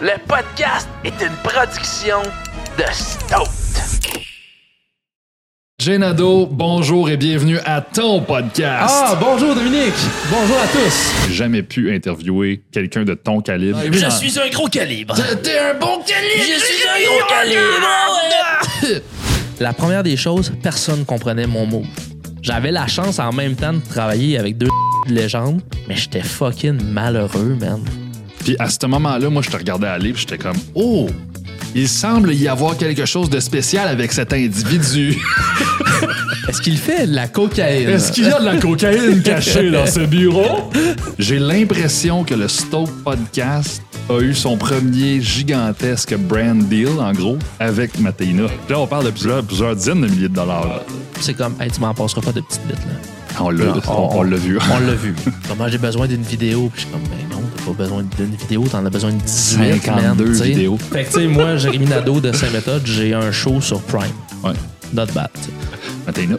Le podcast est une production de Stout. Jenado, bonjour et bienvenue à ton podcast. Ah, bonjour Dominique. Bonjour à tous. J'ai jamais pu interviewer quelqu'un de ton calibre. Je suis un gros calibre. T'es un bon calibre! Je suis un gros calibre. La première des choses, personne comprenait mon mot. J'avais la chance en même temps de travailler avec deux légendes, mais j'étais fucking malheureux, man. Puis à ce moment-là, moi, je te regardais aller puis j'étais comme, oh, il semble y avoir quelque chose de spécial avec cet individu. Est-ce qu'il fait de la cocaïne? Est-ce qu'il y a de la cocaïne cachée dans ce bureau? J'ai l'impression que le Stoke Podcast a eu son premier gigantesque brand deal, en gros, avec Matéina. Là, on parle de plusieurs, plusieurs dizaines de milliers de dollars. là. C'est comme, hey, tu m'en passeras pas de petites bêtes, là. On l'a Non, on, on l'a vu. On l'a vu. Comment j'ai besoin d'une vidéo? Puis je suis comme, ben non, pas besoin d'une vidéo, t'en as besoin de 18, man, 52 tu sais. vidéos. Fait que, tu sais, moi, Jérémy Nadeau de Saint-Méthode, j'ai un show sur Prime. Ouais. Not bad. Matéina.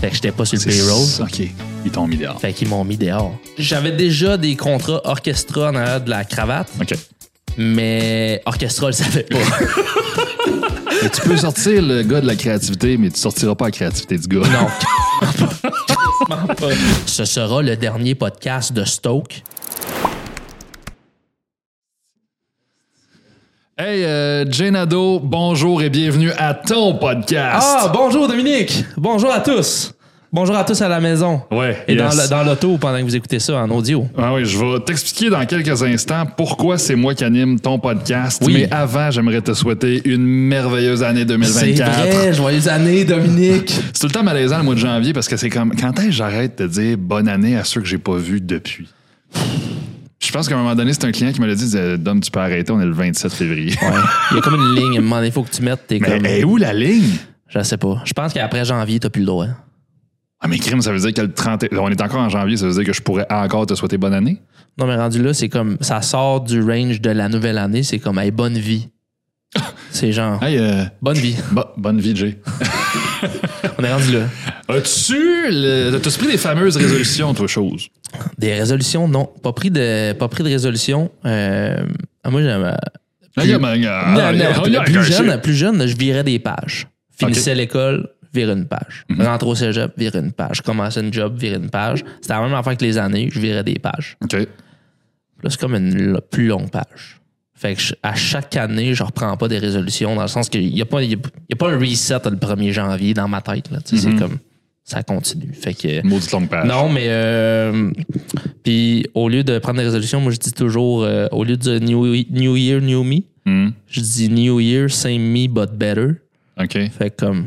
Fait que j'étais pas sur le payroll. OK. Ils t'ont mis dehors. Fait qu'ils m'ont mis dehors. J'avais déjà des contrats orchestra en arrière de la cravate, OK. mais orchestra le savait pas. Tu peux sortir le gars de la créativité, mais tu sortiras pas la créativité du gars. non. Pas. Ce sera le dernier podcast de Stoke. Hey, euh, Jenado, bonjour et bienvenue à ton podcast. Ah, bonjour Dominique. Bonjour à tous. Bonjour à tous à la maison. Ouais, Et yes. dans l'auto pendant que vous écoutez ça en audio. Ah oui, je vais t'expliquer dans quelques instants pourquoi c'est moi qui anime ton podcast. Oui. Mais avant, j'aimerais te souhaiter une merveilleuse année C'est 2024. vrai, joyeuses années, Dominique. C'est tout le temps malaisant le mois de janvier parce que c'est comme quand est-ce que j'arrête de dire bonne année à ceux que j'ai pas vus depuis? Je pense qu'à un moment donné, c'est un client qui me l'a dit Dom, tu peux arrêter, on est le 27 février. Ouais. Il y a comme une ligne, à un moment donné, il faut que tu mettes tes Mais comme. est où la ligne? Je sais pas. Je pense qu'après janvier, t'as plus le droit. Ah, mais crime, ça veut dire que le 30. On est encore en janvier, ça veut dire que je pourrais encore te souhaiter bonne année? Non, mais rendu là, c'est comme. Ça sort du range de la nouvelle année, c'est comme, hey, bonne vie. C'est genre, Hey, euh, bonne vie. bo- bonne vie, Jay. On est rendu là. As-tu le- t'as-tu pris des fameuses résolutions, toi, chose? Des résolutions, non. Pas pris de, pas pris de résolution. Euh, moi, j'aime. euh, Ah, ah, non, ah, a- non, plus, un jeune, plus jeune, je virais des pages. Finissais l'école, virais une page. Rentre au cégep, virais une page. Commençais une job, virais une page. C'était la même affaire que les années, je virais des pages. OK. Là, c'est comme une l- plus longue page. Fait que je- à chaque année, je reprends pas des résolutions dans le sens qu'il n'y a, pas- y a, il y a pas un reset le 1er janvier dans ma tête. C'est comme ça continue. Fait que. Maudite longue page. Non, mais euh, puis au lieu de prendre des résolutions, moi je dis toujours euh, au lieu de new, new Year, New Me, Hmm, je dis New Year, same me but better. OK. Fait que comme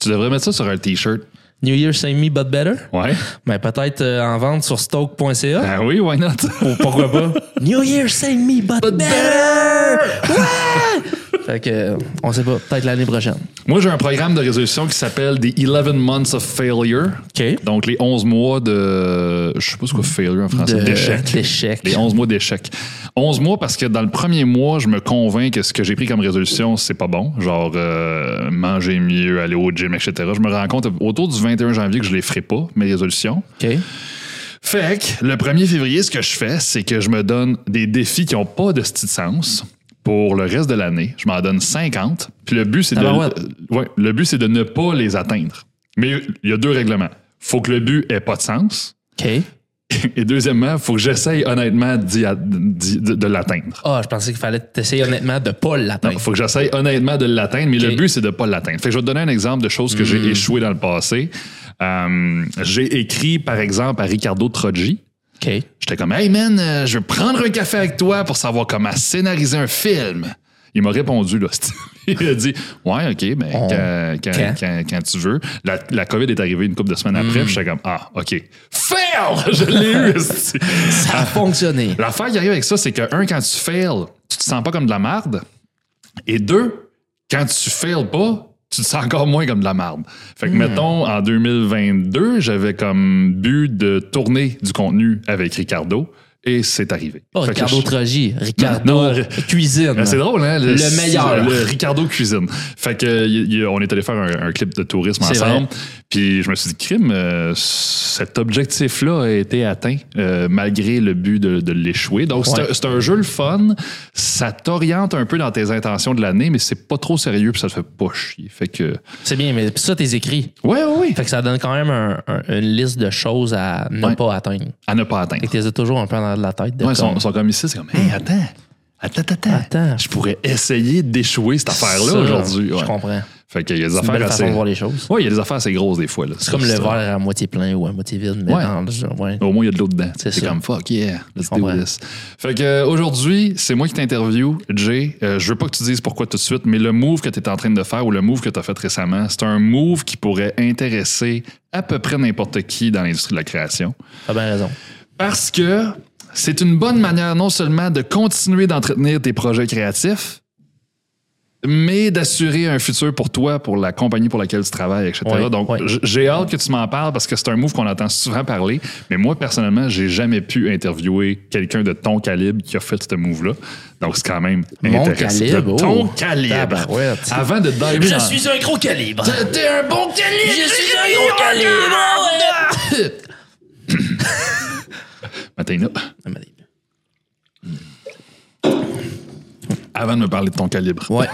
Tu devrais mettre ça sur un T-shirt. New Year, same me but better? Ouais. Mais peut-être euh, en vente sur stoke.ca. Ah oui, why not? Ou pourquoi pas? New Year, same me but, better. Ouais! Fait que on sait pas, peut-être l'année prochaine. Moi, j'ai un programme de résolution qui s'appelle The 11 Months of Failure. OK. Donc, les 11 mois de. Je sais pas ce que failure en français. D'échec. d'échec. Les 11 mois d'échec. 11 mois parce que dans le premier mois, je me convainc que ce que j'ai pris comme résolution, c'est pas bon. Genre, euh, manger mieux, aller au gym, etc. Je me rends compte autour du 21 janvier que je les ferai pas, mes résolutions. OK. Fait que le 1er février, ce que je fais, c'est que je me donne des défis qui n'ont pas de style sens pour le reste de l'année. Je m'en donne 50. Puis le but, c'est de, ouais, le but, c'est de ne pas les atteindre. Mais il y a deux règlements. faut que le but ait pas de sens. OK. Et deuxièmement, il faut que j'essaye honnêtement d'y a- d'y- de, de l'atteindre. Ah, je pensais qu'il fallait t'essayer honnêtement de pas l'atteindre. Il faut que j'essaye honnêtement de l'atteindre, mais le but, c'est de ne pas l'atteindre. Fait que je vais te donner un exemple de choses que j'ai échoué dans le passé. Euh, j'ai écrit, par exemple, à Ricardo Troggi. J'étais comme, hey man, euh, je vais prendre un café avec toi pour savoir comment scénariser un film. Il m'a répondu, là. Il a dit, ouais, OK, ben, On- quand, quand- quand? tu veux. La, la COVID est arrivée une couple de semaines après, puis j'étais comme, ah, OK. Fail! Je l'ai eu. Ça a fonctionné. L'affaire qui arrive avec ça, c'est que, un, quand tu fails, tu te sens pas comme de la marde. Et deux, quand tu fails pas, tu te sens encore moins comme de la marde. Fait que, mettons, en 2022, j'avais comme but de tourner du contenu avec Ricardo. Et c'est arrivé. Que Ricardo je- Trogi, Ricardo Non, non, Cuisine. Ben, c'est drôle, hein? Le meilleur. Le Ricardo Cuisine. Fait que, on est allé faire un, un clip de tourisme ensemble. Puis je me suis dit, crime, euh, cet objectif-là a été atteint euh, malgré le but de, de l'échouer. Donc, c'est Ouais. un- c'est un jeu le fun. Ça t'oriente un peu dans tes intentions de l'année, mais c'est pas trop sérieux puis ça te fait pas chier. Fait que. C'est bien, mais ça, t'es écrit. Ouais, ouais, ouais. Fait que ça donne quand même un- un- une liste de choses à ne Ouais. pas atteindre. À ne pas atteindre. Que t'es toujours un peu dans la tête. De Ouais, ils, sont, comme- ils sont comme ici, c'est comme, hey, attends. Attends, attends, Attends. Je pourrais essayer d'échouer cette affaire-là aujourd'hui. Je comprends. Fait qu'il y a des affaires assez. façon de voir les choses. Ouais, il y a des affaires assez grosses des fois. C'est comme le verre à moitié plein ou à moitié vide. Mais Ouais. ouais. Au moins, il y a de l'eau dedans. C'est comme fuck, yeah, let's do this. Fait que euh, aujourd'hui, c'est moi qui t'interview, Jay. Euh, je veux pas que tu dises pourquoi tout de suite, mais le move que tu es en train de faire ou le move que tu as fait récemment, c'est un move qui pourrait intéresser à peu près n'importe qui dans l'industrie de la création. T'as bien raison. Parce que c'est une bonne manière non seulement de continuer d'entretenir tes projets créatifs, mais d'assurer un futur pour toi, pour la compagnie pour laquelle tu travailles, etc. Donc, j'ai hâte que tu m'en parles parce que c'est un move qu'on entend souvent parler. Mais moi, personnellement, j'ai jamais pu interviewer quelqu'un de ton calibre qui a fait ce move-là. Donc, c'est quand même Mon intéressant. calibre, De ton oh. calibre. Avant de diver dans- un gros calibre. T'es un bon calibre! Je suis un gros calibre. Matina, avant de me parler de ton calibre. Ouais.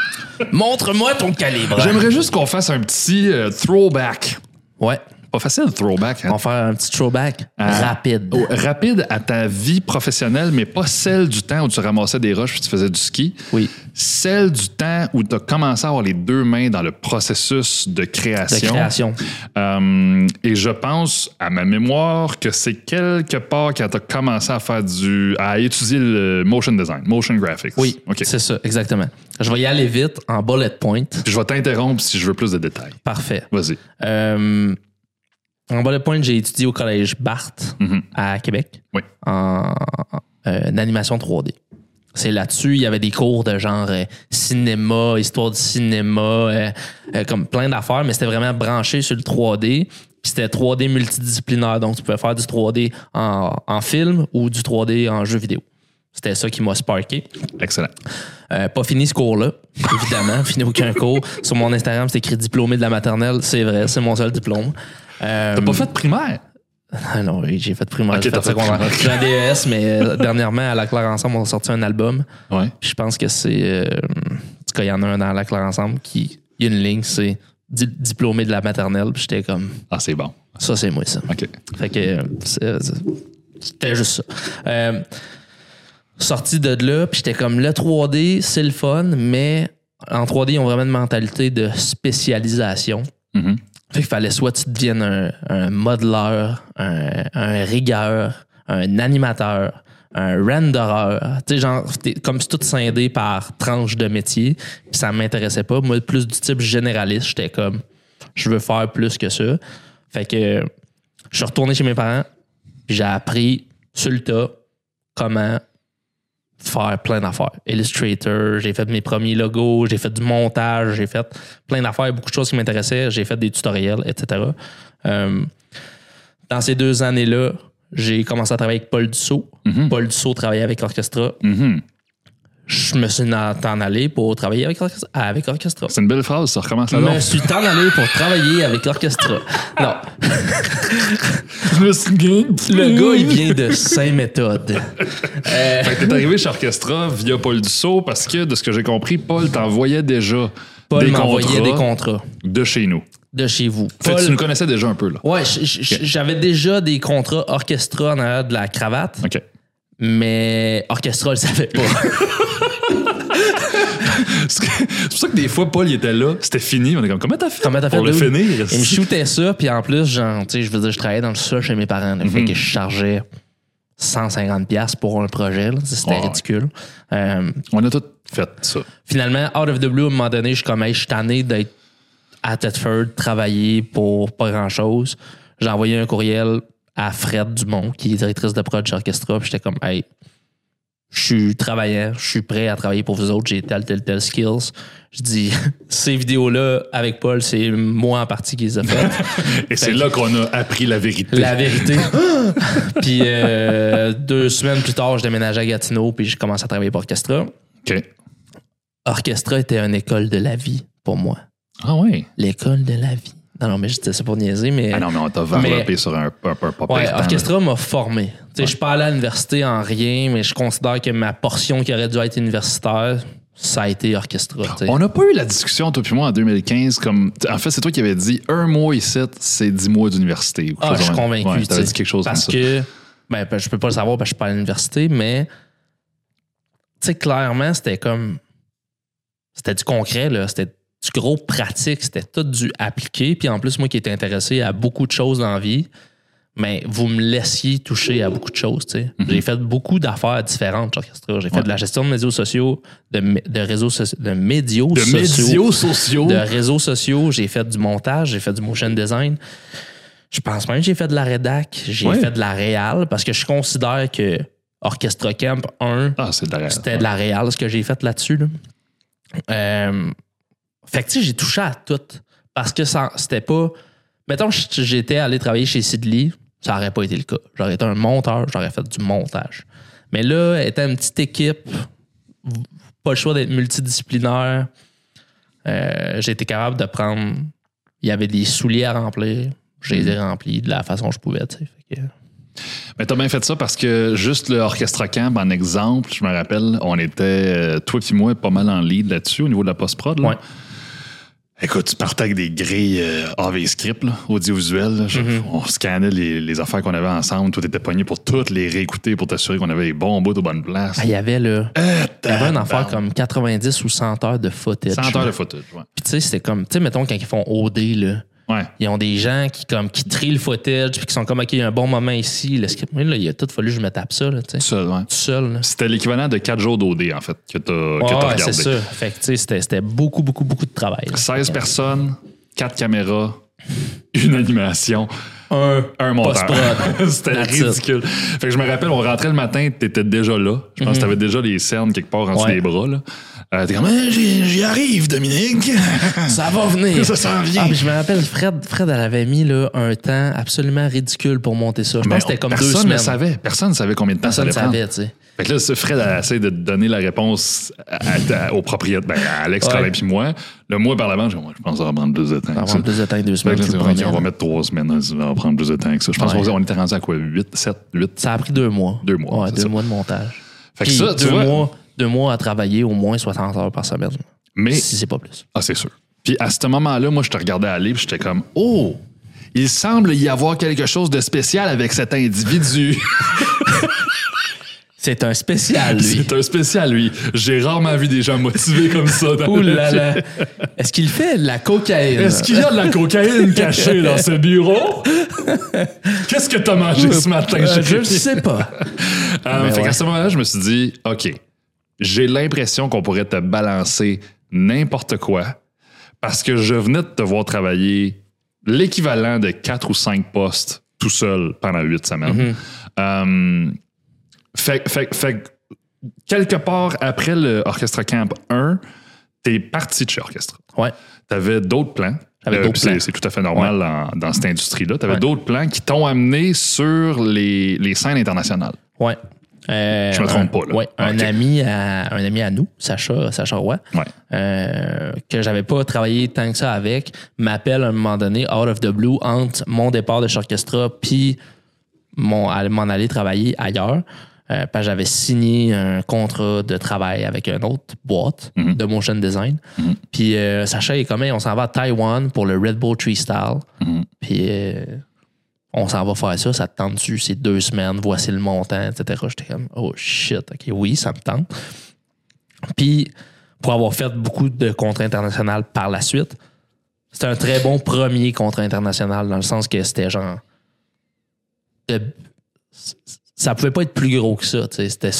Montre-moi ton calibre. J'aimerais juste qu'on fasse un petit euh, throwback. Ouais. Pas facile, throwback. hein? On va faire un petit throwback À- rapide. Oh, rapide à ta vie professionnelle, mais pas celle du temps où tu ramassais des roches puis tu faisais du ski. Oui. Celle du temps où tu as commencé à avoir les deux mains dans le processus de De création. création. Euh, et je pense, à ma mémoire, que c'est quelque part quand tu as commencé à faire du. à étudier le motion design, motion graphics. Oui, c'est ça, exactement. Je vais y aller vite en bullet point. Puis je vais t'interrompre si je veux plus de détails. Parfait. Vas-y. Euh, en bullet point, j'ai étudié au collège Barthes Mhm. à Québec Oui. en, euh, en animation 3D. C'est là-dessus, il y avait des cours de genre euh, cinéma, histoire du cinéma, euh, euh, comme plein d'affaires, mais c'était vraiment branché sur le 3D. Puis c'était 3D multidisciplinaire, donc tu pouvais faire du 3D en, en film ou du 3D en jeu vidéo. C'était ça qui m'a sparké. Excellent. Pas fini ce cours-là, évidemment. fini aucun cours. Sur mon Instagram, c'est écrit diplômé de la maternelle. C'est vrai, c'est mon seul diplôme. Euh, T'as pas fait de primaire? Ah non, oui, j'ai fait primaire, Ok, j'ai fait secondaire. primaire. J'ai un DES, mais euh, dernièrement, à La Claire Ensemble, on a sorti un album. Ouais. Je pense que c'est. euh, en tout cas, il y en a un dans La Claire Ensemble qui. Il y a une ligne, c'est di- diplômé de la maternelle. Puis j'étais comme. Ah, c'est bon. Ça, c'est moi, ça. OK. Fait que euh, c'était juste ça. Euh, sorti de là, puis j'étais comme le 3D, c'est le fun, mais en 3D, ils ont vraiment une mentalité de spécialisation. Mhm. Fait qu'il fallait soit tu deviennes un, un modeleur, un, rigueur, un animateur, un rendereur. Tu sais, genre, comme c'est tout scindé par tranche de métier. Puis ça m'intéressait pas. Moi, plus du type généraliste, j'étais comme, je veux faire plus que ça. Fait que je suis retourné chez mes parents, puis j'ai appris sur le tas comment faire plein d'affaires. Illustrator, j'ai fait mes premiers logos, j'ai fait du montage, j'ai fait plein d'affaires, beaucoup de choses qui m'intéressaient, j'ai fait des tutoriels, etc. Euh, dans ces deux années-là, j'ai commencé à travailler avec Paul Dussault. Paul Dussault travaillait avec Orchestra. Mhm. Je me suis en allé pour travailler avec Orchestra. Avec Orchestra. C'est une belle phrase, ça recommence Je là me suis en allé pour travailler avec Orchestra. Non, le gars, il vient de Saint-Méthode. Euh, Fait que t'es arrivé chez Orchestra via Paul Dussault parce que, de ce que j'ai compris, Paul t'envoyait déjà Paul des m'envoyait contrats des contrats de chez nous. de chez vous. Fait que Paul- tu nous connaissais déjà un peu, là. Ouais, j'avais déjà des contrats orchestra en arrière de la cravate, OK. mais orchestra, le savait pas. C'est pour ça que des fois, Paul, il était là, c'était fini. On est comme, comment t'as fait? Comment t'as fait, pour le finir? Il me shootait ça, puis en plus, genre, tu sais, je veux dire, je travaillais dans le sol chez mes parents. là, Fait que je chargeais 150$ piastres pour un projet. C'était Ouais. ridicule. Euh, On a tout fait ça. finalement, out of the blue, à un moment donné, je suis comme, hey, je suis tanné d'être à Thetford, travailler pour pas grand-chose. J'ai envoyé un courriel à Fred Dumont, qui est directrice de prod chez Orchestra, puis j'étais comme, hey, je suis travaillant, je suis prêt à travailler pour vous autres, j'ai tel, tel, tel skills. Je dis, ces vidéos-là, avec Paul, c'est moi en partie qui les a faites. Et c'est là qu'on a appris la vérité. La vérité. puis euh, deux semaines plus tard, je déménageais à Gatineau, puis j'ai commencé à travailler pour Orchestra. OK. Orchestra était une école de la vie pour moi. Ah ouais? L'école de la vie. Non, non, mais je disais ça pour niaiser, mais. Ah non, mais on t'a varlopé sur un, un, un, Ouais, Orchestra m'a formé. Je suis pas allé à l'université en rien, mais je considère que ma portion qui aurait dû être universitaire, ça a été sais. On n'a pas eu la discussion, toi puis moi, en 2015, comme. En fait, c'est toi qui avais dit un mois ici, c'est dix mois d'université. Ah, je suis convaincu. Ouais, tu t'avais dit quelque chose Parce comme ça. ben, ben, je peux pas le savoir parce que je suis pas à l'université, mais, tu sais, clairement, c'était comme, c'était du concret, là. C'était du gros pratique, c'était tout du appliqué. Puis en plus, moi qui étais intéressé à beaucoup de choses dans la vie, mais vous me laissiez toucher à beaucoup de choses, tu sais. J'ai fait beaucoup d'affaires différentes. J'ai fait de la gestion de médias sociaux, de, de réseaux sociaux, de médias De sociaux sociaux. de réseaux sociaux, j'ai fait du montage, j'ai fait du motion design. Je pense même que j'ai fait de la rédac, j'ai Ouais. fait de la réal parce que je considère que Orchestra Camp 1, Ah, c'était de la réal ce que j'ai fait là-dessus. là. Euh, fait que j'ai touché à tout parce que c'était pas. Mettons, j'étais allé travailler chez Sidley, ça aurait pas été le cas. J'aurais été un monteur, j'aurais fait du montage. Mais là, étant une petite équipe, pas le choix d'être multidisciplinaire. Euh, j'ai été capable de prendre. Il y avait des souliers à remplir. Je les ai remplis de la façon que je pouvais. Fait que- Mais t'as bien fait ça parce que juste le Orchestra Camp, en exemple, je me rappelle, on était, euh, toi et moi, pas mal en lead là-dessus au niveau de la post-prod. là. Ouais. Écoute, tu partais avec des grilles euh, AV-script, là, audiovisuel. là. Je- Mm-hmm. On scannait les, les affaires qu'on avait ensemble. Toi, t'étais pogné pour toutes les réécouter pour t'assurer qu'on avait les bons bouts aux bonnes places. Ah, il y avait là. Euh, Il y avait une affaire comme 90 ou 100 heures de footage. 100 heures de footage, ouais. Puis tu sais, c'était comme, tu sais, mettons, quand ils font OD, là, Ouais. ils ont des gens qui, comme, qui trient le footage, puis qui sont comme, OK, il y a un bon moment ici. Le script, là, il a tout fallu que je me tape ça, là, tu sais. Ça, ouais. Tout seul, là. C'était l'équivalent de 4 jours d'OD, en fait, que t'as que Ouais, t'as ouais, regardé. c'est ça. Fait que, tu sais, c'était- c'était beaucoup, beaucoup, beaucoup de travail. là. 16 personnes, 4 caméras, une animation, Un, un. C'était ridicule. Fait que je me rappelle, on rentrait le matin, t'étais déjà là. Je pense que t'avais déjà les cernes quelque part en dessous. Ouais. des bras. Là. Euh, T'es comme, Ah, j'y j'y arrive, Dominique. Ça va venir. Ça s'en vient. Ah, puis je me rappelle, Fred, Fred, elle avait mis là, un temps absolument ridicule pour monter ça. Je Mais pense que c'était comme deux personne semaines. ne savait. Personne ne savait combien de temps Personne ne ça allait prendre. savait, tu sais. Fait que là, ce Fred a essayé de donner la réponse à- à- au propriétaire, ben, à Alex, Ouais. Colin puis moi. Le mois par l'avant, j'ai dit, Ouais, je pense que ça va prendre plus de temps. Ça va ça. prendre plus de temps que deux Fait semaines. que là, c'est on va mettre trois semaines, ça va prendre plus de temps que ça. Je pense Ouais. qu'on était rendu à quoi? 8, 7, 8? Ça a pris deux mois. Deux mois, Ouais, c'est deux ça. mois de montage. Fait que Puis ça, tu deux, vois. mois, deux mois à travailler au moins 60 heures par semaine. Mais Si c'est pas plus. Ah, c'est sûr. Puis à ce moment-là, moi, je te regardais aller, puis j'étais comme, oh, il semble y avoir quelque chose de spécial avec cet individu. C'est un spécial, lui. c'est un spécial, lui. J'ai rarement vu des gens motivés comme ça. dans Ouh là. Est-ce qu'il fait de la cocaïne? Est-ce qu'il y a de la cocaïne cachée dans ce bureau? Qu'est-ce que t'as mangé ce matin? Euh, je le sais pas. Euh, fait ouais. qu'à ce moment-là, je me suis dit, OK, j'ai l'impression qu'on pourrait te balancer n'importe quoi parce que je venais de te voir travailler l'équivalent de quatre ou cinq postes tout seul pendant huit semaines. Euh, fait, fait- fait que quelque part après le Orchestra Camp 1, t'es parti de chez Orchestra. Ouais. T'avais d'autres plans. Euh, c'est- tout à fait normal dans, dans cette industrie-là. Tu avais Ouais. d'autres plans qui t'ont amené sur les, les scènes internationales. Ouais. Euh, Je me trompe un- pas, là. Ouais, un, ami à, un ami à nous, Sacha, Sacha Roy, Ouais. euh, que j'avais pas travaillé tant que ça avec, m'appelle à un moment donné, out of the blue, entre mon départ de chez Orchestra puis mon, m'en aller travailler ailleurs. Euh, parce que j'avais signé un contrat de travail avec une autre boîte Mhm. de motion design. Puis euh, Sacha est comme, on s'en va à Taïwan pour le Red Bull Tree Style. Mhm. Puis on s'en va faire ça, ça te tente dessus, c'est deux semaines, voici le montant, etc. J'étais comme, oh shit, ok, oui, ça me tente. Puis, pour avoir fait beaucoup de contrats internationaux par la suite, c'était un très bon premier contrat international dans le sens que c'était genre. de- ça pouvait pas être plus gros que ça. C'était.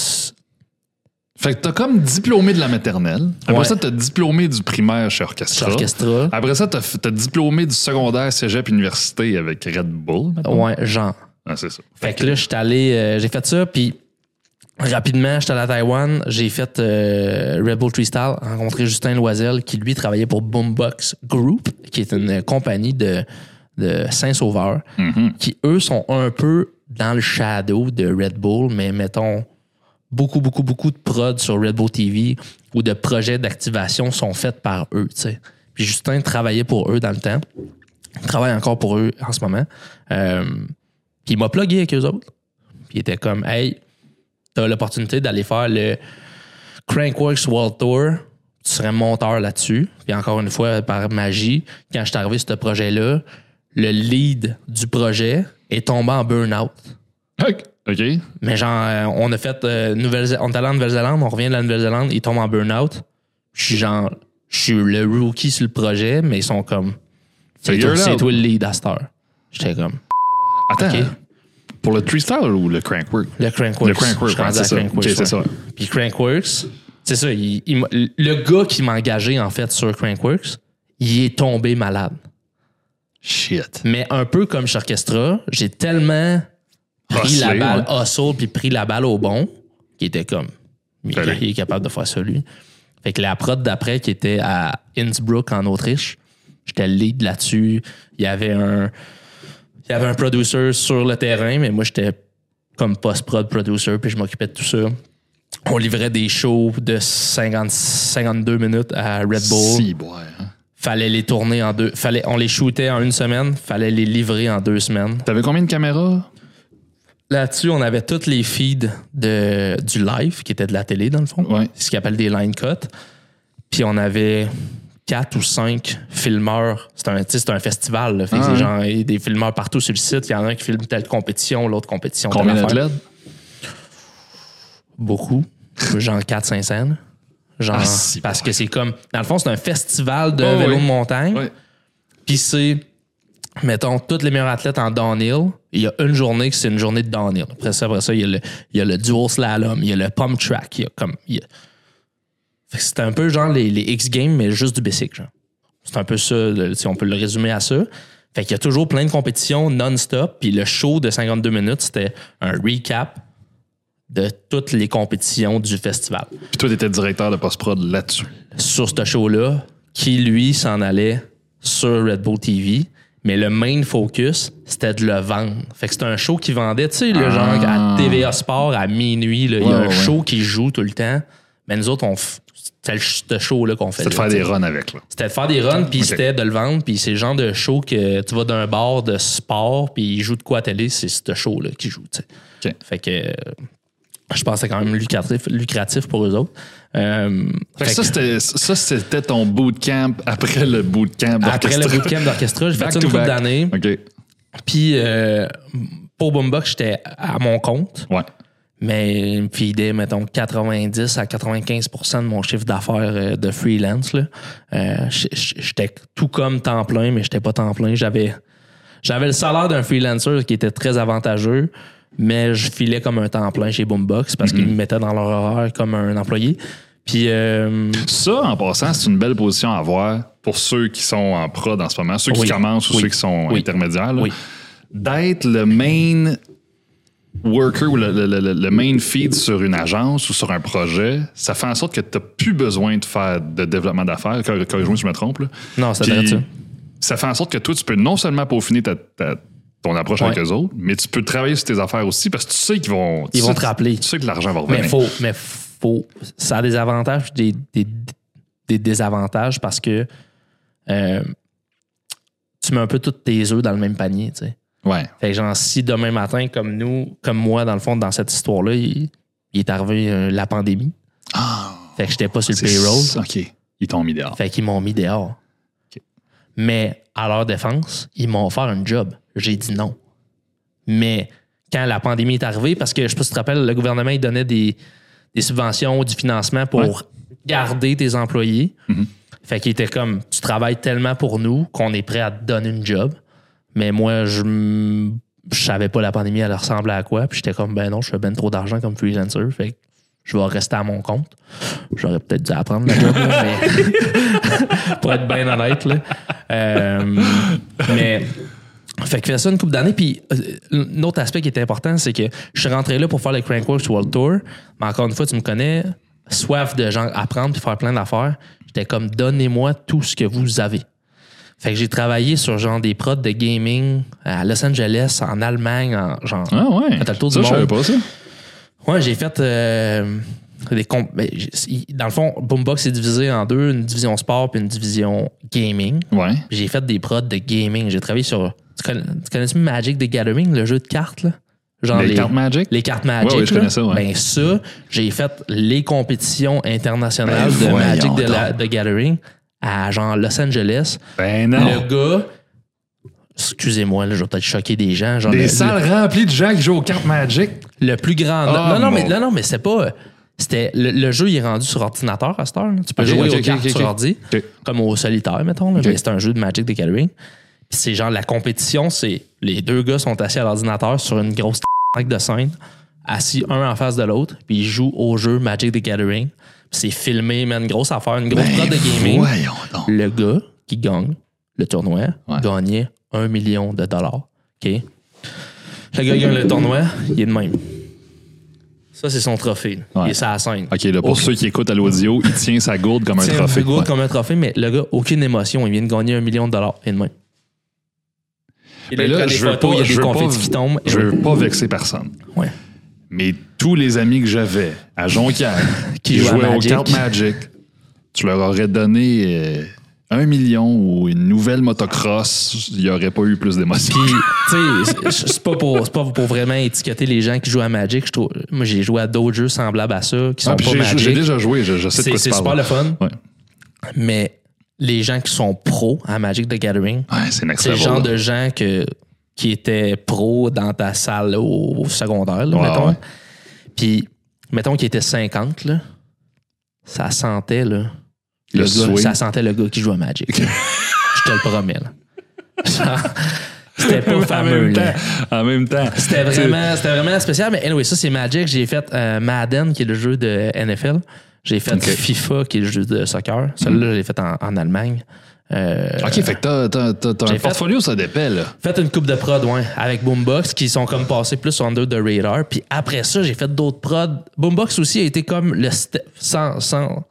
Fait que t'as comme diplômé de la maternelle. Après Ouais. ça, t'as diplômé du primaire chez Orchestra. Chez Orchestra. Après ça, t'as t'as diplômé du secondaire cégep université avec Red Bull. mettons. Ouais, genre. Ah, c'est ça. Fait que là, je suis allé, euh, j'ai fait ça, puis rapidement, j'étais allé à Taïwan, j'ai fait euh, Red Bull Freestyle, rencontré Justin Loisel, qui lui travaillait pour Boombox Group, qui est une compagnie de, de Saint-Sauveur, qui eux sont un peu dans le shadow de Red Bull, mais mettons beaucoup, beaucoup, beaucoup de prods sur Red Bull TV ou de projets d'activation sont faits par eux, tu sais. Puis Justin travaillait pour eux dans le temps. Il travaille encore pour eux en ce moment. Euh, puis il m'a plugué avec eux autres. Puis il était comme, hey, t'as l'opportunité d'aller faire le Crankworks World Tour. Tu serais monteur là-dessus. Puis encore une fois, par magie, quand je suis arrivé sur ce projet-là, le lead du projet est tombé en burn-out. OK. Mais genre, euh, on a fait euh, Nouvelle on est allé en Nouvelle-Zélande, on revient de la Nouvelle-Zélande, il tombe en burn-out. Je suis genre, je suis le rookie sur le projet, mais ils sont comme, c'est toi, le lead à cette heure. J'étais comme, Attends. Pour le Freestyle ou le Crankwork? le Crankworks. Le rendu ouais, à c'est ça. Crankworks, ouais. ça. Puis Crankworks, c'est ça, il- il m'a- le gars qui m'a engagé en fait sur Crankworks, il est tombé malade. Shit. Mais un peu comme chez Orchestra, j'ai tellement pris la balle ouais. hustle puis pris la balle au bon, qui était comme, il, il est capable de faire ça lui. Fait que la prod d'après qui était à Innsbruck en Autriche, j'étais le lead là-dessus. Il y avait un, il y avait un producer sur le terrain, mais moi j'étais comme post-prod producer puis je m'occupais de tout ça. On livrait des shows de 50, 52 minutes à Red Bull Si, boy, hein. fallait les tourner en deux. Fallait, on les shootait en une semaine, fallait les livrer en deux semaines. T'avais combien de caméras? Là-dessus, on avait tous les feeds de, du live, qui était de la télé, dans le fond. Ouais. Ce qu'ils appellent des line cuts. Puis on avait quatre ou cinq filmeurs. C'est un, c'est un festival. Là. Fait que Ah genre, il y a des filmeurs partout sur le site. Il y en a un qui filme telle compétition, l'autre compétition. Combien d'athlètes? Beaucoup. genre 4-5 scènes. Genre, Ah, parce que c'est comme. Dans le fond, c'est un festival de Oh, vélo oui. de montagne. Puis c'est, mettons, tous les meilleurs athlètes en downhill. Il y a une journée que c'est une journée de downhill. Après ça, après ça, il y a le, il y a le dual slalom, il y a le pump track, il y a comme. il y a- Fait que c'est un peu genre les, les X Games, mais juste du bicycle, genre. C'est un peu ça, le- si on peut le résumer à ça. Fait qu'il y a toujours plein de compétitions non-stop. Puis le show de 52 minutes, c'était un recap de toutes les compétitions du festival Puis toi, t'étais directeur de post-prod là-dessus. sur ce show-là, qui lui s'en allait sur Red Bull TV. Mais le main focus, c'était de le vendre. Fait que c'était un show qui vendait, tu sais, le Ah. genre à TVA Sport à minuit, il y a un ouais, show qui joue tout le temps. Mais nous autres, on f- c'était le- ce show-là qu'on fait. C'était de faire des runs avec, là. C'était de faire des runs, puis c'était de le vendre. Puis c'est le genre de show que tu vas d'un bar de sport, puis il joue de quoi à télé, c'est ce show-là qui joue, tu sais. OK. Fait que euh, je pense que c'est quand même lucratif, lucratif pour eux autres. Euh, Fait que fait ça, que- c'était, ça, c'était ton bootcamp après le bootcamp après le d'orchestre. bootcamp d'orchestra, j'ai fait ça une couple d'années. OK. Puis euh, pour Boombox, j'étais à mon compte, Ouais. mais il me feedait, mettons, 90 à 95% de mon chiffre d'affaires euh, de freelance. Euh, j'étais tout comme temps plein, mais j'étais pas temps plein. J'avais, j'avais le salaire d'un freelancer qui était très avantageux, mais je filais comme un temps plein chez Boombox parce qu'ils me mettaient dans leur horaire comme un employé. Puis euh, Ça, en passant, c'est une belle position à avoir pour ceux qui sont en prod en ce moment, ceux qui Oui. commencent ou Oui. ceux qui sont Oui. intermédiaires. D'être le main worker ou le, le- le- le main feed sur une agence ou sur un projet, ça fait en sorte que tu n'as plus besoin de faire de développement d'affaires. Corrige- Corrige-moi si je me trompe. là. non, c'est Puis, ça. ça fait en sorte que toi, tu peux non seulement peaufiner ta- ta- ton approche avec Ouais. eux autres, mais tu peux travailler sur tes affaires aussi parce que tu sais qu'ils vont. Ils vont sais- te rappeler. Tu sais que l'argent va revenir. Mais faut, mais faut, ça a des avantages des, des, des désavantages parce que euh, tu mets un peu tous tes œufs dans le même panier, tu sais. Ouais. Fait que genre, si demain matin, comme nous, comme moi, dans le fond, dans cette histoire-là, il, il est arrivé euh, la pandémie. Ah, Fait que j'étais pas sur le payroll. OK. Ils t'ont mis dehors. Fait qu'ils m'ont mis dehors. Mais à leur défense, ils m'ont offert un job. J'ai dit non. Mais quand la pandémie est arrivée, parce que je sais pas si tu te rappelles, le gouvernement il donnait des, des subventions, du financement pour Ouais. garder tes employés. Mhm. Fait qu'il était comme tu travailles tellement pour nous qu'on est prêt à te donner une job. Mais moi, je je savais pas la pandémie, elle ressemblait à quoi. Puis j'étais comme ben non, je fais ben trop d'argent comme freelancer. Fait que je vais rester à mon compte. J'aurais peut-être dû apprendre la job, là, mais pour être bien honnête. Là. Euh, mais Fait que fait ça une couple d'années. Puis, euh, un autre aspect qui était important, c'est que je suis rentré là pour faire le Crankworks World Tour. Mais encore une fois, tu me connais, soif de gens apprendre puis faire plein d'affaires. J'étais comme, donnez-moi tout ce que vous avez. Fait que j'ai travaillé sur genre des prods de gaming à Los Angeles, en Allemagne, en genre. Ah ouais. Fait le tour ça, du je savais monde. pas ça. Ouais, j'ai fait euh, des comp- ben, dans le fond, Boombox est divisé en deux, une division sport puis une division gaming. Ouais. J'ai fait des prods de gaming. J'ai travaillé sur. Tu connais, tu connais Magic the Gathering, le jeu de cartes là? Genre Les cartes Magic? Les cartes Magic. Ouais, ouais, je connais ça, ouais. Ben ça, j'ai fait les compétitions internationales Ben de Magic la- the Gathering à genre Los Angeles. Ben non. Le gars, excusez-moi, là, je vais peut-être choquer des gens. Genre Des le- salles remplies de gens qui jouent aux cartes Magic? le plus grand. Ah, non, non, mais, non, non, mais c'est pas. C'était, le, le jeu il est rendu sur ordinateur à cette heure. là. Tu peux jouer aux cartes sur ordi, comme au solitaire, mettons. là. Mais c'est un jeu de Magic the Gathering. C'est genre la compétition, c'est les deux gars sont assis à l'ordinateur sur une grosse de scène, assis un en face de l'autre, puis ils jouent au jeu Magic the Gathering. C'est filmé, mais une grosse affaire, une grosse prod de gaming. Ben donc. Le gars qui gagne le tournoi Ouais. gagnait un million de dollars. OK? Le gars qui gagne le tournoi, il est de même. Ça, c'est son trophée. Ouais. Il est la scène. OK, là, pour ceux qui écoutent à l'audio, il tient sa gourde comme un trophée. Hugo Ouais. comme un trophée, mais le gars, aucune émotion. Il vient de gagner un million de dollars. Il est de même. Et là, je veux photos, pas- il y a je des veux pas- confettis qui tombent. et Je ouais. veux pas vexer personne. Ouais. Mais tous les amis que j'avais à Jonquière Qui qui, jouaient à jouaient aux Magic. tu leur aurais donné euh, un million ou une nouvelle motocross, il n'y aurait pas eu plus d'émotion. Puis, c'est- pas pour, c'est pas pour vraiment étiqueter les gens qui jouent à Magic. Je trouve, moi, j'ai joué à d'autres jeux semblables à ça, qui sont Ah, pas j'ai- Magic. J'ai déjà joué, je, je sais de quoi tu c'est super le fun. Ouais. Mais les gens qui sont pros à Magic the Gathering, Ouais, c'est le genre de gens que, qui étaient pros dans ta salle là, au, secondaire, là, mettons. ouais. Puis, mettons qu'il était 50, là, ça sentait, là, le, Le gars, ça sentait le gars qui joue à Magic. Je te le promets, là. C'était pas fameux. En même temps. C'était vraiment, c'était vraiment spécial. Mais anyway, ça, c'est Magic. J'ai fait euh, Madden, qui est le jeu de NFL. J'ai fait Ok. FIFA, qui est le jeu de soccer. Celui-là, je l'ai fait en, en Allemagne. Euh, OK, fait que t'as, t'as, t'as, t'as un J'ai fait- portfolio, ça dépend, là. fait une coupe de prod, ouais, avec Boombox, qui sont comme passés plus under the radar. Puis après ça, j'ai fait d'autres prods. Boombox aussi a été comme le step, sans, sans,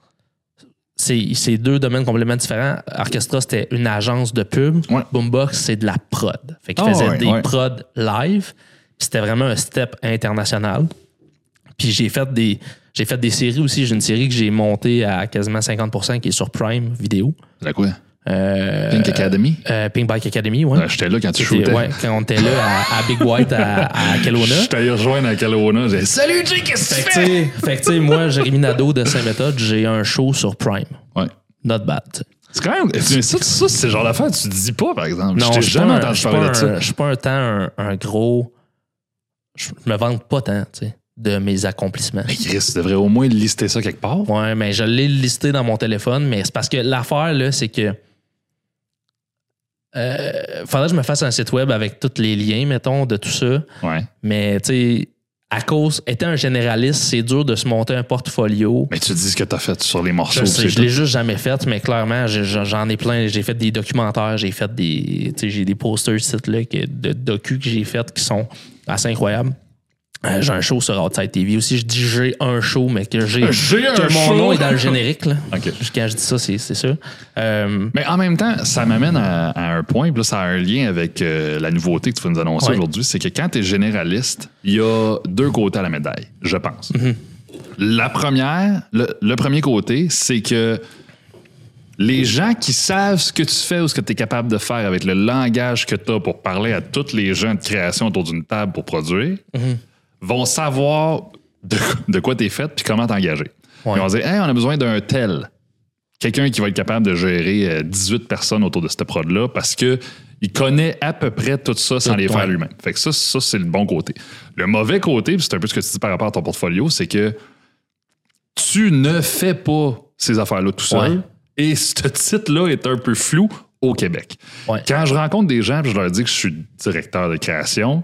c'est, deux domaines complètement différents. Orchestra, c'était une agence de pub. Ouais. Boombox, c'est de la prod. Fait qu'ils Ah faisaient ouais, des ouais. prods live. C'était vraiment un step international. Puis j'ai fait des j'ai fait des séries aussi. J'ai une série que j'ai montée à quasiment 50% qui est sur Prime Vidéo. C'est quoi? Euh, Pink Academy? euh, Pink Bike Academy, ouais. Ouais, J'étais là quand tu shootais. ouais, quand on était là à, à Big White à, à Kelowna. Je t'allais rejoindre à Kelowna. J'ai Salut, Jay, qu'est-ce que tu fais? fait que, tu sais, moi, Jérémy Nadeau de Saint-Méthode, j'ai un show sur Prime. Ouais. Not bad. C'est quand même. mais Ça, ça c'est genre d'affaire que tu dis pas, par exemple. Non, je t'ai jamais entendu parler de ça. Je suis pas un temps un, un gros. Je me vante pas tant, tu sais, de mes accomplissements. Mais Chris, tu devrais au moins lister ça quelque part. Ouais, mais je l'ai listé dans mon téléphone, mais c'est parce que l'affaire, là, c'est que. Euh, faudrait que je me fasse un site web avec tous les liens, mettons, de tout ça. Ouais. Mais, tu sais, à cause, étant un généraliste, c'est dur de se monter un portfolio. Mais tu dis ce que t'as fait sur les Je, morceaux. sais, c'est je l'ai juste jamais fait, mais clairement, j'en ai plein. J'ai fait des documentaires, j'ai fait des. tu sais, J'ai des posters sites là, de docu que j'ai fait qui sont assez incroyables. Euh, j'ai un show sur Outside TV aussi. Je dis j'ai un show, mais que j'ai. Que mon show? nom est dans le générique. Là. OK. Quand je dis ça, c'est c'est ça. Euh, Mais en même temps, ça m'amène à, à un point, puis là, ça a un lien avec euh, la nouveauté que tu vas nous annoncer Ouais. aujourd'hui, c'est que quand tu es généraliste, il y a deux côtés à la médaille, je pense. Mm-hmm. La première, le, le premier côté, c'est que les gens qui savent ce que tu fais ou ce que tu es capable de faire avec le langage que tu as pour parler à tous les gens de création autour d'une table pour produire, Mm-hmm. Vont savoir de, de quoi tu es fait puis comment t'engager. Ouais. Ils vont dire, hey, on a besoin d'un tel quelqu'un qui va être capable de gérer euh, 18 personnes autour de cette prod-là parce que il connaît à peu près tout ça sans les faire lui-même. Fait que ça, ça c'est le bon côté. Le mauvais côté, puis c'est un peu ce que tu dis par rapport à ton portfolio, c'est que tu ne fais pas ces affaires-là tout seul. Ouais. Et ce titre-là est un peu flou au Québec. Ouais. Quand je rencontre des gens et je leur dis que je suis directeur de création,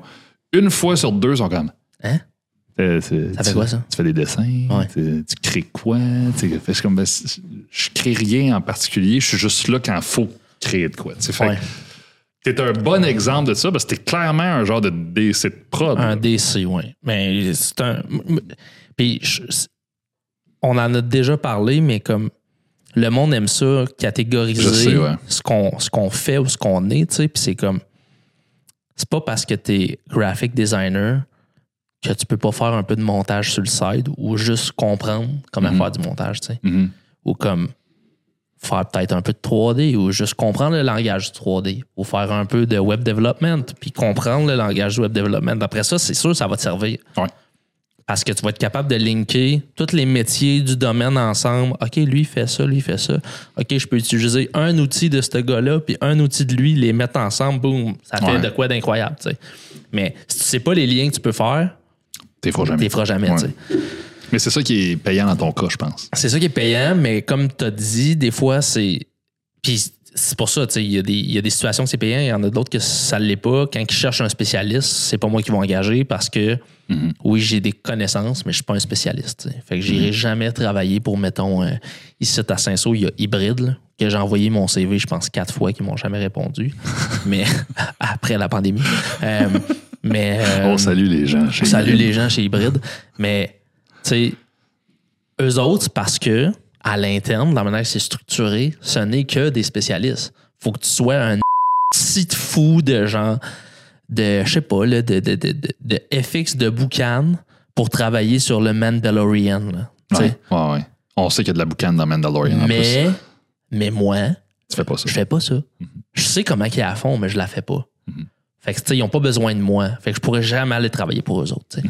une fois sur deux, ils sont comme Hein? Euh, Ça fait tu- quoi, ça? Tu fais des dessins, Ouais. tu, tu crées quoi? Tu je comme, ben, je crée rien en particulier, je suis juste là quand il faut créer de quoi. tu Ouais. T'es un bon exemple de ça parce que t'es clairement un genre de DC de prod. Un DC, oui. Mais c'est un. Puis, je- on en a déjà parlé, mais comme le monde aime ça, catégoriser Je sais, ouais. ce qu'on ce qu'on fait ou ce qu'on est, tu sais. Puis c'est comme. C'est pas parce que t'es graphic designer que tu peux pas faire un peu de montage sur le side ou juste comprendre comment faire du montage, tu sais. Mhm. Ou comme faire peut-être un peu de 3D ou juste comprendre le langage du 3D ou faire un peu de web development puis comprendre le langage du web development. Après ça, c'est sûr ça va te servir. Ouais. Parce que tu vas être capable de linker tous les métiers du domaine ensemble. OK, lui il fait ça, lui il fait ça. OK, je peux utiliser un outil de ce gars-là puis un outil de lui, les mettre ensemble, boum, ça fait Ouais. de quoi d'incroyable, tu sais. Mais si tu sais pas les liens que tu peux faire, T'es feras tu jamais. les feras jamais, Ouais. tu sais. Mais c'est ça qui est payant dans ton cas, je pense. C'est ça qui est payant, mais comme tu as dit, des fois, c'est. Puis c'est pour ça, tu sais, il y, a des- il y a des situations que c'est payant, il y en a d'autres que ça ne l'est pas. Quand ils cherchent un spécialiste, c'est pas moi qui vais engager parce que, oui, j'ai des connaissances, mais je suis pas un spécialiste. tu. Fait que j'irai jamais travailler pour, mettons, euh, ici à Saint-Saul, il y a Hybride, là, que j'ai envoyé mon CV, je pense, quatre fois, qu'ils m'ont jamais répondu. mais après la pandémie. Euh, mais. euh, On salue les gens. chez Hybride. les gens chez Hybride. Mais, tu sais, eux autres, parce que, à l'interne, dans la manière que c'est structuré, ce n'est que des spécialistes. Faut que tu sois un site fou de genre, de, je sais pas, là, de, de, de, de, FX de boucan pour travailler sur le Mandalorian. là, tu sais. Ouais, ouais, ouais. On sait qu'il y a de la boucane dans Mandalorian. en plus. Mais, mais moi, Tu fais pas ça. je fais pas ça. Je sais comment qu'il est à fond, mais je la fais pas. Fait que, tu sais, ils ont pas besoin de moi. Fait que je pourrais jamais aller travailler pour eux autres, tu sais.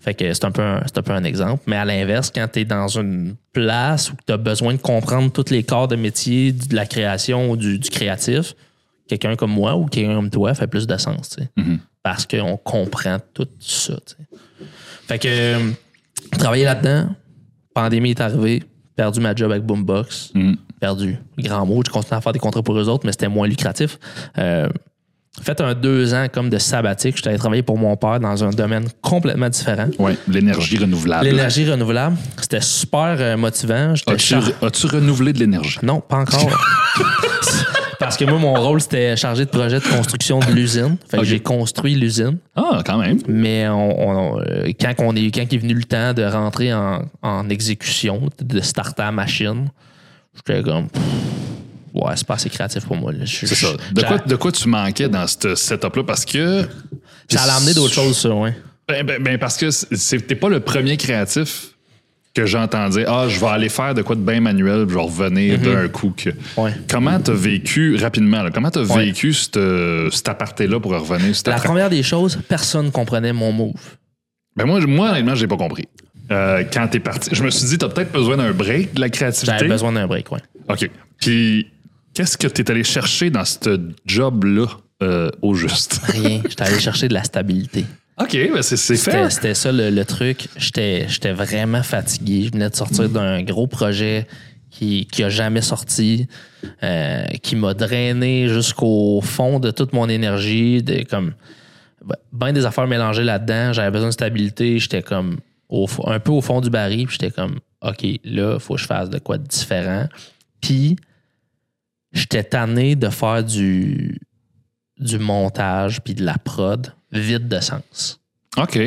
Fait que c'est un, peu un, c'est un peu un exemple. Mais à l'inverse, quand tu es dans une place où tu as besoin de comprendre tous les corps de métier de la création ou du, du créatif, quelqu'un comme moi ou quelqu'un comme toi fait plus de sens, tu sais. Parce qu'on comprend tout ça, tu sais. Fait que, euh, travailler là-dedans, pandémie est arrivée, perdu ma job avec Boombox, perdu. Grand mot, je continue à faire des contrats pour eux autres, mais c'était moins lucratif. Euh, fait un deux ans comme de sabbatique. J'étais allé travailler pour mon père dans un domaine complètement différent. Ouais, l'énergie renouvelable. L'énergie renouvelable, c'était super euh, motivant. As-tu, renouvelé de l'énergie? Non, pas encore. Parce que moi, mon rôle, c'était chargé de projet de construction de l'usine. Fait que j'ai construit l'usine. Ah, quand même. Mais on, on- euh, quand, on est, quand il est venu le temps de rentrer en, en exécution, de starter la machine, j'étais comme. pff, Ouais, c'est pas assez créatif pour moi. C'est ça. De quoi, de quoi tu manquais dans ce setup-là? Parce que. Ça allait amener d'autres choses, ça, ouais. Ben, ben- ben, parce que t'es pas le premier créatif que j'entends dire Ah, je vais aller faire de quoi de bien manuel, puis je vais revenir d'un coup. Que... Ouais. Comment t'as vécu, rapidement, là, comment t'as Ouais. vécu cet aparté-là pour revenir La première des choses, personne comprenait mon move. Ben moi, moi, honnêtement, j'ai pas compris. Euh, quand t'es parti, je me suis dit, t'as peut-être besoin d'un break de la créativité. J'avais besoin d'un break, ouais. OK. Puis, qu'est-ce que t'es allé chercher dans ce job-là euh, au juste? Rien. J'étais allé chercher de la stabilité. OK, ben c'est fait. c'était ça le, le truc. J'étais vraiment fatigué. Je venais de sortir d'un gros projet qui, qui a jamais sorti, euh, qui m'a drainé jusqu'au fond de toute mon énergie, de comme ben des affaires mélangées là-dedans. J'avais besoin de stabilité. J'étais comme au, un peu au fond du baril. J'étais comme OK, là, faut que je fasse de quoi de différent. Puis j'étais tanné de faire du du montage puis de la prod vide de sens. OK.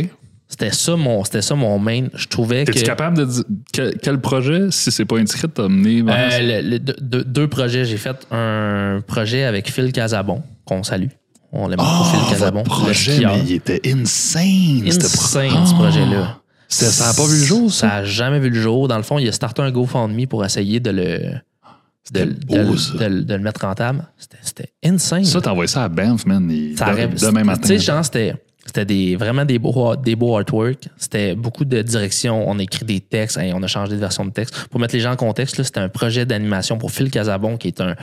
C'était ça mon, c'était ça mon main. Je trouvais que T'es-tu capable de dire quel, quel projet, si c'est pas indiscret, t'as mené Euh, le- le- deux, projets. J'ai fait un projet avec Phil Casabon qu'on salue. On l'aime beaucoup Oh, Phil votre Casabon. le projet, skieur. mais il était insane. ce pro- Insane ce Oh! projet-là. C'est- Ça n'a pas vu le jour, ça? Ça n'a jamais vu le jour. Dans le fond, il a starté un GoFundMe pour essayer de le, de, C'était de- beau, de- ça. de- de le mettre rentable. C'était, c'était insane. Ça, envoyé ça à Banff, man. Ça aurait- demain matin. Tu sais, genre, c'était, c'était des, vraiment des beaux, des beaux artworks. C'était beaucoup de direction. On a écrit des textes. Hey, on a changé de version de texte. Pour mettre les gens en contexte, c'était un projet d'animation pour Phil Casabon, qui est un,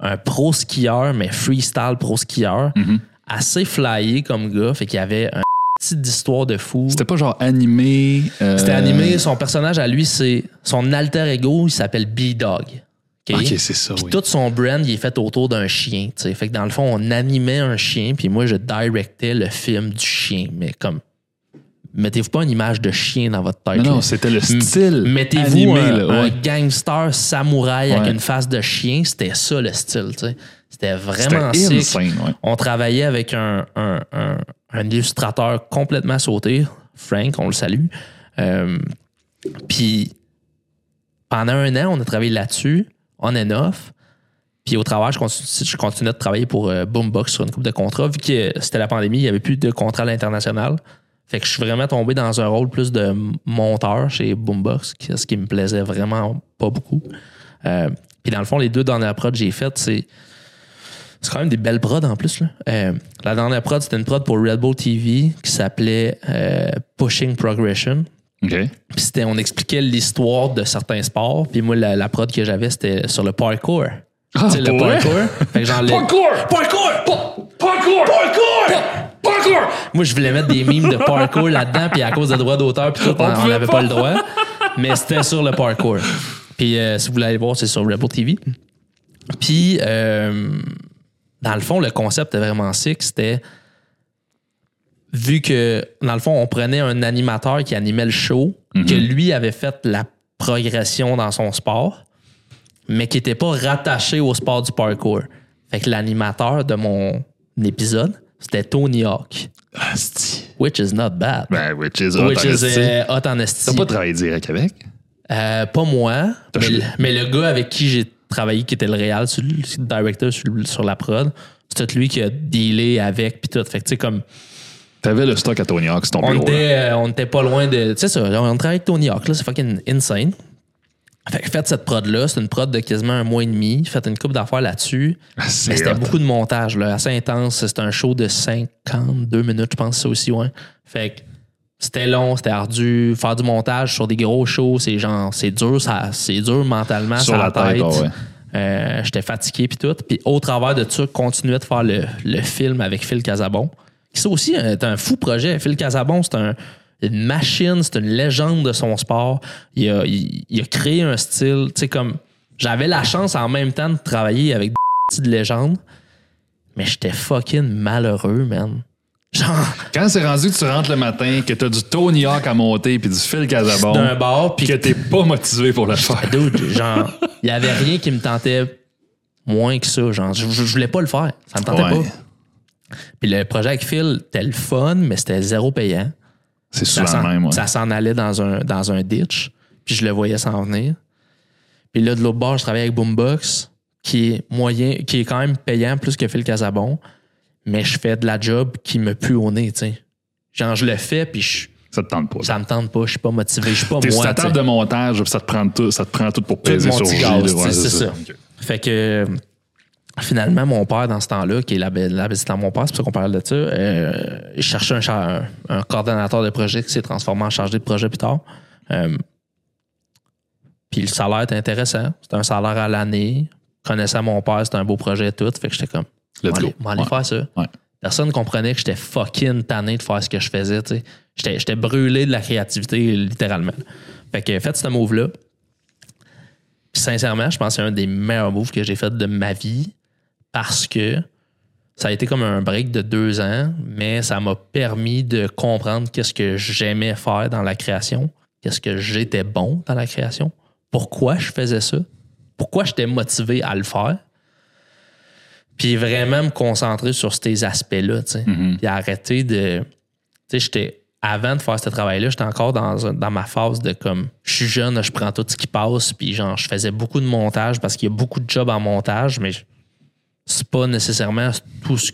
un pro skieur, mais freestyle pro skieur. Mm-hmm. Assez flyé comme gars. Fait qu'il y avait un petit d'histoire de fou. C'était pas genre animé. euh, C'était animé. Son personnage à lui, c'est son alter ego, il s'appelle B-Dog. OK? C'est ça, Puis oui. tout son brand, il est fait autour d'un chien. Fait que dans le fond, on animait un chien, puis moi, je directais le film du chien. Mais comme, mettez-vous pas une image de chien dans votre tête. Non, là. c'était le style. Mettez-vous un, gangster samouraï avec une face de chien. C'était ça le style. C'était vraiment sick. insane, ouais. On travaillait avec un, un- un- un illustrateur complètement sauté, Frank, on le salue. Euh, Puis pendant un an, on a travaillé là-dessus, on and off. Puis au travail, je, continuais de travailler pour euh, Boombox sur une coupe de contrats. Vu que c'était la pandémie, il n'y avait plus de contrat à l'international. Fait que je suis vraiment tombé dans un rôle plus de monteur chez Boombox, ce qui me plaisait vraiment pas beaucoup. Euh, puis dans le fond, les deux dernières prods que j'ai faites, c'est c'est quand même des belles prods en plus. Là. Euh, la dernière prod, c'était une prod pour Red Bull TV qui s'appelait Pushing Progression. OK. Puis c'était, on expliquait l'histoire de certains sports. Puis moi, la, la prod que j'avais, c'était sur le parkour. Ah, tu sais, le parkour. Fait que genre, Parkour! Parkour! Parkour! Parkour! Parkour! Moi, je voulais mettre des mimes de parkour là-dedans, puis à cause de droits d'auteur, puis tout, on n'avait pas. pas. le droit. Mais c'était sur le parkour. Puis euh, si vous voulez aller voir, c'est sur Rebel TV. Puis, euh, dans le fond, le concept est vraiment sick. C'était vu que, dans le fond, on prenait un animateur qui animait le show, que lui avait fait la progression dans son sport, mais qui n'était pas rattaché au sport du parkour. Fait que l'animateur de mon épisode, c'était Tony Hawk. Asti. Which is not bad. Ben, which is hot, Which en is euh, hot en esti. T'as pas travaillé direct avec? Euh, pas moi, mais, le- mais le gars avec qui j'ai travaillé, qui était le réal, sur, le directeur sur, la prod, c'était lui qui a dealé avec, puis tout. Fait que, tu sais, comme, T'avais le stock à Tony Hawk, c'est ton on bureau. était, euh, on était pas loin de. Tu sais, ça, on travaille avec Tony Hawk, là, c'est fucking insane. Fait que faites cette prod-là, c'est une prod de quasiment un mois et demi. Faites une coupe d'affaires là-dessus. Ah, Mais c'était beaucoup de montage, là, assez intense. C'était un show de 52 minutes, je pense, ça aussi, ouais. Fait que c'était long, c'était ardu. Faire du montage sur des gros shows, c'est genre, c'est dur, ça, c'est dur mentalement, Sur la tête, ouais. Euh, J'étais fatigué puis tout. Puis au travers de ça, continuais de faire le, le film avec Phil Casabon. Ça aussi euh, est un fou projet. Phil Casabon, c'est un- une machine, c'est une légende de son sport. Il a, il- il a créé un style, tu sais, comme j'avais la chance en même temps de travailler avec des petites légendes, mais j'étais fucking malheureux, man. Genre, Quand c'est rendu que tu rentres le matin, que t'as du Tony Hawk à monter puis du Phil Casabon, d'un bar, puis que t'es pas motivé pour le faire. Dude, genre, il y avait rien qui me tentait moins que ça. Genre, je, je voulais pas le faire. Ça me tentait Ouais. pas. Puis le projet avec Phil, c'était le fun, mais c'était zéro payant. C'est souvent le même, ouais. ça s'en allait dans un, dans un ditch. Puis je le voyais s'en venir. Puis là, de l'autre bord, je travaillais avec Boombox, qui est moyen, qui est quand même payant plus que Phil Casabon. Mais je fais de la job qui me pue au nez, tu sais. Genre, je le fais, puis je- Ça te tente pas. ça me tente pas, je suis pas motivé, je suis pas T'es sur moi. ta table de montage, ça te prend tout, ça te prend tout pour peser sur ouais, c'est ça. Fait que finalement, mon père, dans ce temps-là, qui est la belle, la belle c'est mon père, c'est pour ça qu'on parle de ça, euh, il cherchait un, un, un coordonnateur de projet qui s'est transformé en chargé de projet plus tard. Euh, puis le salaire était intéressant. C'était un salaire à l'année. Connaissant mon père, c'était un beau projet et tout. Fait que j'étais comme, Let's go. aller- m'en aller Ouais. faire ça. Ouais. Personne ne comprenait que j'étais fucking tanné de faire ce que je faisais. J'étais, j'étais brûlé de la créativité, littéralement. Fait que faites ce move-là. Puis sincèrement, je pense que c'est un des meilleurs moves que j'ai fait de ma vie parce que ça a été comme un break de deux ans, mais ça m'a permis de comprendre qu'est-ce que j'aimais faire dans la création, qu'est-ce que j'étais bon dans la création, pourquoi je faisais ça, pourquoi j'étais motivé à le faire. Puis vraiment me concentrer sur ces aspects-là, tu sais. Puis arrêter de. Tu sais, j'étais. Avant de faire ce travail-là, j'étais encore dans, dans ma phase de comme. Je suis jeune, je prends tout ce qui passe, puis genre, je faisais beaucoup de montage parce qu'il y a beaucoup de jobs en montage, mais je- c'est pas nécessairement tout ce-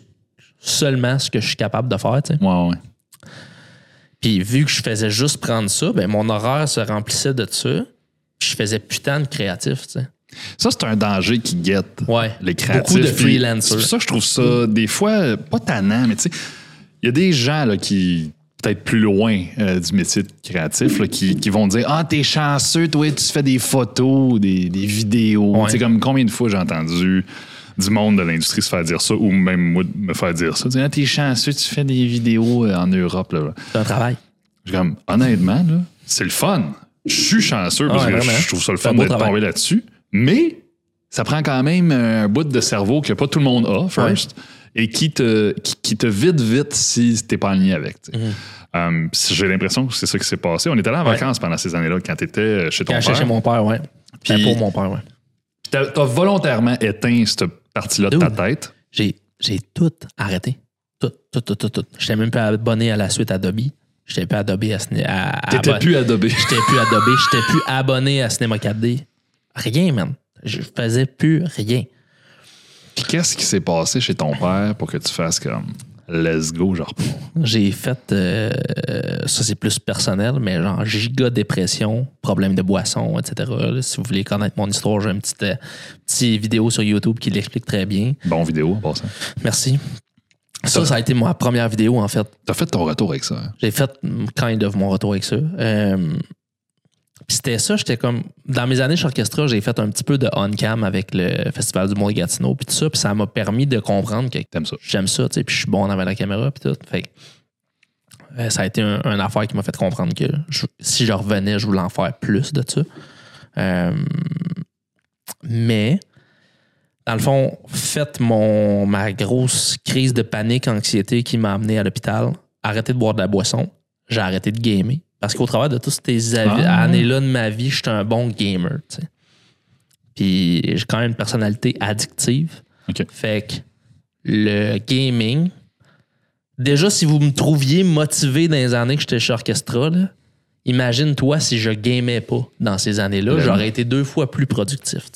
seulement ce que je suis capable de faire, tu sais. Ouais, ouais. Puis vu que je faisais juste prendre ça, ben mon horaire se remplissait de ça. Puis je faisais putain de créatif, tu sais. Ça, c'est un danger qui guette Ouais. les créatifs. Beaucoup de freelancers. C'est ça que je trouve ça, des fois, pas tannant, mais tu sais, il y a des gens là, qui, peut-être plus loin euh, du métier de créatif, là, qui, qui vont dire Ah, t'es chanceux, toi, tu fais des photos, des, des vidéos. Ouais. Tu sais, comme combien de fois j'ai entendu du monde de l'industrie se faire dire ça, ou même moi de me faire dire ça. Dire, ah, t'es chanceux, tu fais des vidéos euh, en Europe. Là, C'est un travail. Je comme, honnêtement, là, c'est le fun. Je suis chanceux parce que je trouve ça le fun d'être travail. tombé là-dessus. Mais ça prend quand même un bout de cerveau que pas tout le monde a, first, et qui te, qui, qui te vide vite si t'es pas aligné avec. tu. Mhm. Um, puis j'ai l'impression que c'est ça qui s'est passé. On était allé en Ouais. vacances pendant ces années-là quand t'étais euh, chez ton Quand père. cherchais mon père, ouais. Puis- pour mon père, ouais. T'as t'as volontairement éteint cette partie-là de ta tête. J'ai, tout arrêté. Tout, tout, tout, tout, tout. J'étais même pas abonné à la suite Adobe. J'étais plus abonné à, Ciné- à, à T'étais plus adobé. J'étais plus Adobe. J'étais plus abonné à Cinema 4D. Rien, man. Je faisais plus rien. Puis Qu'est-ce qui s'est passé chez ton père pour que tu fasses comme let's go, genre. J'ai fait, euh, ça c'est plus personnel, mais genre giga dépression, problème de boisson, etc. Là, si vous voulez connaître mon histoire, j'ai une petite, euh, petite vidéo sur YouTube qui l'explique très bien. Bon vidéo, en passant. Merci. Ça, ça a été ma première vidéo, en fait. T'as fait ton retour avec ça. hein? J'ai fait mm, kind of mon retour avec ça. Euh, c'était ça, j'étais comme. Dans mes années chez Orchestra, j'ai fait un petit peu de on-cam avec le Festival du Mont Gatineau, puis tout ça, puis ça m'a permis de comprendre que ça. j'aime ça, tu sais, puis je suis bon avec la caméra, puis tout. Fait que, euh, ça a été un, un affaire qui m'a fait comprendre que je- si je revenais, je voulais en faire plus de ça. Euh, mais, dans le fond, fait mon, ma grosse crise de panique, anxiété qui m'a amené à l'hôpital, arrêté de boire de la boisson, j'ai arrêté de gamer. Parce qu'au travers de toutes ces Ah. années-là de ma vie, j'étais un bon gamer. Puis j'ai quand même une personnalité addictive. Fait que le gaming, déjà, si vous me trouviez motivé dans les années que j'étais chez Orchestra, imagine-toi si je gamais pas dans ces années-là, Vraiment. j'aurais été deux fois plus productif.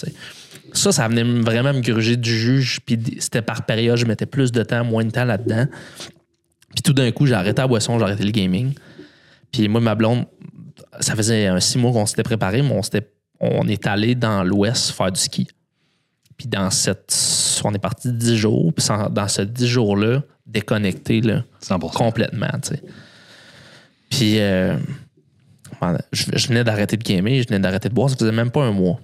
Ça, ça venait me- vraiment me gruger du juge, puis c'était par période, je mettais plus de temps, moins de temps là-dedans. Puis tout d'un coup, j'ai arrêté la boisson, j'ai arrêté le gaming. Puis moi, ma blonde, ça faisait un six mois qu'on s'était préparé, mais on, s'était- on est allé dans l'Ouest faire du ski. Puis dans cette. On est parti dix jours, puis dans ces dix jours-là, déconnecté, là, 100%. complètement, tu sais. Puis euh, pendant- je, je venais d'arrêter de gamer, je venais d'arrêter de boire, ça faisait même pas un mois.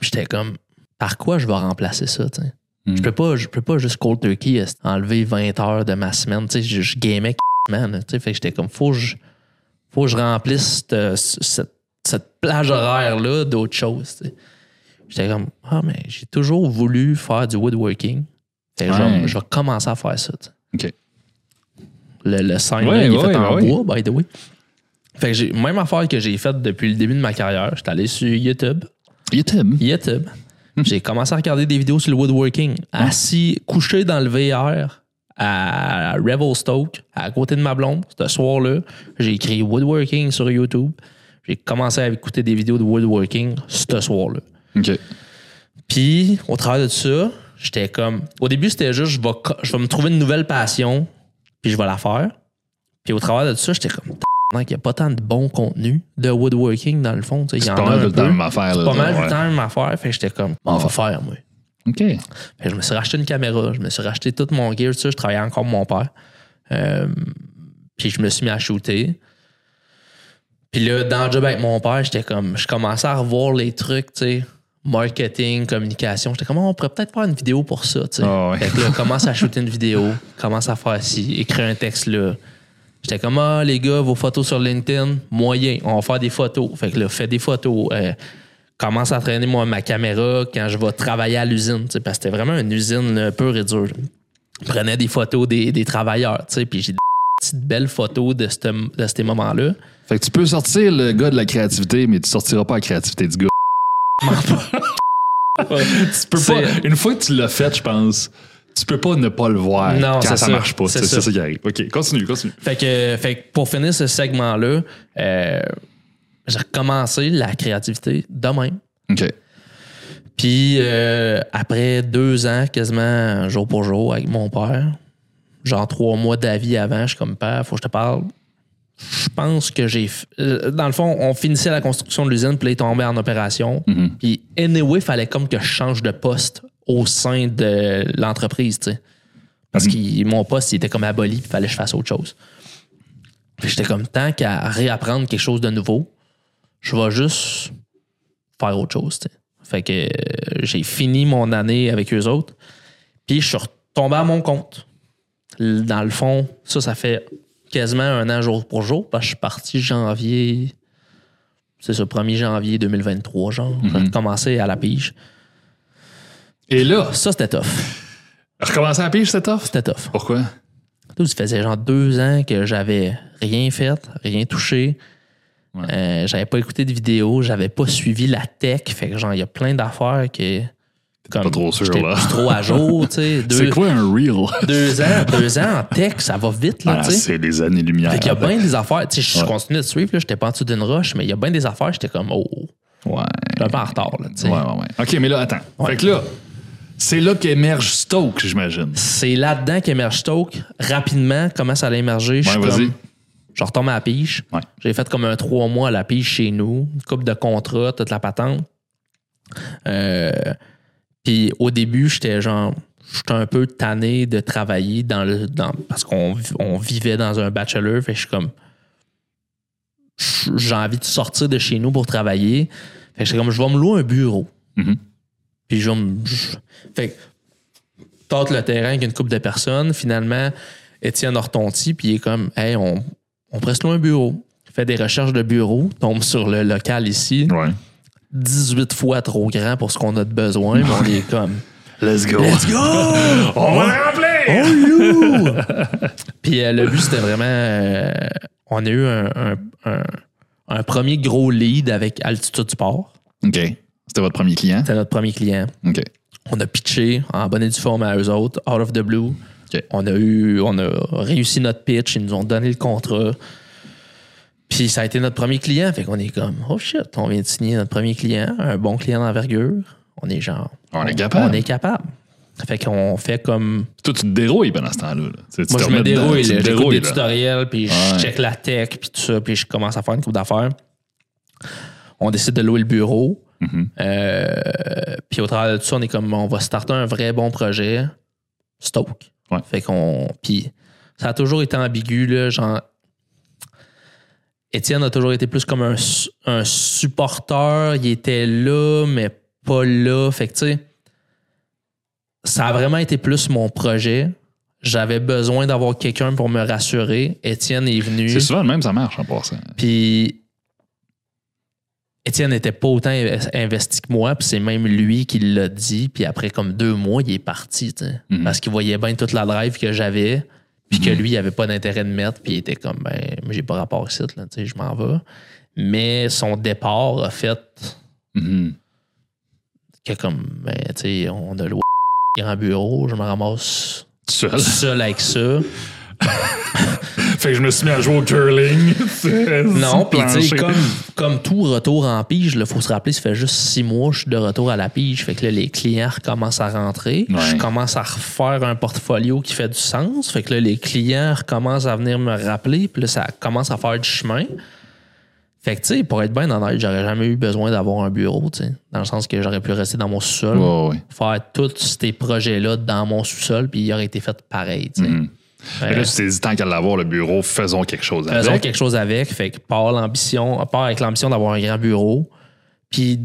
J'étais comme, par quoi je vais remplacer ça, tu sais? Mm. Je peux pas, je peux pas juste cold turkey enlever 20 heures de ma semaine, tu sais, je, je gamais man, tu sais, fait que j'étais comme, faut que je, faut que je remplisse cette, cette, cette plage horaire-là d'autres choses. J'étais comme, ah, mais j'ai toujours voulu faire du woodworking. Fait que je vais- Ouais. je vais commencer à faire ça. OK. Le, le sign, Ouais, là, il est ouais, fait en ouais, bois, by the way. Fait que j'ai, même affaire que j'ai faite depuis le début de ma carrière. J'étais allé sur YouTube. YouTube? YouTube. Hmm. J'ai commencé à regarder des vidéos sur le woodworking. Assis, couché dans le VR à Revelstoke, à côté de ma blonde, ce soir-là. J'ai écrit woodworking sur YouTube. J'ai commencé à écouter des vidéos de woodworking ce soir-là. OK. Puis, au travers de ça, j'étais comme. Au début, c'était juste, je vais, je vais me trouver une nouvelle passion, puis je vais la faire. Puis, au travers de ça, j'étais comme. Il n'y a pas tant de bon contenu de woodworking dans le fond. C'est pas mal tout le temps même affaire. C'est pas mal du temps même affaire. Fait que j'étais comme, on va faire, moi. OK. Je me suis racheté une caméra, je me suis racheté tout mon gear, tout ça. Je travaillais encore pour mon père. Euh, puis je me suis mis à shooter. Puis là, dans le job avec mon père, j'étais comme, je commençais à revoir les trucs, tu sais, marketing, communication. J'étais comme, on pourrait peut-être faire une vidéo pour ça, tu sais. Ah. Fait que là, commence à shooter une vidéo, commence à faire ci, écrire un texte là. J'étais comme, ah, les gars, vos photos sur LinkedIn, moyen, on va faire des photos. Fait que là, fais des photos. Euh, commence à traîner moi, ma caméra quand je vais travailler à l'usine, parce que c'était vraiment une usine là, pure et dure. Je prenais des photos des, des travailleurs, tu sais, puis j'ai des petites belles photos de, de ces moments-là. Fait que tu peux sortir le gars de la créativité, mais tu sortiras pas la créativité du gars. tu peux pas. Une fois que tu l'as fait, je pense, tu peux pas ne pas le voir Non, quand ça, ça. marche pas. C'est ça. ça qui arrive. OK, continue, continue. Fait que, fait que pour finir ce segment-là, euh, j'ai recommencé la créativité de même. OK. Puis euh, après deux ans, quasiment jour pour jour avec mon père, genre trois mois d'avis avant, je suis comme père, faut que je te parle. Je pense que j'ai. euh, Dans le fond, on finissait la construction de l'usine, puis là, il tombait en opération. Puis, anyway, il fallait comme que je change de poste au sein de l'entreprise, tu sais. Parce que mon poste, il était comme aboli, puis il fallait que je fasse autre chose. Puis j'étais comme, tant qu'à réapprendre quelque chose de nouveau, je vais juste faire autre chose. Fait que euh, j'ai fini mon année avec eux autres. Puis je suis retombé à mon compte. Dans le fond, ça, ça fait quasiment un an jour pour jour, parce que je suis parti janvier. C'est ça, 1er janvier 2023, genre. J'ai commencé à la pige. Et là, Ça, c'était tough. recommencer à pige, c'était tough? C'était tough. Pourquoi? Ça faisait genre deux ans que j'avais rien fait, rien touché. Ouais. Euh, j'avais pas écouté de vidéos, j'avais pas suivi la tech. Fait que genre, il y a plein d'affaires que. comme, Pas trop sûr, là. plus trop à jour, tu sais. C'est quoi un reel? deux ans, deux ans en tech, ça va vite, là, Ah, tu sais. c'est des années-lumière. Fait qu'il y a bien des affaires, tu sais, je Ouais. continue de suivre, là, j'étais pas en dessous d'une roche, mais il y a bien des affaires, j'étais comme, oh, Ouais. j'étais un peu en retard, là, tu sais. Ouais, ouais, ouais. OK, mais là, attends. Fait que là, c'est là qu'émerge Stoke, j'imagine. C'est là-dedans qu'émerge Stoke. Rapidement, comment ça allait émerger? Je Ouais, suis vas-y. comme, je retombe à la pige. Ouais. J'ai fait comme un trois mois à la pige chez nous, une couple de contrats, toute la patente. Euh, Puis au début, j'étais genre, j'étais un peu tanné de travailler dans le, dans, parce qu'on on vivait dans un bachelor. Fait que je suis comme, j'ai envie de sortir de chez nous pour travailler. Fait que j'étais comme, je vais me louer un bureau. Mhm. Puis je vais me. Fait que, tente le terrain avec une couple de personnes. Finalement, Étienne Hortonti, puis il est comme, hey, on, on presse louer un bureau. Fait des recherches de bureau, tombe sur le local ici, Ouais. 18 fois trop grand pour ce qu'on a de besoin, mais on est comme, Let's go. let's go! On va le remplir! Oh, you! Puis euh, le but, c'était vraiment. euh, on a eu un, un- un- un premier gros lead avec Altitude Sport. OK. C'était votre premier client? C'était notre premier client. OK. On a pitché en bonne et due forme à eux autres, out of the blue. On a eu, on a réussi notre pitch, ils nous ont donné le contrat. Puis ça a été notre premier client. Fait qu'on est comme, oh shit, on vient de signer notre premier client, un bon client d'envergure. On est genre. On est capable. On est capable. Fait qu'on fait comme. Toi, tu te dérouilles pendant ce temps-là. là. Moi, je me dérouille, j'écoute des là. tutoriels, puis je Ouais. check la tech, puis tout ça, puis je commence à faire une coupe d'affaires. On décide de louer le bureau. Mhm. Euh, puis au travers de tout ça, on est comme, on va starter un vrai bon projet. Stoke. Ouais. Fait qu'on. Puis ça a toujours été ambigu, là, genre. Étienne a toujours été plus comme un, un supporter. Il était là, mais pas là. Fait que, tu sais, ça a vraiment été plus mon projet. J'avais besoin d'avoir quelqu'un pour me rassurer. Étienne est venu. C'est souvent le même, ça marche en passant. Puis Étienne n'était pas autant inv- investi que moi, puis c'est même lui qui l'a dit. Puis après comme deux mois, il est parti. Mhm. parce qu'il voyait bien toute la drive que j'avais, puis que lui, il avait pas d'intérêt de mettre, puis il était comme ben, moi, j'ai pas rapport tu sais, je m'en vais. Mais son départ a fait Mhm. que comme ben, tu sais, on a le grand bureau, je me ramasse seul avec ça. fait que je me suis mis à jouer au curling. Non, puis tu sais, comme, comme tout retour en pige, il faut se rappeler, ça fait juste six mois que je suis de retour à la pige. Fait que là, les clients recommencent à rentrer. Ouais. Je commence à refaire un portfolio qui fait du sens. Fait que là, les clients recommencent à venir me rappeler. Puis là, ça commence à faire du chemin. Fait que, tu sais, pour être bien honnête, j'aurais jamais eu besoin d'avoir un bureau, tu sais. Dans le sens que j'aurais pu rester dans mon sous-sol, Ouais, ouais. faire tous ces projets-là dans mon sous-sol, puis il aurait été fait pareil, tu sais. Fait que là, tu t'es dit, tant qu'à l'avoir, le bureau, faisons quelque chose Faisons avec. quelque chose avec. Fait que part l'ambition, part avec l'ambition d'avoir un grand bureau. Puis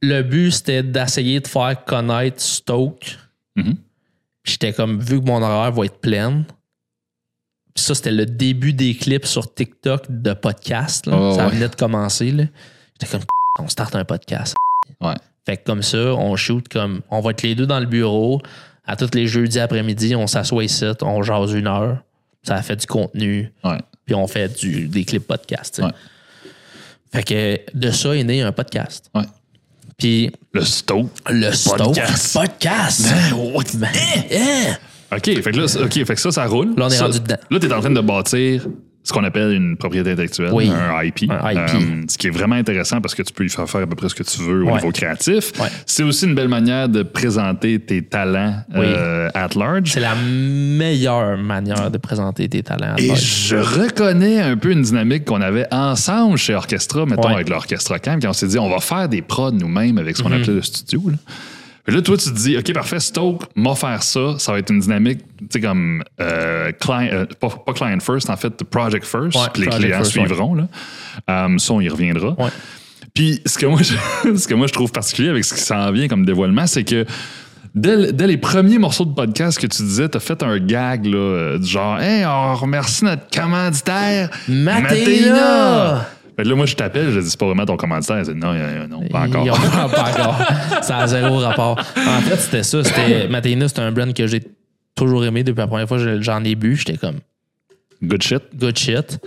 le but, c'était d'essayer de faire connaître Stoke. Mhm. Puis j'étais comme, vu que mon horaire va être pleine. Puis ça, c'était le début des clips sur TikTok de podcast. là. Oh, ça ouais. venait de commencer. J'étais comme, on starte un podcast. Ouais. Fait que comme ça, on shoot comme, on va être les deux dans le bureau. À tous les jeudis après-midi, on s'assoit ici, on jase une heure. Ça fait du contenu Ouais. puis on fait du, des clips podcast. Ouais. Fait que de ça est né un podcast. Ouais. Puis Le Stoke. le Stoke Podcast. podcast. Hein? OK, fait que là, OK, fait que ça, ça roule. Là, on est Ça- rendu dedans. Là, tu es en train de bâtir ce qu'on appelle une propriété intellectuelle, Oui. un IP. Un IP. Euh, ce qui est vraiment intéressant parce que tu peux y faire faire à peu près ce que tu veux au Ouais. niveau créatif. Ouais. C'est aussi une belle manière de présenter tes talents Oui. euh, at large. C'est la meilleure manière de présenter tes talents. Et Ouais. je reconnais un peu une dynamique qu'on avait ensemble chez Orchestra, mettons Ouais. avec l'Orchestra Camp, quand on s'est dit on va faire des prods nous-mêmes avec ce qu'on Mhm. appelait le studio. Là. Puis là, toi, tu te dis, OK, parfait, Stoke m'a faire ça. Ça va être une dynamique, tu sais, comme euh, client, euh, pas, pas client first, en fait, project first. Ouais, puis les clients first, ouais. suivront. Là. Euh, ça, on y reviendra. Ouais. Puis ce que moi je, ce que moi je trouve particulier avec ce qui s'en vient comme dévoilement, c'est que dès, dès les premiers morceaux de podcast que tu disais, t'as fait un gag là, du genre Hey, on remercie notre commanditaire Matéina! Fait que là, moi, je t'appelle, je dis c'est pas vraiment ton commanditaire. Elle dit non, euh, non, pas encore. Ils ont- pas encore. Ça a zéro rapport. En fait, c'était ça. C'était Matéina, c'était un brand que j'ai toujours aimé depuis la première fois que j'en ai bu. J'étais comme Good shit. good shit.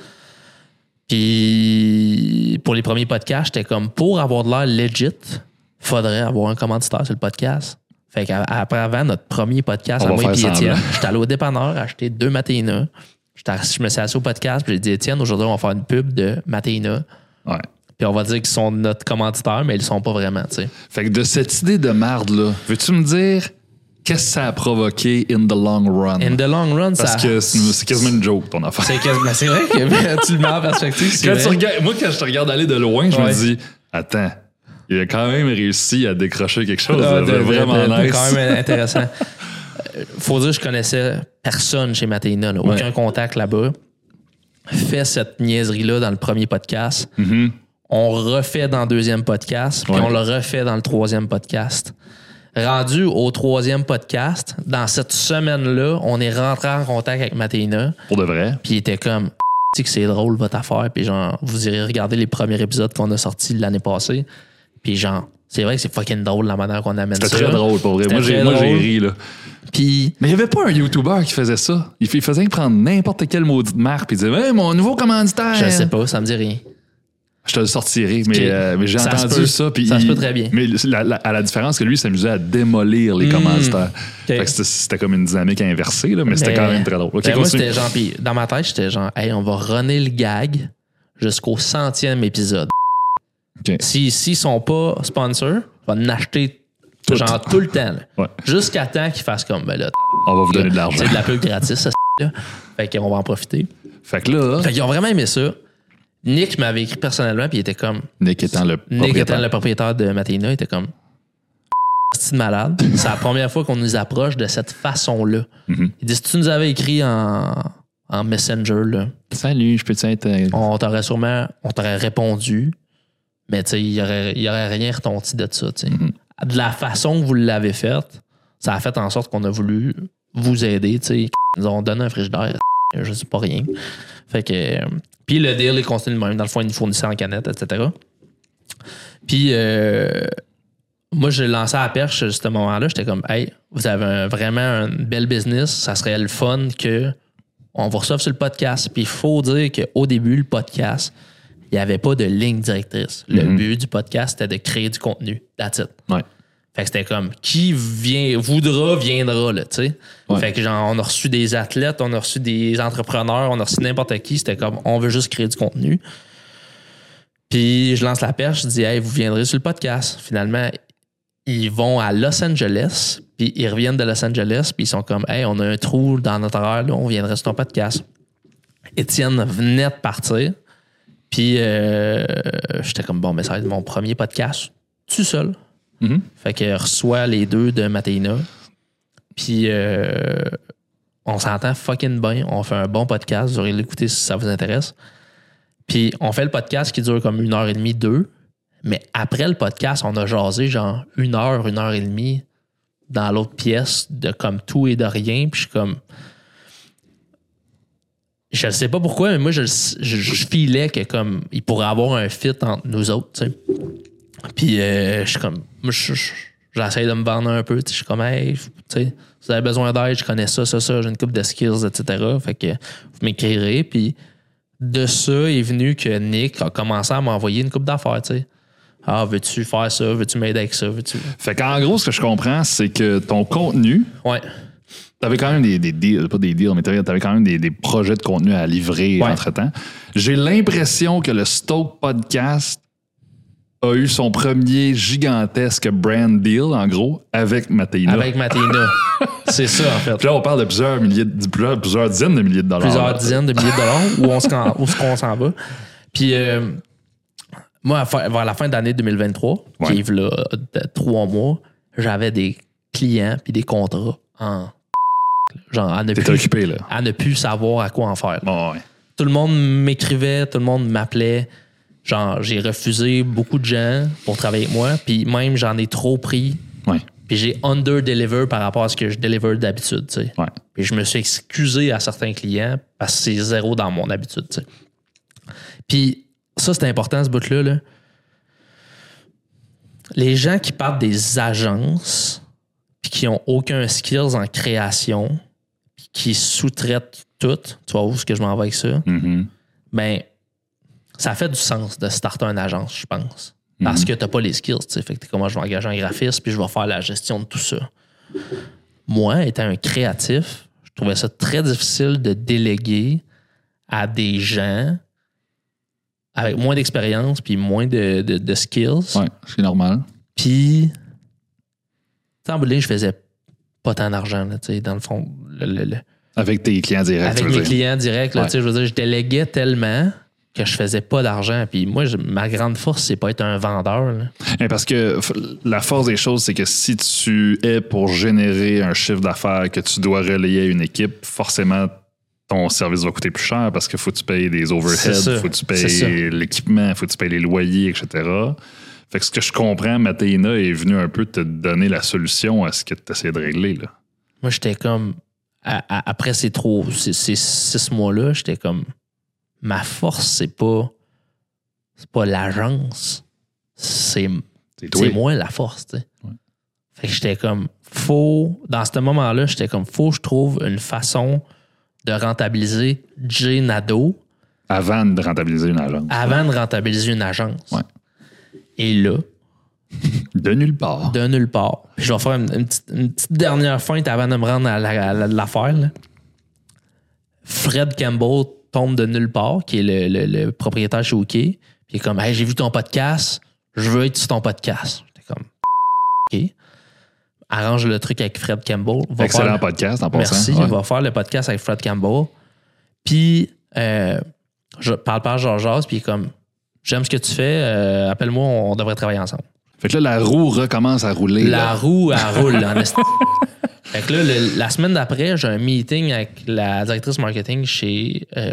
Puis pour les premiers podcasts, j'étais comme pour avoir de l'air legit, faudrait avoir un commanditaire sur le podcast. Fait qu'après, avant notre premier podcast, On à moi et Étienne, j'étais allé au dépanneur acheter deux Matéina. Je me suis assis au podcast, j'ai dit, Étienne, aujourd'hui, on va faire une pub de Matéina. Ouais. Puis on va dire qu'ils sont notre commanditaire, mais ils le sont pas vraiment, tu sais. Fait que de cette idée de marde-là, veux-tu me dire qu'est-ce que ça a provoqué in the long run? In the long run, Parce ça. que c'est quasiment une joke, ton affaire. C'est quasiment- c'est vrai que tu le mets en perspective. Quand tu regardes- moi, quand je te regarde aller de loin, je Ouais. me dis, attends, il a quand même réussi à décrocher quelque chose Ah, de, vraiment de nice. quand même intéressant. Faut dire, je connaissais personne chez Matéina, là. aucun Ouais. contact là-bas. Fait cette niaiserie-là dans le premier podcast. Mhm. On refait dans le deuxième podcast, puis Ouais. on le refait dans le troisième podcast. Rendu au troisième podcast, dans cette semaine-là, on est rentré en contact avec Matéina, Pour de vrai. puis il était comme, tu sais que c'est drôle votre affaire, puis genre, vous irez regarder les premiers épisodes qu'on a sortis l'année passée, puis genre, c'est vrai que c'est fucking drôle la manière qu'on amène ça. C'était très drôle, pour vrai. Moi, j'ai moi, j'ai ri, là. Puis Mais il n'y avait pas un YouTuber qui faisait ça. Il, faisait prendre n'importe quelle maudite marque et il disait Hey, mon nouveau commanditaire. Je sais pas, ça me dit rien. Je te le sortirai, mais, euh, mais j'ai Ça entendu peut. ça. puis Ça se peut très bien. Mais la- la- à la différence que lui, il s'amusait à démolir les Hmm. commanditaires. Fait que c'était- C'était comme une dynamique inversée, là, mais c'était quand même très drôle. Ben, moi, c'était genre, puis dans ma tête, j'étais genre, hey, on va runner le gag jusqu'au centième épisode. Ok. Si S'ils sont pas sponsors, on va en acheter Tout. genre tout le temps. Ouais. Jusqu'à temps qu'ils fassent comme, ben là, On va vous donner de l'argent. c'est de la pub gratis, ça, là. Fait qu'on va en profiter. Fait que là, Fait qu'ils ont vraiment aimé ça. Nick m'avait écrit personnellement, puis il était comme, Nick étant le Nick propriétaire. étant le propriétaire de Matéina, il était comme c'est de malade. C'est la première fois qu'on nous approche de cette façon-là. Mhm. Il dit si tu nous avais écrit en, en Messenger, là, Salut, je peux être. euh, on t'aurait sûrement on t'aurait répondu, mais tu sais, il y aurait, il aurait rien retenti de ça. sais. De la façon que vous l'avez faite, ça a fait en sorte qu'on a voulu vous aider. Ils nous ont donné un frigidaire, je sais pas rien. Fait que. Puis le deal est continue de même. Dans le fond, ils nous fournissaient en canette, etc. Puis euh, moi, j'ai lancé à la perche à ce moment-là. J'étais comme, hey, vous avez un- vraiment un bel business. Ça serait le fun que on vous reçoive sur le podcast. Puis il faut dire qu'au début, le podcast, il n'y avait pas de ligne directrice. Le Mhm. but du podcast, c'était de créer du contenu. That's it. Ouais. Fait que c'était comme qui vient, voudra, viendra, là, tu sais. Ouais. Fait que genre, on a reçu des athlètes, on a reçu des entrepreneurs, on a reçu n'importe qui. C'était comme, on veut juste créer du contenu. Puis je lance la perche, je dis, hey, vous viendrez sur le podcast. Finalement, ils vont à Los Angeles, puis ils reviennent de Los Angeles, puis ils sont comme, hey, on a un trou dans notre horaire, là, on viendrait sur ton podcast. Étienne venait de partir, puis euh, j'étais comme, bon, mais ça va être mon premier podcast, tout seul. Mhm. Fait que reçoit les deux de Matéina. Puis euh, on s'entend fucking bien. On fait un bon podcast. Vous aurez l'écouter si ça vous intéresse. Puis on fait le podcast qui dure comme une heure et demie, deux. Mais après le podcast, on a jasé genre une heure, une heure et demie dans l'autre pièce de comme tout et de rien. Puis je suis comme. Je ne sais pas pourquoi, mais moi, je, je, je filais que comme il pourrait avoir un fit entre nous autres, tu sais. Puis euh, je suis comme. Moi, je- je- j'essaie de me vendre un peu. tu sais, Je suis comme, hey, tu sais, si vous avez besoin d'aide, je connais ça, ça, ça, j'ai une coupe de skills, etc. Fait que vous m'écrirez. Puis de ça est venu que Nick a commencé à m'envoyer une coupe d'affaires, tu sais. Ah, veux-tu faire ça? Veux-tu m'aider avec ça? Veux-tu? Fait qu'en gros, ce que je comprends, c'est que ton contenu, Ouais. T'avais quand même des, des deals, pas des deals, mais t'avais avais quand même des, des projets de contenu à livrer Ouais. entre-temps. J'ai l'impression que le Stoke Podcast a eu son premier gigantesque brand deal, en gros, avec Matéina. Avec Matéina. C'est ça, en fait. Puis là, on parle de plusieurs, milliers, de- plusieurs, plusieurs dizaines de milliers de dollars. plusieurs dizaines de milliers de dollars où on s'en- où est-ce qu'on s'en va. Puis euh, moi, vers la fin d'année 2023, Ouais. qui est là, de trois mois, j'avais des clients puis des contrats en genre à ne, plus, occupé, là. à ne plus savoir à quoi en faire. Bon, ouais. Tout le monde m'écrivait, tout le monde m'appelait. Genre, j'ai refusé beaucoup de gens pour travailler avec moi, puis même j'en ai trop pris, Ouais. puis j'ai under-deliver par rapport à ce que je deliver d'habitude, tu sais. Ouais. Puis je me suis excusé à certains clients parce que c'est zéro dans mon habitude. tu sais. Puis ça, c'est important, ce bout-là. là. Les gens qui partent des agences puis qui ont aucun skills en création qui sous-traitent tout, tu vois où est-ce que je m'en vais avec ça, Mhm. ben ça fait du sens de starter une agence, je pense. Parce que tu n'as pas les skills. tu sais. Fait que t'es comme moi, je vais engager un graphiste puis je vais faire la gestion de tout ça. moi, étant un créatif, je trouvais ça très difficile de déléguer à des gens avec moins d'expérience puis moins de, de- de skills. Ouais, c'est normal. Puis, en bout de ligne, je faisais pas tant d'argent, là, tu sais, dans le fond. le- le- le- Avec tes clients directs. avec mes dire. clients directs, là, Ouais. je veux dire, je déléguais tellement que je faisais pas d'argent. Puis moi, je- ma grande force, c'est pas être un vendeur. là. Parce que la force des choses, c'est que si tu es pour générer un chiffre d'affaires que tu dois relayer à une équipe, forcément, ton service va coûter plus cher parce qu'il faut que tu payes des overheads, faut que tu payes l'équipement, faut que tu payes les loyers, etc. Fait que ce que je comprends, Mathéina est venu un peu te donner la solution à ce que tu essaies de régler. Là. Moi, j'étais comme. à- à- après ces, trop, ces, ces six mois-là, j'étais comme. Ma force, c'est pas. C'est pas l'agence. C'est C'est moi la force, tu sais. Fait que j'étais comme, faut, dans ce moment-là, j'étais comme, faut que je trouve une façon de rentabiliser J Nado Avant de rentabiliser une agence. avant de rentabiliser une agence. Ouais. Et là, De nulle part. de nulle part. Puis je vais faire une, une petite, une petite dernière feinte avant de me rendre à la- la- l'affaire. là. Fred Campbell tombe de nulle part, qui est le, le- le propriétaire chez OK. Puis il est comme Hey, j'ai vu ton podcast, je veux être sur ton podcast. J'étais comme OK. Arrange le truc avec Fred Campbell. Va Excellent faire- podcast en passant. Merci. Ouais. Il va faire le podcast avec Fred Campbell. Puis, euh, je parle par Georges, puis il est comme J'aime ce que tu fais, euh, appelle-moi, on devrait travailler ensemble. Fait que là, la roue recommence à rouler. La là. roue, elle roule en esti. Fait que là, le- la semaine d'après, j'ai un meeting avec la directrice marketing chez euh,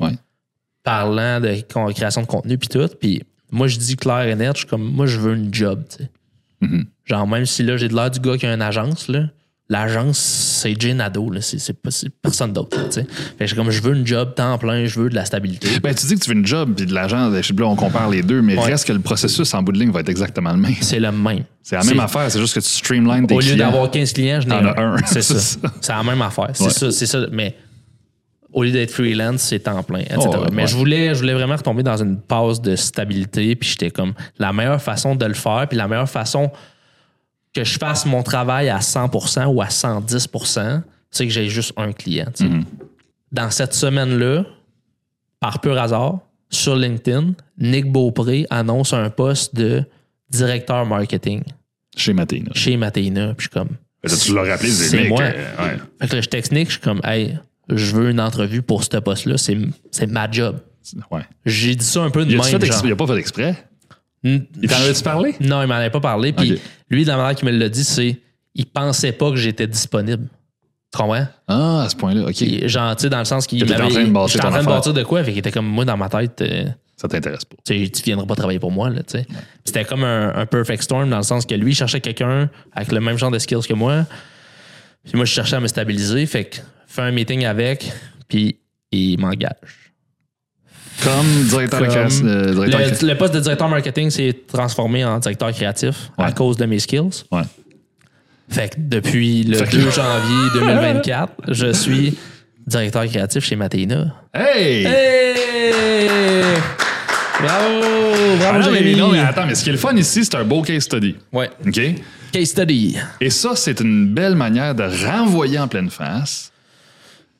Ouais. parlant de création de contenu puis tout. Puis moi, je dis clair et net, je suis comme, moi, je veux une job, tu sais. Mhm. Genre, même si là, j'ai de l'air du gars qui a une agence, là, l'agence, c'est Jay Nadeau. C'est, personne d'autre. Fait que comme, je veux une job temps plein, je veux de la stabilité. Ben, tu dis que tu veux une job puis de sais plus, on compare les deux, mais Ouais. reste que le processus en bout de ligne va être exactement le même. C'est le même. C'est la même affaire, c'est juste que tu streamlines tes Au lieu clients. d'avoir 15 clients, je n'ai un. un. C'est C'est ça. ça. C'est la même affaire. C'est Ouais. ça, c'est ça. Mais au lieu d'être freelance, c'est temps plein, etc. Oh, ouais, mais ouais. je voulais, je voulais vraiment retomber dans une pause de stabilité. Puis j'étais comme la meilleure façon de le faire, puis la meilleure façon que je fasse mon travail à 100% ou à 110%, c'est que j'ai juste un client. tu sais. Mm-hmm. Dans cette semaine-là, par pur hasard, sur LinkedIn, Nick Beaupré annonce un poste de directeur marketing Chez Matéina. chez Matéina. Puis je suis comme. Que Tu l'as rappelé, C'est moi. euh, ouais. Fait que là, je texte Nick, je suis comme, hey, je veux une entrevue pour ce poste-là, c'est, ma job. Ouais. J'ai dit ça un peu de même. il a pas fait exprès? Hmm, Il t'en avait-tu parlé? Non, il m'en avait pas parlé. Puis lui, de la manière qu'il me l'a dit, c'est il pensait pas que j'étais disponible. Tu comprends? Ah, à ce point-là, OK. Genre, tu sais, dans le sens qu'il m'avait. en train de bâtir en train de bâtir de quoi? Fait qu'il était comme moi dans ma tête. euh, Ça t'intéresse pas. tu viendras pas travailler pour moi, là, tu sais. C'était comme un, un perfect storm dans le sens que lui, il cherchait quelqu'un avec le même genre de skills que moi. Puis moi, je cherchais à me stabiliser. Fait que, fais un meeting avec, puis il m'engage. Comme directeur de création. euh, directeur. Le, poste de directeur marketing s'est transformé en directeur créatif à cause de mes skills. Ouais. Fait que depuis le Fait que- 2 janvier 2024, je suis directeur créatif chez Matéina. Hey! Hey! Bravo! Ah Bravo, non, mais, non, mais attends, mais ce qui est le fun ici, c'est un beau case study. Ouais. OK? Case study. Et ça, c'est une belle manière de renvoyer en pleine face.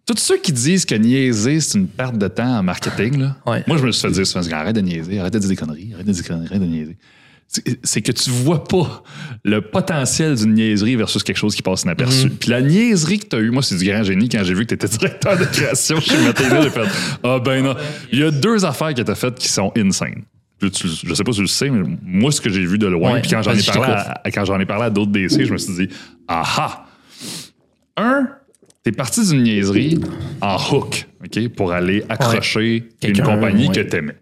Tous ceux qui disent que niaiser, c'est une perte de temps en marketing, là, Ouais. moi, je me suis fait dire souvent, arrête de niaiser, arrête de dire des conneries, arrête de dire des conneries, arrête de niaiser. C'est- que tu vois pas le potentiel d'une niaiserie versus quelque chose qui passe inaperçu. Puis la niaiserie que tu as eue, moi, c'est du grand génie quand j'ai vu que tu étais directeur de création chez Maténa. J'ai fait Ah ben non. Il y a deux affaires que tu as faites qui sont insane. Je, tu- je sais pas si tu le sais, mais moi, ce que j'ai vu de loin, Ouais, puis quand j'en ai, parlé à- quand j'en ai parlé à d'autres DC, je me suis dit Ah ah! Un, t'es parti d'une niaiserie en hook, OK, pour aller accrocher une compagnie ouais. que t'aimais.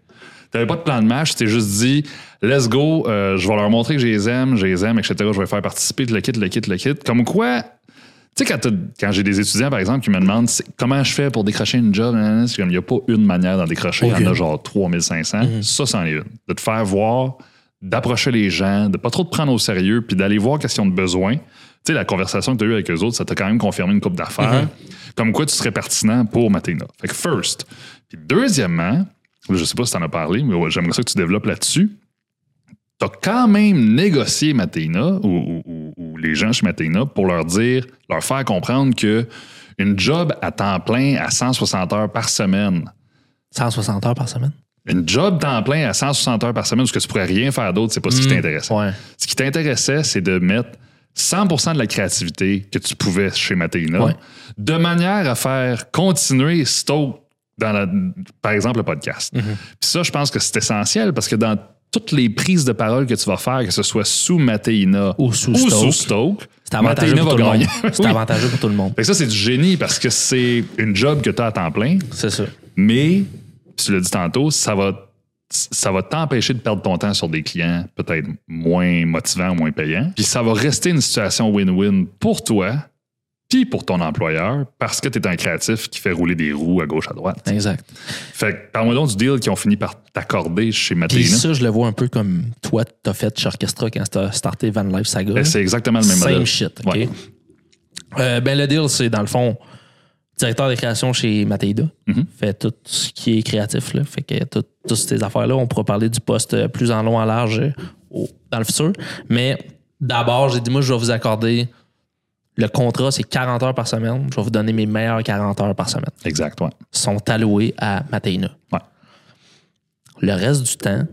T'avais pas de plan de match, tu t'es juste dit, let's go, euh, je vais leur montrer que je les aime, je les aime, etc. Je vais les faire participer, le kit, le kit, le kit. Comme quoi, tu sais, quand, j'ai des étudiants, par exemple, qui me demandent comment je fais pour décrocher une job, nanana, c'est comme il n'y a pas une manière d'en décrocher, il y en a genre 3500. Ça, c'en est une. De te faire voir, d'approcher les gens, de pas trop te prendre au sérieux, puis d'aller voir qu'est-ce qu'ils ont de besoin. Tu sais, la conversation que tu as eue avec eux autres, ça t'a quand même confirmé une coupe d'affaires. Comme quoi, tu serais pertinent pour Maténa. Fait que first. Puis deuxièmement, je sais pas si tu en as parlé, mais ouais, j'aimerais ça que tu développes là-dessus. Tu as quand même négocié Maténa ou, les gens chez Matéina pour leur dire, leur faire comprendre que une job à temps plein à 160 heures par semaine, 160 heures par semaine? une job temps plein à 160 heures par semaine où ce que tu pourrais rien faire d'autre, c'est pas ce qui t'intéressait. Ouais. Ce qui t'intéressait, c'est de mettre 100% de la créativité que tu pouvais chez Matéina Ouais. de manière à faire continuer Stoke dans la, par exemple, le podcast. Mhm. Puis ça, je pense que c'est essentiel parce que dans toutes les prises de parole que tu vas faire, que ce soit sous Matéina Ou sous Stoke, Stoke, C'est avantageux Oui. avantageux pour tout le monde. Que ça, c'est du génie parce que c'est une job que tu as à temps plein, C'est ça. mais, tu l'as dit tantôt, ça va, ça va t'empêcher de perdre ton temps sur des clients peut-être moins motivants ou moins payants. Puis ça va rester une situation win-win pour toi, puis pour ton employeur, parce que tu es un créatif qui fait rouler des roues à gauche à droite. Exact. Fait que parle-moi donc du deal qu'ils ont fini par t'accorder chez Matéina. ça, je le vois un peu comme toi, t'as fait chez Orchestra quand t'as starté Van Life Saga. Ben, C'est exactement le même Same modèle. shit, OK? Ouais. Euh, ben, le deal, c'est dans le fond, directeur de création chez Mateida. Mhm. Fait tout ce qui est créatif, là. Fait que tout- toutes ces affaires-là, on pourra parler du poste euh, plus en long, en large euh, au- dans le futur. Mais d'abord, j'ai dit, moi, je vais vous accorder le contrat, c'est 40 heures par semaine. Je vais vous donner mes meilleures 40 heures par semaine. Exact, ouais. sont alloués à Mateina. Ouais. Le reste du temps,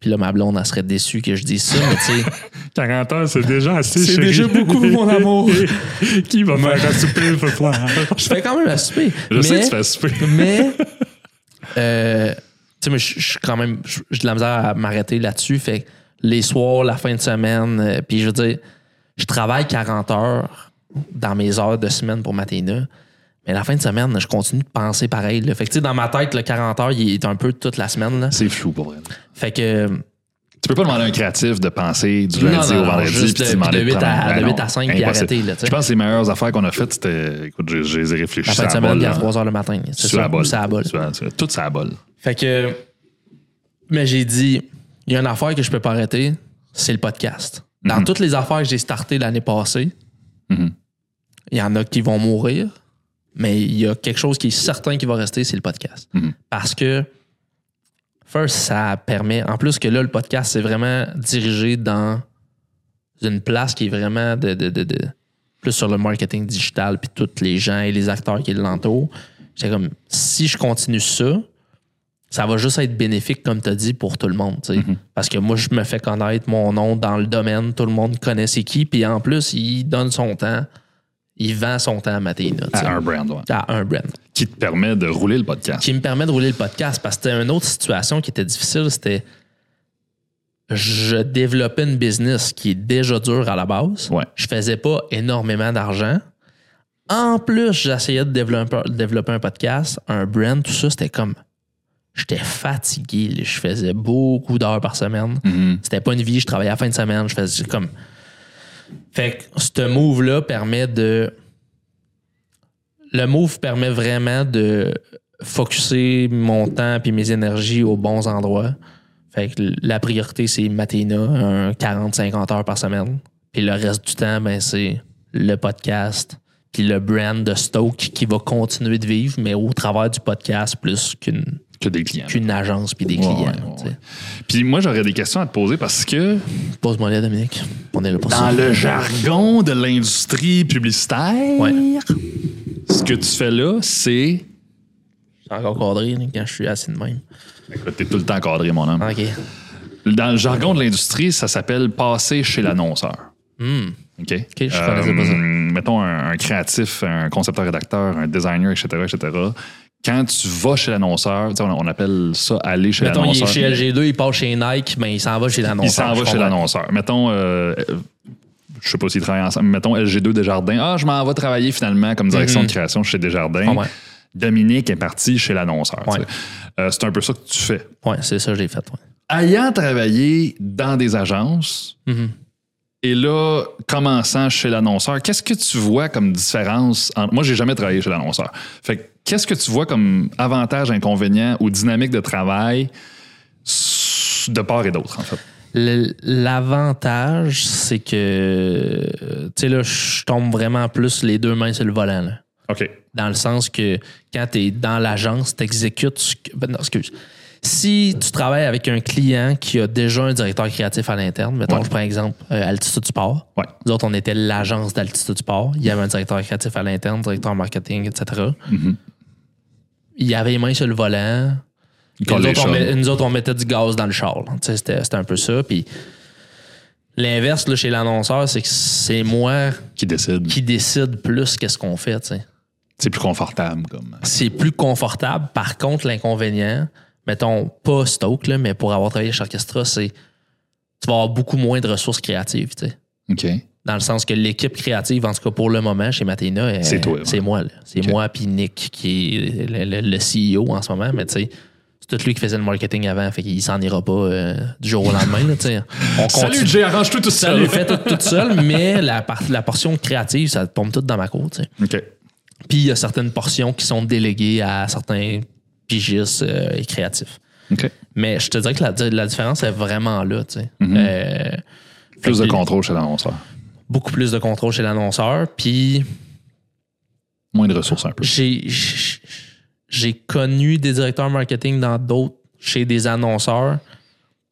puis là, ma blonde, elle serait déçue que je dise ça, mais tu sais, 40 ans, c'est déjà assez, C'est déjà beaucoup, mon amour. Qui va faire un souper je fais quand même la souper. Je mais, sais que tu fais souper. mais, euh, tu sais, mais je suis quand même, je- j'ai de la misère à m'arrêter là-dessus. Fait que les soirs, la fin de semaine, euh, puis je veux dire, je travaille 40 heures dans mes heures de semaine pour Matéina. Mais la fin de semaine, je continue de penser pareil. là. Fait que, tu sais, dans ma tête, le 40 heures, il est un peu toute la semaine. C'est flou pour vrai. Fait que, Tu peux pas demander à un créatif de penser du Non, lundi non, au vendredi puis de- demander de huit à- prendre- de Ben à puis arrêter, là. Je pense que les meilleures affaires qu'on a faites, c'était. Écoute, je, je les ai réfléchies. la fin de ça semaine, il à là. 3 heures le matin. C'est la ça, c'est à la bol. Sur- sur- Tout ça à bol. Fait que, mais j'ai dit, il y a une affaire que je peux pas arrêter, c'est le podcast. Dans toutes les affaires que j'ai startées l'année passée, Mhm. il y en a qui vont mourir, mais il y a quelque chose qui est certain qui va rester, c'est le podcast. Mhm. Parce que, first, ça permet, en plus que là, le podcast, c'est vraiment dirigé dans une place qui est vraiment de, de- de- de- plus sur le marketing digital, puis tous les gens et les acteurs qui l'entourent. J'étais comme, si je continue ça, ça va juste être bénéfique, comme tu as dit, pour tout le monde. sais. Parce que moi, je me fais connaître mon nom dans le domaine, tout le monde connaît c'est qui, puis en plus, il donne son temps, il vend son temps à Matéina. À un brand, ouais. À un brand. Qui te permet de rouler le podcast. Qui me permet de rouler le podcast parce que c'était une autre situation qui était difficile, c'était je développais une business qui est déjà dure à la base. Ouais. Je faisais pas énormément d'argent. En plus, j'essayais de développer, développer un podcast, un brand, tout ça, c'était comme. J'étais fatigué. Je faisais beaucoup d'heures par semaine. Mhm. C'était pas une vie, je travaillais à la fin de semaine. Je faisais comme. Fait que ce move-là permet de. Le move permet vraiment de focuser mon temps et mes énergies aux bons endroits. Fait que la priorité, c'est Matéina, un 40-50 heures par semaine. Puis le reste du temps, ben, c'est le podcast, puis le brand de Stoke qui va continuer de vivre, mais au travers du podcast plus qu'une Que des clients. qu'une agence puis des Ouais, clients. Puis moi, j'aurais des questions à te poser parce que Pose-moi là, Dominique. On est là pour ça. dans le jargon de l'industrie publicitaire, Ouais. ce que tu fais là, c'est. Je suis encore cadré quand je suis assis de même. Écoute, t'es tout le temps cadré, mon homme. OK. Dans le jargon de l'industrie, ça s'appelle passer chez l'annonceur. Hmm. OK? Euh, je connaissais pas ça. Mettons un, un créatif, un concepteur-rédacteur, un designer, etc., etc. Quand tu vas chez l'annonceur, on, appelle ça aller chez Mettons, il est l'annonceur. chez LG2, il passe chez Nike, mais il s'en va chez l'annonceur. Il s'en va chez l'annonceur. Mettons, euh, euh, je sais pas s'ils travaillent ensemble, mettons LG2 Desjardins. Ah, je m'en vais travailler finalement comme direction Mhm. de création chez Desjardins. Ah ouais. Dominique est parti chez l'annonceur. Ouais. Euh, c'est un peu ça que tu fais. Ouais, c'est ça, je l'ai fait. ouais. Ayant travaillé dans des agences, Mhm. et là, commençant chez l'annonceur, qu'est-ce que tu vois comme différence entre... Moi, j'ai jamais travaillé chez l'annonceur. Fait que qu'est-ce que tu vois comme avantage, inconvénient ou dynamique de travail de part et d'autre, en fait? L'avantage, c'est que, tu sais, là, je tombe vraiment plus les deux mains sur le volant. là. OK. Dans le sens que quand tu es dans l'agence, tu exécutes. Ben non, excuse. Si tu travailles avec un client qui a déjà un directeur créatif à l'interne, mettons, Ouais. je prends exemple euh, Altitude Sport. Ouais. Nous autres, on était l'agence d'Altitude Sport. Il y avait un directeur créatif à l'interne, directeur marketing, etc. Mhm. Il y avait les mains sur le volant. Nous autres, on, choses. met- nous autres, on mettait du gaz dans le char. C'était un peu ça. Puis l'inverse là, chez l'annonceur, c'est que c'est moi Qui décide. qui décide plus qu'est-ce qu'on fait. tu sais. C'est plus confortable. comme. C'est plus confortable. Par contre, l'inconvénient, mettons, pas Stoke, là, mais pour avoir travaillé chez Orchestra, c'est tu vas avoir beaucoup moins de ressources créatives. tu sais. OK. Dans le sens que l'équipe créative, en tout cas pour le moment, chez elle- C'est toi, ouais. C'est moi. là. C'est moi puis Nick qui est le, le- le CEO en ce moment, mais tu sais, c'est tout lui qui faisait le marketing avant, fait qu'il s'en ira pas euh, du jour au lendemain. Là, tu sais. On continue. Jay, arrange-toi tout Ça le fait tout, tout seul, mais la, la portion créative, ça tombe tout dans ma cour. tu sais. OK. Puis il y a certaines portions qui sont déléguées à certains euh, et créatifs. OK. Mais je te dirais que la, la différence est vraiment là. tu sais. Euh, Plus de contrôle chez l'annonceur. Beaucoup plus de contrôle chez l'annonceur. Puis Moins de ressources un peu. j'ai j'ai connu des directeurs marketing dans d'autres chez des annonceurs.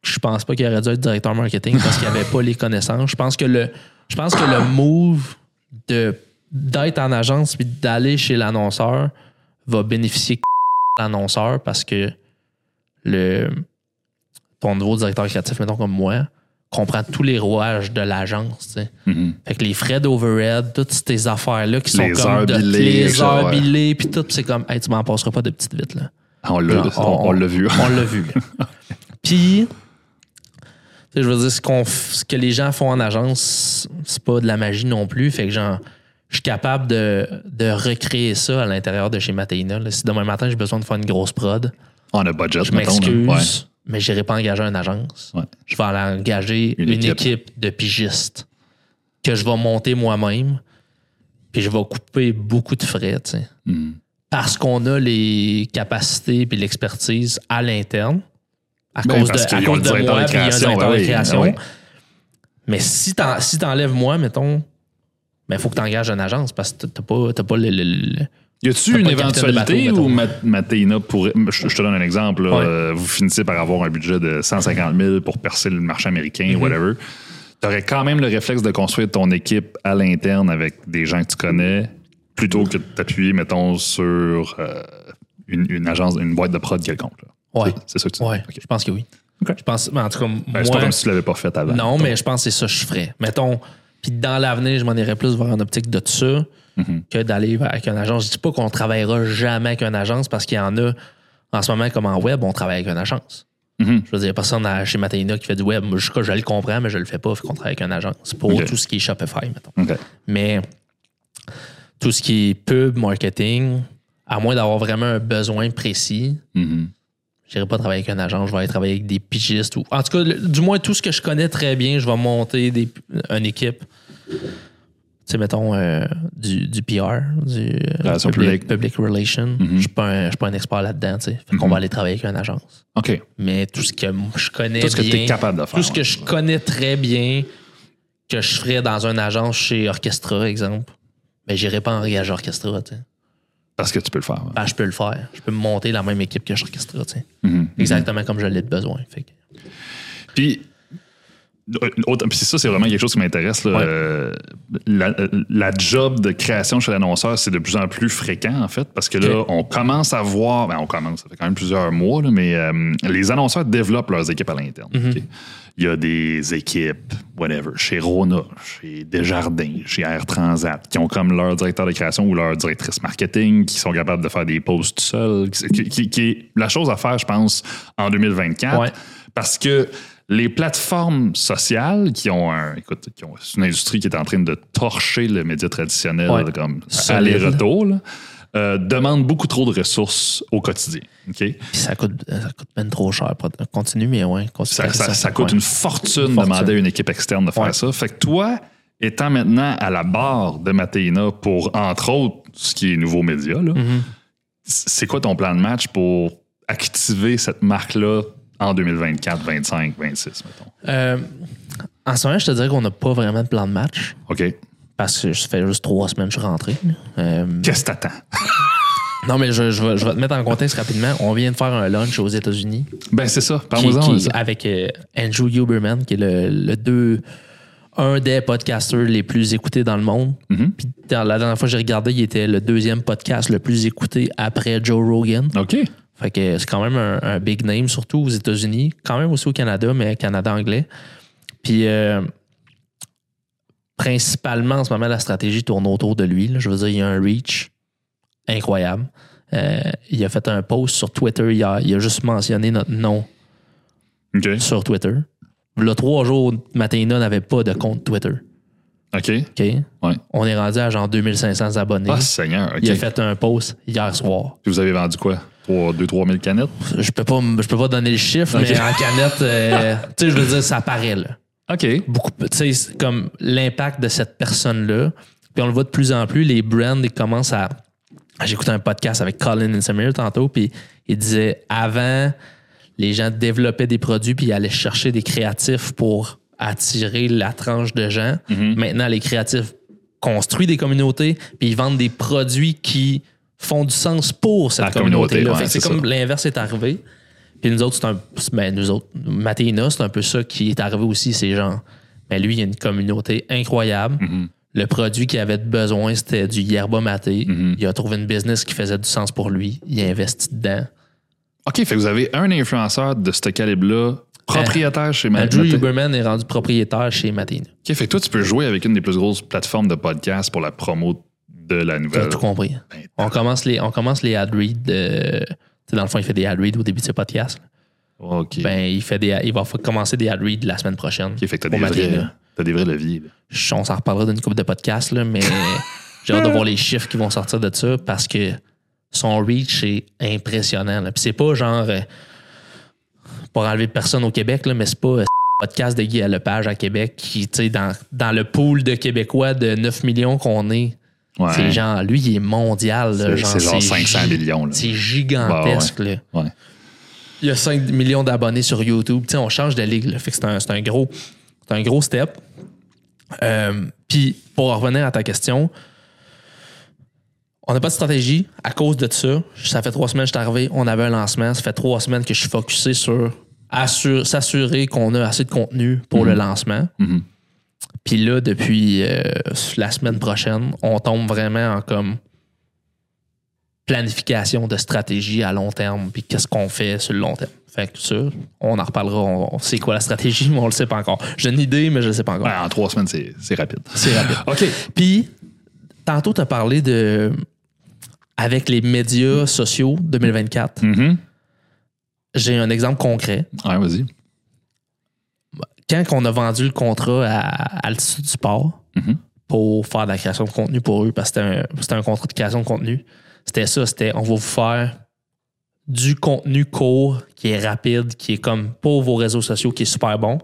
Je pense pas qu'il aurait dû être directeur marketing parce qu'il avait pas les connaissances. Je pense que le je pense que le move de d'être en agence puis d'aller chez l'annonceur va bénéficier l'annonceur parce que le ton nouveau directeur créatif mettons comme moi comprend tous les rouages de l'agence. Mhm. Fait que les frais d'overhead, toutes ces affaires-là qui sont Les comme heures de, billées, les heures ouais. billées, puis tout, c'est comme, hey, tu m'en passeras pas de petites vites, là. Ah, On l'a on, on vu. On l'a vu. Puis, je veux dire, ce, qu'on f- ce que les gens font en agence, c'est pas de la magie non plus. Fait que, genre, je suis capable de, de recréer ça à l'intérieur de chez Matéina. là. Si demain matin, j'ai besoin de faire une grosse prod, On a budget, je m'excuse, Ouais. mais j'irai pas engager une agence. Ouais. Je vais aller engager Une une, équipe. équipe. de pigistes que je vais monter moi-même. Puis je vais couper beaucoup de frais, tu. Mhm. Parce qu'on a les capacités puis l'expertise à l'interne. À Ben, cause de, à cause de directeur moi, de puis il y a un création, directeur ben de oui, création. ben. Mais si si t'enlèves moi, mettons, il faut que tu engages une agence parce que t'as pas, t'as pas le, le- le- Y a-tu une pas éventualité où mettons. Ma- Matéina pourrait. Je, te donne un exemple. là. Ouais. Euh, vous finissez par avoir un budget de 150 000 pour percer le marché américain, Mm-hmm. whatever. Tu aurais quand même le réflexe de construire ton équipe à l'interne avec des gens que tu connais plutôt que de t'appuyer, mettons, sur euh, une, une agence, une boîte de prod quelconque. Ouais. C'est ça que tu Ouais, Ok. je pense que oui. Je pense, mais en tout cas, Ben, moi, pas comme si tu l'avais pas fait avant. non, mais je pense que c'est ça que je ferais. Mettons, puis dans l'avenir, je m'en irais plus vers une optique de ça Mhm. que d'aller avec une agence. Je dis pas qu'on travaillera jamais avec une agence parce qu'il y en a, en ce moment, comme en web, on travaille avec une agence. Mhm. Je veux dire, il y a personne à- chez Matéina qui fait du web. Moi, je, je le comprends, mais je le fais pas. Fait qu'on travaille avec une agence pour tout ce qui est Shopify, mettons. Mais tout ce qui est pub, marketing, à moins d'avoir vraiment un besoin précis, Mhm. N'irai pas travailler avec une agence, je vais aller travailler avec des pigistes. Ou, en tout cas, le- du moins, tout ce que je connais très bien, je vais monter des, une équipe. Tu sais, mettons, euh, du, du PR, du euh, Relations public, public relation. Je ne suis pas un- je suis pas un expert là-dedans. tu sais. Fait qu'on va aller travailler avec une agence. OK. Mais tout ce que je connais Tout ce que tu es capable de faire. tout ce que je connais très bien, que je ferais dans une agence chez Orchestra, exemple, ben, j'irai pas engager Orchestra. tu sais. Parce que tu peux le faire. Ben, je peux le faire. Je peux me monter la même équipe que Orchestra. tu sais. Mhm. Exactement comme je l'ai de besoin. Fait que- Puis, autre- puis ça, c'est vraiment quelque chose qui m'intéresse. Ouais. Euh, La, la job de création chez l'annonceur, c'est de plus en plus fréquent, en fait, parce que là, on commence à voir, ben, on commence, ça fait quand même plusieurs mois, là, mais euh, les annonceurs développent leurs équipes à l'interne. Mhm. Il y a des équipes, whatever, chez Rona, chez Desjardins, chez Air Transat, qui ont comme leur directeur de création ou leur directrice marketing, qui sont capables de faire des posts tout seuls, qui, qui- qui est la chose à faire, je pense, en 2024. Ouais. Parce que les plateformes sociales qui ont un. Écoute, qui ont- c'est une industrie qui est en train de torcher le média traditionnel Ouais. comme aller-retour, euh, demandent beaucoup trop de ressources au quotidien. Puis ça coûte, ça coûte ben trop cher. Continue, mais ouais. continue. Ça, ça- ça coûte Ouais. une fortune, de demander à une équipe externe de faire Ouais. ça. Fait que toi, étant maintenant à la barre de Matéina pour, entre autres, ce qui est nouveau média, là, Mhm. c'est quoi ton plan de match pour activer cette marque-là en 2024, 25, 26, mettons? Euh, en ce moment, je te dirais qu'on n'a pas vraiment de plan de match OK? parce que ça fait juste trois semaines que je suis rentré. Euh, Qu'est-ce que t'attends? Non, mais je, je vais, je vais te mettre en contexte rapidement. On vient de faire un lunch aux États-Unis Ben, c'est ça. Parle-moi-en avec euh, Andrew Huberman, qui est le, le deux, un des podcasters les plus écoutés dans le monde. Mhm. Puis la dernière fois que j'ai regardé, il était le deuxième podcast le plus écouté après Joe Rogan. OK. Fait que c'est quand même un, un big name, surtout aux États-Unis, quand même aussi au Canada, mais Canada anglais. Puis euh, principalement en ce moment, la stratégie tourne autour de lui. là. Je veux dire, il y a un reach incroyable. Euh, il a fait un post sur Twitter hier. Il a juste mentionné notre nom sur Twitter. Le trois jours, Matéina n'avait pas de compte Twitter. OK. OK? Ouais. On est rendu à genre 2500 abonnés. Ah, Seigneur. OK. il a fait un post hier soir. Puis vous avez vendu quoi? 2-3 000 canettes? Je peux pas, je peux pas donner le chiffre, mais en canette, euh, tu sais, je veux dire, ça paraît, là. OK. Beaucoup, tu sais, comme l'impact de cette personne-là. Puis on le voit de plus en plus, les brands, ils commencent à. J'écoutais un podcast avec Colin and Samir tantôt, puis il disait avant, les gens développaient des produits, puis ils allaient chercher des créatifs pour attirer la tranche de gens. Maintenant, les créatifs construisent des communautés, puis ils vendent des produits qui font du sens pour cette communauté, communauté-là. ouais, c'est comme l'inverse est arrivé. Puis nous autres, c'est un. Ben, nous autres, Matéina, c'est un peu ça qui est arrivé aussi. C'est genre, ben lui, il y a une communauté incroyable. Mm-hmm. Le produit qu'il avait besoin, c'était du yerba maté. Mm-hmm. Il a trouvé une business qui faisait du sens pour lui. Il a investi dedans. OK. Fait que vous avez un influenceur de ce calibre-là, propriétaire chez Ma- Andrew Maté- Huberman est rendu propriétaire chez Matéina. OK. Fait que toi, tu peux jouer avec une des plus grosses plateformes de podcast pour la promo de la nouvelle. tout compris. Ben, On commence les, on commence les ad reads. sais, dans le fond, il fait des ad reads au début de ses podcasts. OK. Ben, il, fait des, il va commencer des ad reads la semaine prochaine. OK. Fait que t'as des, vrais, t'as des vrais leviers. là. On s'en reparlera d'une couple de podcasts, là, mais j'ai hâte de voir les chiffres qui vont sortir de ça parce que son reach est impressionnant. là. Puis c'est pas genre euh, pour enlever personne au Québec, là, mais c'est pas euh, podcast de Guy Lepage à Québec qui, tu sais, dans, dans le pool de Québécois de 9 millions qu'on est, Ouais. c'est genre, lui, il est mondial. C'est- c'est genre 500 gi- millions. C'est gigantesque. là. Ouais. Il y a 5 millions d'abonnés sur YouTube. On change de ligue. là. Fait que c'est un, gros, un gros step. Euh, Puis, pour revenir à ta question, on n'a pas de stratégie à cause de ça. Ça fait trois semaines que je suis arrivé. On avait un lancement. Ça fait trois semaines que je suis focusé sur assure- s'assurer qu'on a assez de contenu pour le lancement. Mhm. Puis là, depuis euh, la semaine prochaine, on tombe vraiment en comme planification de stratégie à long terme, puis qu'est-ce qu'on fait sur le long terme. Fait que ça, on en reparlera. On, on sait quoi la stratégie, mais on le sait pas encore. J'ai une idée, mais je le sais pas encore. Ouais, en trois semaines, c'est rapide. C'est rapide. OK. Puis, tantôt, tu as parlé de. Avec les médias sociaux 2024, Mhm. j'ai un exemple concret. Ouais, vas-y. Quand on a vendu le contrat à Altitude du Sport Mhm. pour faire de la création de contenu pour eux, parce que c'était un, contrat de création de contenu, c'était ça, c'était on va vous faire du contenu court, qui est rapide, qui est comme pour vos réseaux sociaux, qui est super bon.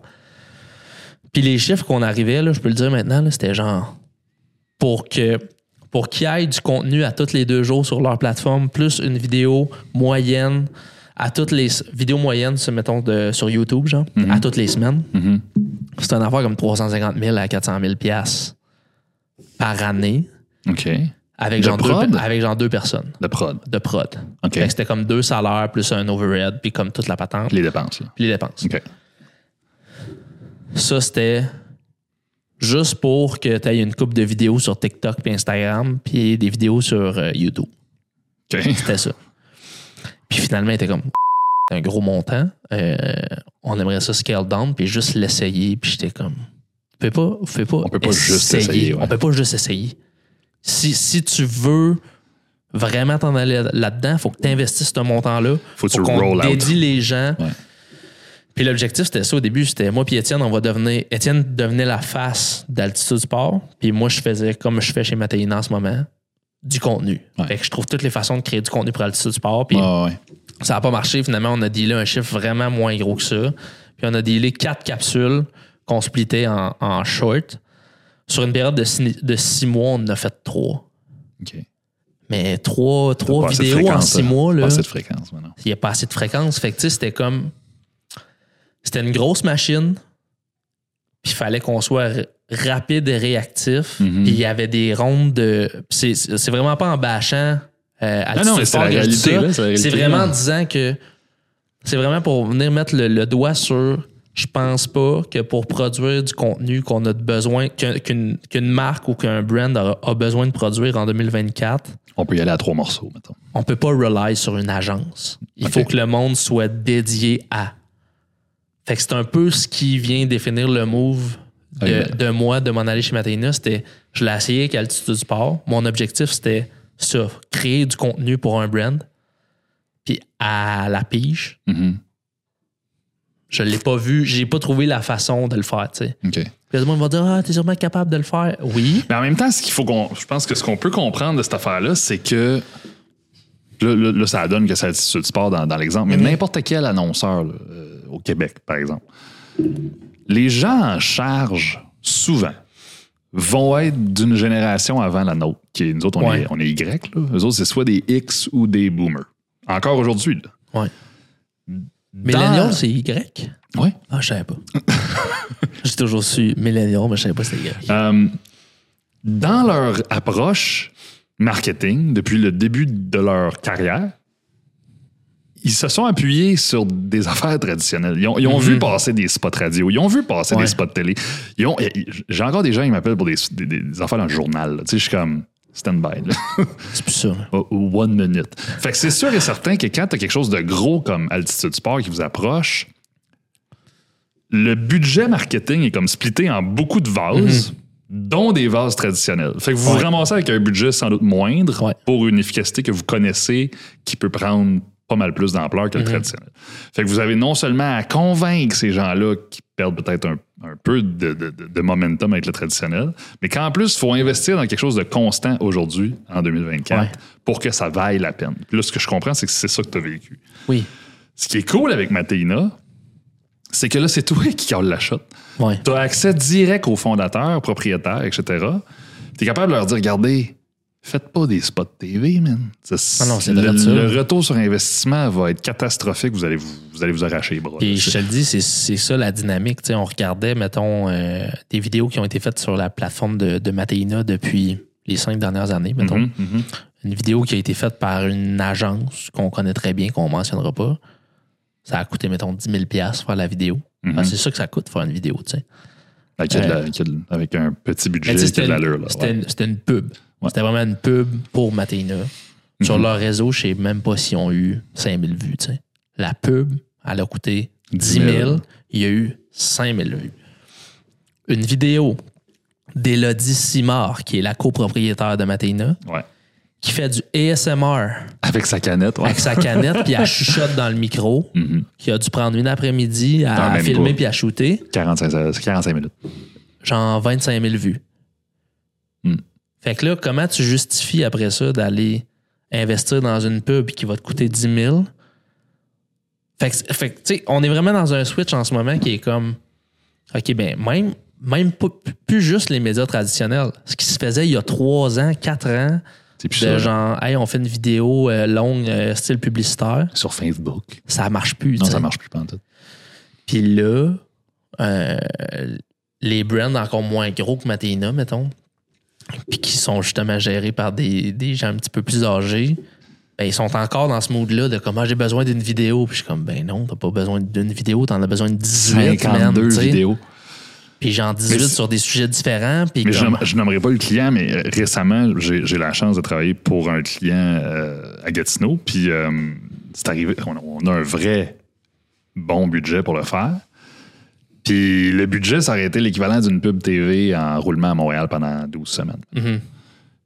Puis les chiffres qu'on arrivait, là, je peux le dire maintenant, c'était genre pour que pour qu'il y ait du contenu à tous les deux jours sur leur plateforme, plus une vidéo moyenne à toutes les vidéos moyennes, se mettons de, sur YouTube, genre, à toutes les semaines. Mhm. C'est une affaire comme 350 000 à 400 000 piastres par année OK. avec De genre, deux, avec genre deux personnes De prod. de prod. OK. C'était comme deux salaires plus un overhead, puis comme toute la patente, Les dépenses. là. puis les dépenses. OK. Ça, c'était juste pour que tu aies une coupe de vidéos sur TikTok puis Instagram, puis des vidéos sur euh, YouTube. OK. C'était ça. Puis finalement, il était comme un gros montant. Euh, on aimerait ça scale down, puis juste l'essayer. Puis j'étais comme, vous pouvez pas, vous pouvez pas, On peut pas juste essayer, ouais. On peut pas juste essayer. Si, si tu veux vraiment t'en aller là-dedans, il faut que tu investisses ce montant-là. Faut que tu qu'on roll out. dédie les gens. Ouais. Puis l'objectif, c'était ça au début. C'était moi puis Étienne, on va devenir. Étienne devenait la face d'Altitude Sport. Puis moi, je faisais comme je fais chez Matéina en ce moment, du contenu. Ouais. Fait que je trouve toutes les façons de créer du contenu pour Altitude Sport. Puis ouais. ça n'a pas marché. Finalement, on a dealé un chiffre vraiment moins gros que ça. Puis on a dealé quatre capsules qu'on splittait en, en short. Sur une période de six, de six mois, on en a fait trois. OK. Mais trois, trois vidéos en six là. mois, là, Pas assez de fréquence, maintenant. il n'y a pas assez de fréquence. Fait que c'était comme. C'était une grosse machine. Puis il fallait qu'on soit rapide et réactif. Mhm. Puis il y avait des rondes de. C'est c'est vraiment pas en bâchant euh, Ah non, mais c'est la réalité, c'est vraiment en disant que c'est vraiment pour venir mettre le, le doigt sur. Je pense pas que pour produire du contenu qu'on a besoin, qu'un- qu'une qu'une marque ou qu'un brand a, a besoin de produire en 2024, On peut y aller à trois morceaux, mettons. on peut pas rely sur une agence. Il faut que le monde soit dédié à. Fait que c'est un peu ce qui vient définir le move de, moi de m'en aller chez Matéina. C'était, je l'ai essayé avec Altitude Sport. Mon objectif, c'était ça, créer du contenu pour un brand. Puis à la pige, Mhm. je l'ai pas vu, j'ai pas trouvé la façon de le faire, tu sais. OK. Puis le monde va dire, ah, t'es sûrement capable de le faire. Oui. Mais en même temps, ce qu'il faut qu'on. Je pense que ce qu'on peut comprendre de cette affaire-là, c'est que. Là, là, là, ça donne que c'est Altitude Sport dans, dans l'exemple, mais n'importe quel annonceur là, euh, au Québec, par exemple. Les gens en charge, souvent, vont être d'une génération avant la nôtre, qui est, nous autres, on, Ouais. est, on est Y. Là. Eux autres, c'est soit des X ou des boomers. Encore aujourd'hui. Dans- Millennial, c'est Y? Ouais. Ah, je savais pas. j'ai toujours su Millennial, mais je savais pas c'était Y. Euh, dans leur approche marketing, depuis le début de leur carrière, ils se sont appuyés sur des affaires traditionnelles. Ils ont, ils ont vu passer des spots radio, ils ont vu passer Ouais. des spots télé. J'ai encore des gens qui m'appellent pour des, des- des affaires dans le journal. Tu sais, je suis comme stand-by. C'est plus ça. Ou- ou One minute. Fait que c'est sûr et certain que quand tu as quelque chose de gros comme Altitude Sport qui vous approche, le budget marketing est comme splitté en beaucoup de vases, dont des vases traditionnels. Fait que vous vous ramassez avec un budget sans doute moindre Ouais. pour une efficacité que vous connaissez qui peut prendre pas mal plus d'ampleur que le traditionnel. Fait que vous avez non seulement à convaincre ces gens-là qui perdent peut-être un, un peu de, de- de- momentum avec le traditionnel, mais qu'en plus, il faut investir dans quelque chose de constant aujourd'hui, en 2024, Ouais. pour que ça vaille la peine. Puis là, ce que je comprends, c'est que c'est ça que tu as vécu. Oui. Ce qui est cool avec Matéina, c'est que là, c'est toi qui cale la shot. Ouais. Tu as accès direct aux fondateurs, propriétaires, etc. Tu es capable de leur dire regardez, faites pas des spots TV, man. Ah non, c'est le, le retour sur investissement va être catastrophique. Vous allez vous, vous allez vous arracher les bras. Puis je te le dis, c'est- ça la dynamique. On regardait, mettons, euh, des vidéos qui ont été faites sur la plateforme de, de Matéina depuis les cinq dernières années, mettons. Mhm, mhm. Une vidéo qui a été faite par une agence qu'on connaît très bien, qu'on ne mentionnera pas. Ça a coûté, mettons, 10 000 faire la vidéo. Mhm. Ah, c'est ça que ça coûte faire une vidéo, tu sais. Avec, de- avec un petit budget a de C'était l'allure. c'était ouais. une- c'était une pub. Ouais. C'était vraiment une pub pour Matéina. Sur Mhm. leur réseau, je ne sais même pas s'ils ont eu 5000 vues. La pub, elle a coûté 10 000. Il y a eu 5000 vues. Une vidéo d'Élodie Simard, qui est la copropriétaire de Matéina, Ouais. qui fait du ASMR Avec sa canette, ouais. avec sa canette, puis elle chuchote dans le micro, Mhm. qui a dû prendre une après-midi à filmer puis à shooter, 45, 45 minutes. genre 25 000 vues. Hmm. Fait que là, comment tu justifies après ça d'aller investir dans une pub qui va te coûter 10 000? Fait que, fait que, tu sais, on est vraiment dans un switch en ce moment qui est comme, OK, ben, même, même pas- plus juste les médias traditionnels. Ce qui se faisait il y a 3 ans, 4 ans, C'est plus de ça. genre, hey, on fait une vidéo euh, longue, euh, style publicitaire, Sur Facebook. ça marche plus. Non, ça marche plus pas en tout. Puis là, euh, les brands encore moins gros que Matéina, mettons, puis qui sont justement gérés par des, des gens un petit peu plus âgés, ben, ils sont encore dans ce mood-là de comment j'ai besoin d'une vidéo. Puis je suis comme, ben non, t'as pas besoin d'une vidéo, t'en as besoin de 18, man, 52 tu sais. vidéos. Puis genre 18 Mais sur des sujets différents. Puis Mais je, comme- nomme- je nommerai pas le client, mais euh, récemment, j'ai la chance de travailler pour un client euh, à Gatineau. Puis euh, c'est arrivé, on a un vrai bon budget pour le faire. Puis le budget, ça aurait été l'équivalent d'une pub TV en roulement à Montréal pendant 12 semaines. Mhm.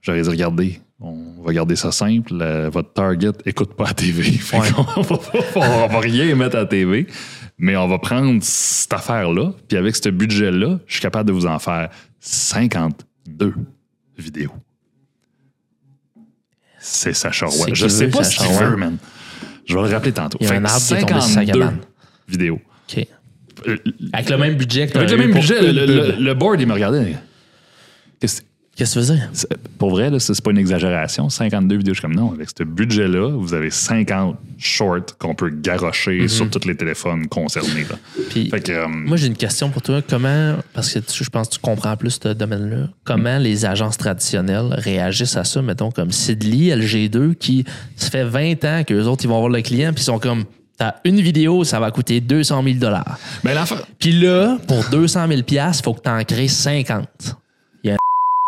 J'aurais dit, regardez, on va garder ça simple. euh, votre target écoute pas à TV. Fait Ouais. qu'on va, on va rien mettre à TV. Mais on va prendre cette affaire-là. Puis avec ce budget-là, je suis capable de vous en faire 52 vidéos. C'est Sacha Roy. Je sais veut, pas ce Sacha qu'il Roy? veut, man. Je vais le rappeler tantôt. Il y a Fait un arbre qui est tombé sur sa 52 cabane. vidéos. OK. Euh, Avec le même budget que Avec le même budget, le, le- le board, il me regardait. Qu'est-ce Qu'est-ce que tu veux dire? C'est- Pour vrai, c'est pas une exagération. 52 vidéos, je suis comme non. Avec ce budget-là, vous avez 50 shorts qu'on peut garrocher sur tous les téléphones concernés. Là. Puis, Fait que, euh, moi, j'ai une question pour toi. Comment, parce que tu- je pense que tu comprends plus ce domaine-là, comment les agences traditionnelles réagissent à ça, mettons, comme Sidley, LG2, qui, ça fait 20 ans qu'eux autres, ils vont voir le client, puis ils sont comme, t'as une vidéo, ça va coûter 200 000 ben, l'affaire- Puis là, pour 200 000 il faut que tu en crées 50. Il y a un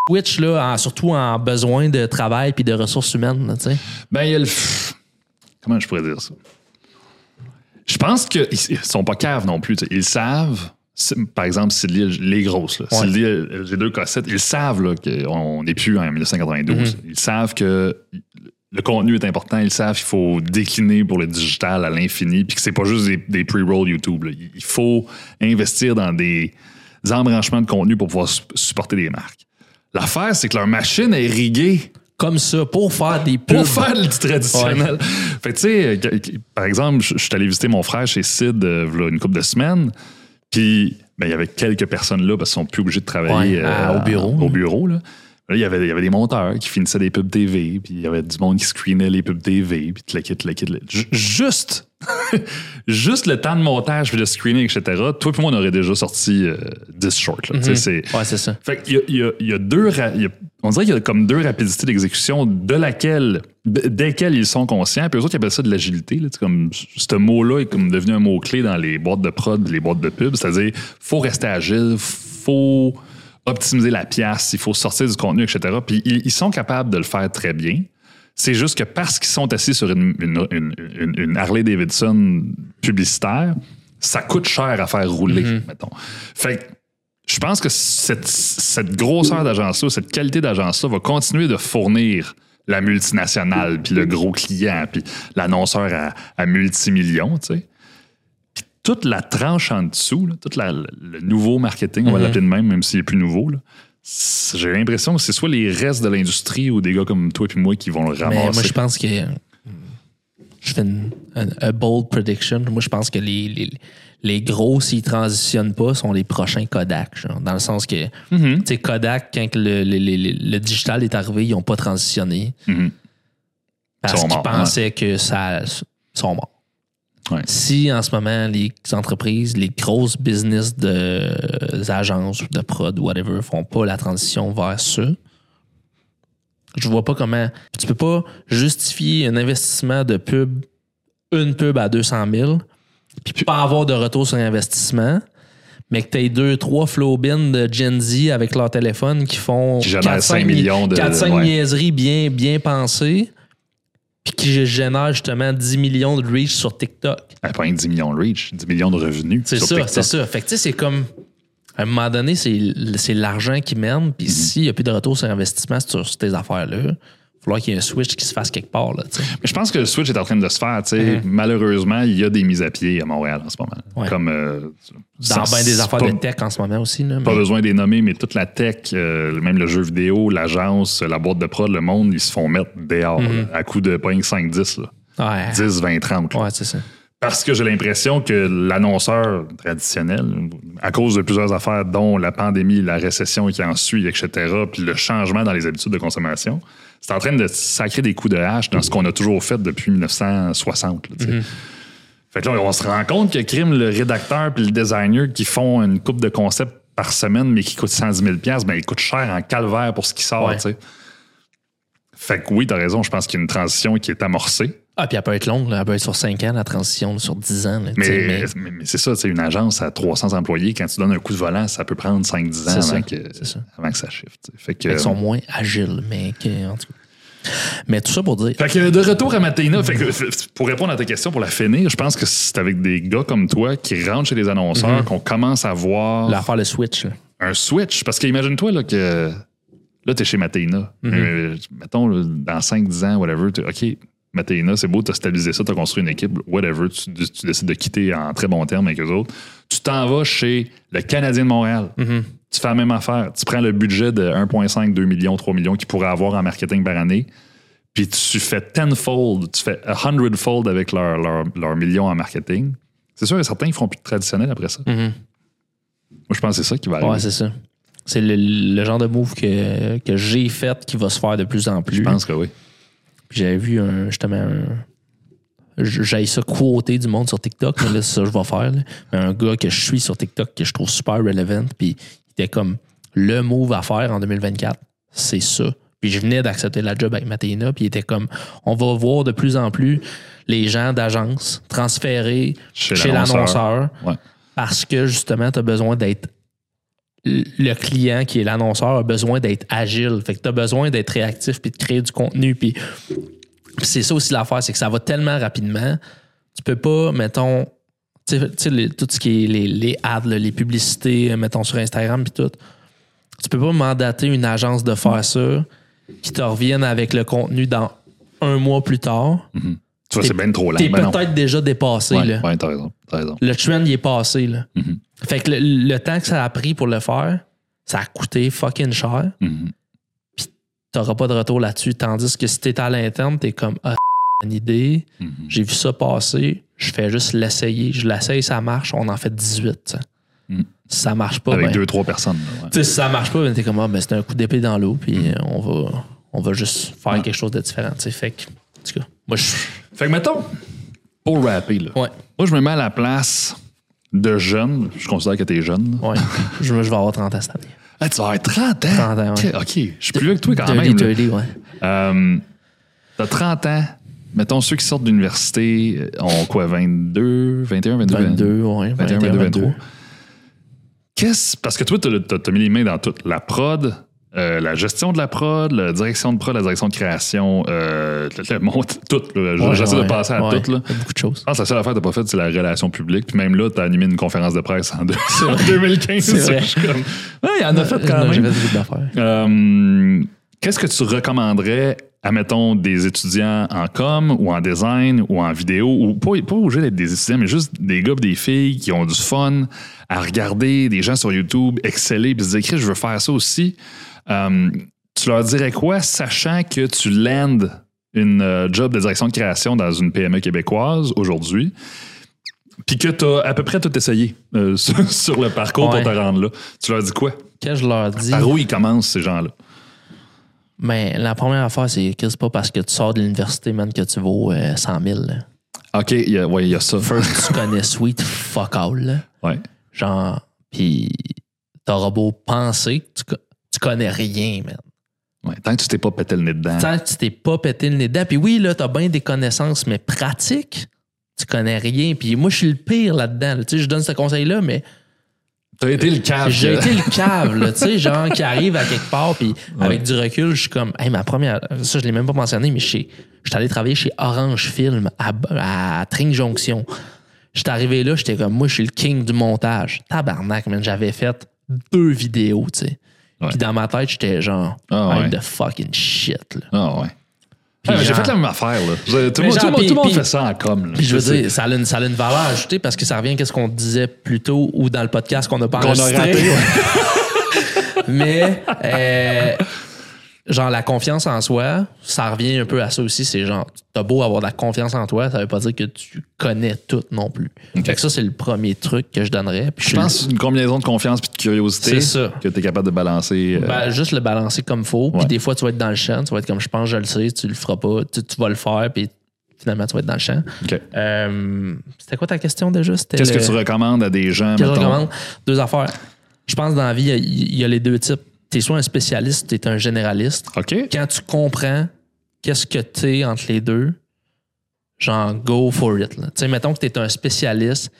switch, là, en- surtout en besoin de travail puis de ressources humaines, tu sais. Ben, il y a le. Comment je pourrais dire ça? Je pense qu'ils ils sont pas caves non plus. tu sais. Ils savent, par exemple, c'est les, grosses. Là. Ouais. Les, les deux cassettes. Ils savent qu'on n'est plus en 1992. Ils savent que le contenu est important. Ils savent qu'il faut décliner pour le digital à l'infini. Puis que c'est pas juste des, des pre-roll YouTube. là. Il faut investir dans des, des embranchements de contenu pour pouvoir su- supporter des marques. L'affaire, c'est que leur machine est riguée Comme ça, pour faire des pubs. pour faire du traditionnel. Fait tu sais, euh, par exemple, je suis allé visiter mon frère chez Sid euh, une couple de semaines. Puis, ben, il y avait quelques personnes là parce qu'ils sont plus obligés de travailler Ouais, à- au bureau. Au bureau, là. Là, il y, avait, il y avait des monteurs qui finissaient des pubs TV, puis il y avait du monde qui screenait les pubs TV, puis le kit, le kit. Juste, juste le temps de montage, puis de screening, etc. Toi et moi, on aurait déjà sorti euh, 10 shorts. là. Sais, c'est- Ouais, c'est ça. fait qu'il y a, y y deux. ra- il y a- on dirait qu'il y a comme deux rapidités d'exécution de laquelle, de- desquelles ils sont conscients. Puis eux autres, ils appellent ça de l'agilité. Comme, ce mot-là est comme devenu un mot-clé dans les boîtes de prod, les boîtes de pub. C'est-à-dire, faut rester agile, faut optimiser la pièce, il faut sortir du contenu, etc. Puis ils, ils sont capables de le faire très bien. C'est juste que parce qu'ils sont assis sur une, une- une- une- une Harley Davidson publicitaire, ça coûte cher à faire rouler, mettons. Fait que je pense que cette, cette grosseur d'agence-là, cette qualité d'agence-là va continuer de fournir la multinationale, puis le gros client, puis l'annonceur à, à multimillions, tu sais. Toute la tranche en dessous, là, tout la- le nouveau marketing, on va l'appeler de même, même s'il est plus nouveau, là, j'ai l'impression que c'est soit les restes de l'industrie ou des gars comme toi et moi qui vont le Mais ramasser. moi, je pense que. Je fais une, un- un bold prediction. Moi, je pense que les, les, les gros, s'ils transitionnent pas, sont les prochains Kodak. genre, dans le sens que, tu sais, Kodak, quand le, le- le- le- digital est arrivé, ils n'ont pas transitionné. Mhm. Parce Ils sont qu'ils pensaient que ça. sont morts. Ouais. Si en ce moment, les entreprises, les grosses business de euh, agences ou de prod, whatever, font pas la transition vers ça, je vois pas comment. Tu peux pas justifier un investissement de pub, une pub à 200 000, puis pas avoir de retour sur investissement, mais que tu aies deux, trois flow bins de Gen Z avec leur téléphone qui font Qui génèrent 4-5 5 millions de- 4-5 ouais. niaiseries bien, bien pensées, puis qui génèrent justement 10 millions de reach sur TikTok. Ah, Pas un 10 millions de reach, 10 millions de revenus. C'est ça, c'est ça. Fait que tu sais, c'est comme. À un moment donné, c'est l'argent qui mène. Mhm. Puis s'il n'y a plus de retour sur investissement sur, sur tes affaires-là, falloir qu'il y ait un switch qui se fasse quelque part. Là. Mais je pense que le switch est en train de se faire. sais. Malheureusement, il y a des mises à pied à Montréal en ce moment. Ouais. Comme, euh, Dans des affaires pas, de tech en ce moment aussi. Là, Pas besoin de les nommer, mais toute la tech, euh, même le jeu vidéo, l'agence, la boîte de prod, le monde, ils se font mettre dehors là, à coup de pas 5-10. là. Ouais, 10, 20, 30. là. ouais c'est ça. Parce que j'ai l'impression que l'annonceur traditionnel, à cause de plusieurs affaires, dont la pandémie, la récession qui en suit, etc., puis le changement dans les habitudes de consommation, c'est en train de sacrer des coups de hache dans ce qu'on a toujours fait depuis 1960. là, sais. Fait que là, on se rend compte que crime, le rédacteur puis le designer qui font une coupe de concepts par semaine, mais qui coûte 110 000 ben, il coûte cher en calvaire pour ce qui sort. Ouais. Fait que oui, t'as raison, je pense qu'il y a une transition qui est amorcée. Ah, puis elle peut être longue, là. elle peut être sur 5 ans, la transition, là, sur 10 ans. là, Mais, mais- mais c'est ça, c'est une agence à 300 employés. Quand tu donnes un coup de volant, ça peut prendre 5-10 ans ça, avant que, ça. avant que ça shift. Fait que, qu'ils sont moins agiles, mais que, en tout cas. Mais tout ça pour dire. fait que de retour à Matéina, fait que, pour répondre à ta question, pour la finir, je pense que c'est avec des gars comme toi qui rentrent chez les annonceurs qu'on commence à voir Là, faire le switch. là. un switch. Parce qu'imagine-toi là, que là, tu es chez Matéina. Euh, mettons, dans 5-10 ans, whatever, t'es- OK, Matéina, c'est beau, tu as stabilisé ça, tu as construit une équipe, whatever, tu, tu décides de quitter en très bon terme avec eux autres. Tu t'en vas chez le Canadien de Montréal. Tu fais la même affaire. Tu prends le budget de 1,5, 2 millions, 3 millions qu'ils pourraient avoir en marketing par année, puis tu fais tenfold, tu fais a hundredfold avec leurs leur, leur millions en marketing. C'est sûr que certains, ils feront plus de traditionnel après ça. Moi, je pense que c'est ça qui va arriver. Ouais, c'est ça. C'est le, le genre de move que, que j'ai fait qui va se faire de plus en plus. Je pense que oui. Puis J'avais vu un, justement un. J'avais ça quoté du monde sur TikTok, mais là, c'est ça que je vais faire. là. Mais un gars que je suis sur TikTok que je trouve super relevant, puis il était comme le move à faire en 2024, c'est ça. Puis je venais d'accepter la job avec Matéina, puis il était comme on va voir de plus en plus les gens d'agence transférer Chez chez, l'annonceur. l'annonceur Ouais. parce que justement, tu as besoin d'être. Le client qui est l'annonceur a besoin d'être agile. Fait que tu as besoin d'être réactif puis de créer du contenu. Puis c'est ça aussi l'affaire, c'est que ça va tellement rapidement. Tu peux pas, mettons, tu sais- tout ce qui est les, les ads, les publicités, mettons sur Instagram puis tout. Tu peux pas mandater une agence de faire ça qui te revienne avec le contenu dans un mois plus tard. Tu vois, c'est bien trop lent. T'es Ben peut-être déjà dépassé. Ouais, là ouais, raison. le trend il est passé là. Mhm. Fait que le, le temps que ça a pris pour le faire, ça a coûté fucking cher. Mhm. T'auras pas de retour là-dessus. Tandis que si t'es à l'interne, t'es comme ah, une idée, Mhm. j'ai vu ça passer, je fais juste l'essayer. Je l'essaye, ça marche, on en fait 18. tu sais. Mhm. Si ça marche pas, Avec ben, deux, trois personnes. ouais. tu sais, si ça marche pas, ben, t'es comme ah, ben, c'est un coup d'épée dans l'eau, puis euh, on va on va juste faire Ouais. quelque chose de différent. tu sais. Fait que, en tout cas, moi je Fait que mettons, pour rapper, là, Ouais. moi je me mets à la place de jeunes. Je considère que t'es jeune. Ouais. je, je vais avoir 30 ans cette année. Ah, tu vas avoir 30 ans? 30 ans, ouais. Ok, ok. je suis plus vieux que toi quand même. là. dirty, ouais. Euh, T'as 30 ans. Mettons, ceux qui sortent d'université euh, ont quoi, 22, 21, 22? 22, ouais. 21, 22, 23. Qu'est-ce. Parce que toi, t'as t'as- t'as mis les mains dans tout. La prod, euh, la gestion de la prod, la direction de prod, la direction de création, euh, le, le monte, tout. Ouais, J'essaie de passer à ouais. tout. Là. Beaucoup de choses. Je pense que la seule affaire que t'as pas faite, c'est la relation publique. Puis même là, t'as animé une conférence de presse en, deux- en 2015. C'est vrai. Je suis comme, ouais, il y en a fait quand Non, même. Euh, Qu'est-ce que tu recommanderais à, mettons, des étudiants en com ou en design ou en vidéo, ou pas, pas obligé d'être des étudiants, mais juste des gars des filles qui ont du fun à regarder des gens sur YouTube exceller puis se dire, je veux faire ça aussi. Euh, tu leur dirais quoi, sachant que tu landes une euh, job de direction de création dans une PME québécoise aujourd'hui, puis que tu as à peu près tout essayé euh, sur, sur le parcours Ouais. pour te rendre là. Tu leur dis quoi? Qu'est-ce que je leur dis? Par où ils commencent, ces gens-là? Mais la première affaire, c'est que c'est pas parce que tu sors de l'université, man, que tu vaux euh, 100 000. là. OK, il ouais, il y a ça. First, tu connais Sweet fuck all. là. Ouais. Genre, pis t'auras beau penser que tu connais rien, man. Ouais, Tant que tu t'es pas pété le nez dedans. Tant que tu t'es pas pété le nez dedans. Puis oui, là, t'as bien des connaissances, mais pratiques, tu connais rien. Puis moi, je suis le pire là-dedans. là. Tu sais, je donne ce conseil-là, mais T'as été le cave. J'ai été le cave, là, tu sais, genre qui arrive à quelque part, puis avec du recul, je suis comme, hey, ma première, ça je l'ai même pas mentionné, mais je suis j'étais allé travailler chez Orange Film à, à Tring Jonction. J'étais arrivé là, j'étais comme, moi, je suis le king du montage. Tabarnak, man, j'avais fait deux vidéos, tu sais. Puis dans ma tête, j'étais genre, Ah I'm ouais. the fucking shit, là. Ah ouais. Puis Ah, J'ai genre- fait la même affaire. Là. Tout, le monde- tout le genre, monde- puis- tout le monde puis- fait ça en com. là. Puis je veux dire, ça a, une, ça a une valeur ajoutée parce que ça revient à ce qu'on disait plus tôt ou dans le podcast qu'on n'a pas Qu'on a enregistré. raté. Mais, euh, genre, la confiance en soi, ça revient un peu à ça aussi. C'est genre, t'as beau avoir de la confiance en toi, ça veut pas dire que tu connais tout non plus. Fait que ça, c'est le premier truc que je donnerais. Puis Je pense une combinaison de confiance et de curiosité ça. que tu es capable de balancer. euh, Ben, juste le balancer comme faut. Puis des fois, tu vas être dans le champ. Tu vas être comme je pense, je le sais, tu le feras pas. Tu, tu vas le faire, puis finalement, tu vas être dans le champ. Euh, C'était quoi ta question déjà? Qu'est-ce le- que tu recommandes à des gens? Qu'est-ce que je recommande? Deux affaires. Je pense dans la vie, il y a- il y, a les deux types. Tu es soit un spécialiste, tu es un généraliste. OK. Quand tu comprends qu'est-ce que tu es entre les deux, genre go for it. Tu sais, mettons que tu es un spécialiste.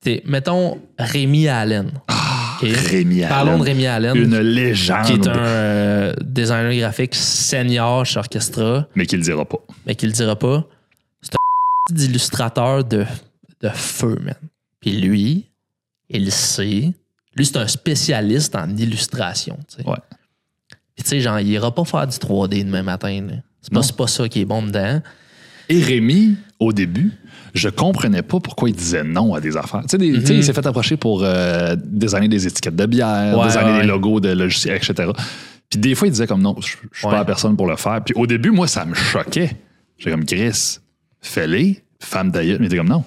t'es- mettons Rémi Allen. OK? Rémi Allen. Parlons de Rémi Allen, Une légende. qui est un euh, designer graphique senior chez Orchestra, Mais qui le dira pas. mais qui le dira pas. C'est un d'illustrateur de, de feu, man. Puis lui, il sait. Lui, c'est un spécialiste en illustration. tu sais. Ouais. Puis tu sais, genre, il ira pas faire du 3D demain matin. C'est pas, pas ça qui est bon dedans. Et Rémi, au début, je comprenais pas pourquoi il disait non à des affaires. Tu sais, des- il s'est fait approcher pour euh, designer des étiquettes de bière, Ouais, designer ouais. des logos de logiciels, etc. Puis des fois, il disait comme non, je suis Ouais. pas la personne pour le faire. Puis au début, moi, ça me choquait. J'ai comme Chris, fais-les, femme d'ailleurs. Mais il était comme non.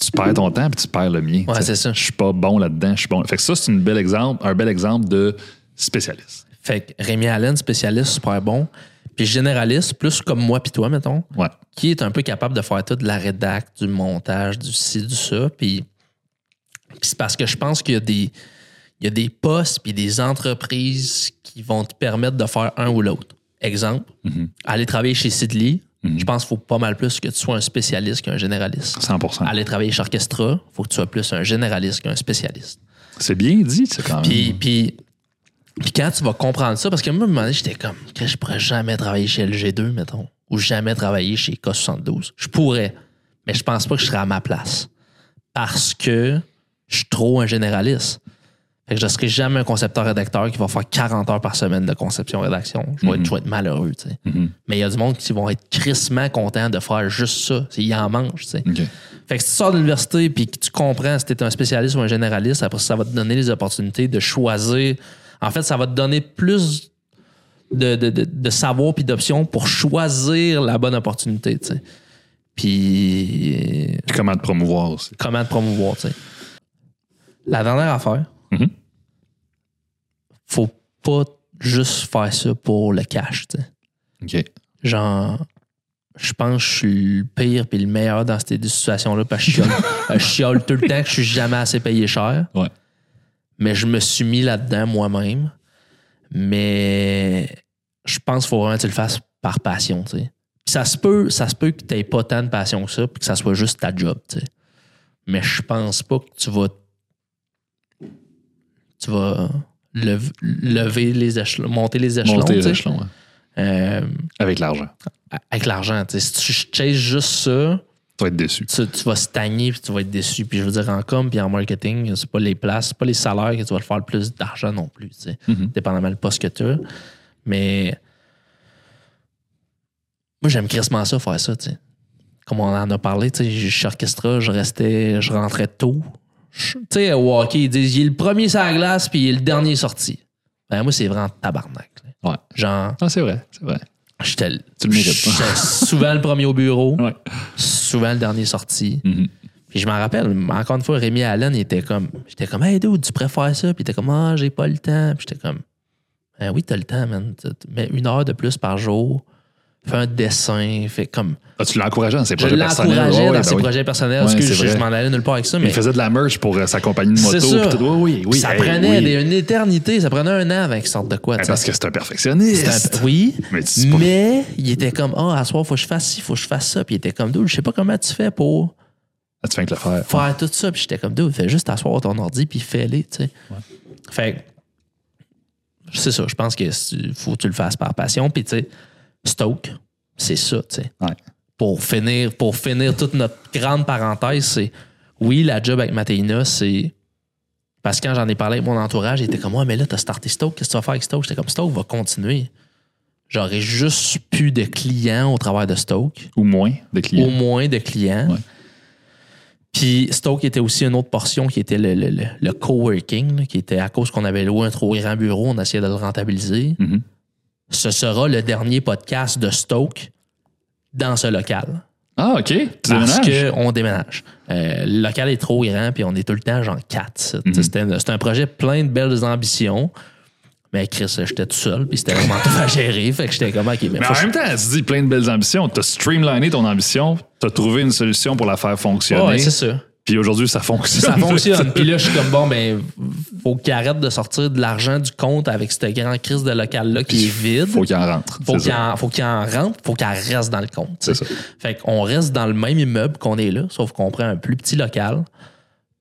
Tu perds ton temps puis tu perds le mien. Ouais, c'est ça. Je suis pas bon là-dedans. Je suis bon. Fait que ça, c'est une exemple, un bel exemple de spécialiste. Fait que Rémi Allen, spécialiste, super bon. Puis généraliste, plus comme moi puis toi, mettons, Ouais. qui est un peu capable de faire tout de la rédac, du montage, du ci, du ça. Puis, puis c'est parce que je pense qu'il y a des, il y a des postes puis des entreprises qui vont te permettre de faire un ou l'autre. Exemple, aller travailler chez Sidley, je pense qu'il faut pas mal plus que tu sois un spécialiste qu'un généraliste. 100% Aller travailler chez Orchestra, il faut que tu sois plus un généraliste qu'un spécialiste. C'est bien dit, c'est quand même. Puis, puis, puis quand tu vas comprendre ça, parce que moi, à un moment donné, j'étais comme, que je pourrais jamais travailler chez LG2, mettons, ou jamais travailler chez K72. Je pourrais, mais je pense pas que je serais à ma place. Parce que je suis trop un généraliste. Fait que je serai jamais un concepteur-rédacteur qui va faire 40 heures par semaine de conception-rédaction. Je vais, être, je vais être malheureux, tu sais. Mais il y a du monde qui vont être crissement contents de faire juste ça. Ils en mangent, tu sais. Fait que si tu sors de l'université et que tu comprends si tu es un spécialiste ou un généraliste, après ça va te donner les opportunités de choisir. En fait, ça va te donner plus de, de, de, de savoir puis d'options pour choisir la bonne opportunité, tu sais. Puis Puis comment te promouvoir aussi. comment te promouvoir, tu sais. La dernière affaire, Mhm. Faut pas juste faire ça pour le cash, tu sais. OK. genre je pense que je suis le pire puis le meilleur dans ces situations-là parce que je chiale tout le temps que je suis jamais assez payé cher. Ouais. Mais je me suis mis là-dedans moi-même. Mais je pense qu'il faut vraiment que tu le fasses par passion, tu sais. Puis ça se peut, ça se peut que tu n'aies pas tant de passion que ça puis que ça soit juste ta job, tu sais. Mais je pense pas que tu vas tu vas lev- lever les échelons, monter les échelons, Monter tu sais. l'échelon, ouais. Euh, Avec l'argent. avec l'argent. tu sais. Si tu chases juste ça, Tu vas être déçu. tu, tu vas stagner puis tu vas être déçu. Puis je veux dire, en com puis en marketing, c'est pas les places, c'est pas les salaires que tu vas te faire le plus d'argent non plus, tu sais. Mhm. dépendamment du poste que tu as. Mais moi, j'aime crissement ça, faire ça, tu sais. Comme on en a parlé, tu sais, je suis orchestra, je restais, je rentrais tôt. Tu sais, au hockey, ils disent, il est le premier sur la glace puis il est le dernier sorti. Ben, moi, c'est vraiment tabarnak. là. Ouais. Genre, Ah, c'est vrai, c'est vrai. j'étais Tu le mérites pas. j'étais souvent le premier au bureau Ouais. souvent le dernier sorti. Mhm. Puis je m'en rappelle, encore une fois, Rémi Allen, il était comme, j'étais comme, hey, dude, tu préfères ça? Puis il était comme, ah, j'ai pas le temps. Puis j'étais comme, ben oui, t'as le temps, man. T'as- Mets une heure de plus par jour, fais un dessin, fais comme. Ah, tu l'encourageais dans ses Je projets personnels? l'encourageais Ouais, dans ouais, ses ben oui. projets personnels. Ouais, parce que je, je m'en allais nulle part avec ça, mais Il faisait de la merch pour euh, sa compagnie de c'est moto. ça. tout. Oui, oui, ça hey, prenait des- une éternité, ça prenait un an avec sorte de quoi. Ben. Parce que c'est un perfectionniste. Un- Oui, Mais pas- mais il était comme, ah, à soir, faut que je fasse ci, faut que je fasse ça. Puis il était comme, dude, je sais pas comment tu fais pour Ah, tu viens de le faire. faire tout ça. Puis j'étais comme, dude, fais juste t'asseoir ton ordi, puis fais-les, tu sais. Fait que, c'est ça, je pense que faut que tu le fasses par passion. Puis, tu sais, Stoke, c'est ça, tu sais. Ouais. Pour finir, pour finir toute notre grande parenthèse, c'est oui, la job avec Matéina, c'est. Parce que quand j'en ai parlé avec mon entourage, il était comme, ouais, mais là, t'as starté Stoke, qu'est-ce que tu vas faire avec Stoke? J'étais comme, Stoke va continuer. J'aurais juste plus de clients au travers de Stoke Ou moins de clients. au moins de clients. Ouais. Puis Stoke était aussi une autre portion qui était le, le- le- le coworking, là, qui était à cause qu'on avait loué un trop grand bureau, on essayait de le rentabiliser. Mhm. Ce sera le dernier podcast de Stoke dans ce local. Ah, OK. Tu Parce qu'on déménage. Euh, le local est trop grand, puis on est tout le temps genre quatre. Mhm. C'était un- C'était un projet plein de belles ambitions. Mais Chris, j'étais tout seul, puis c'était vraiment tout à gérer. Fait que j'étais comme, OK, mais en même temps, tu dis plein de belles ambitions. Tu as streamliné ton ambition. Tu as trouvé une solution pour la faire fonctionner. Ouais, c'est ça. Puis aujourd'hui, ça fonctionne. Ça fonctionne. Puis là, je suis comme bon, ben, faut qu'il arrête de sortir de l'argent du compte avec cette grande crise de local-là qui est vide. Faut qu'il en rentre. Faut qu'il en, faut qu'il en rentre, faut qu'elle reste dans le compte. C'est ça. Fait qu'on reste dans le même immeuble qu'on est là, sauf qu'on prend un plus petit local.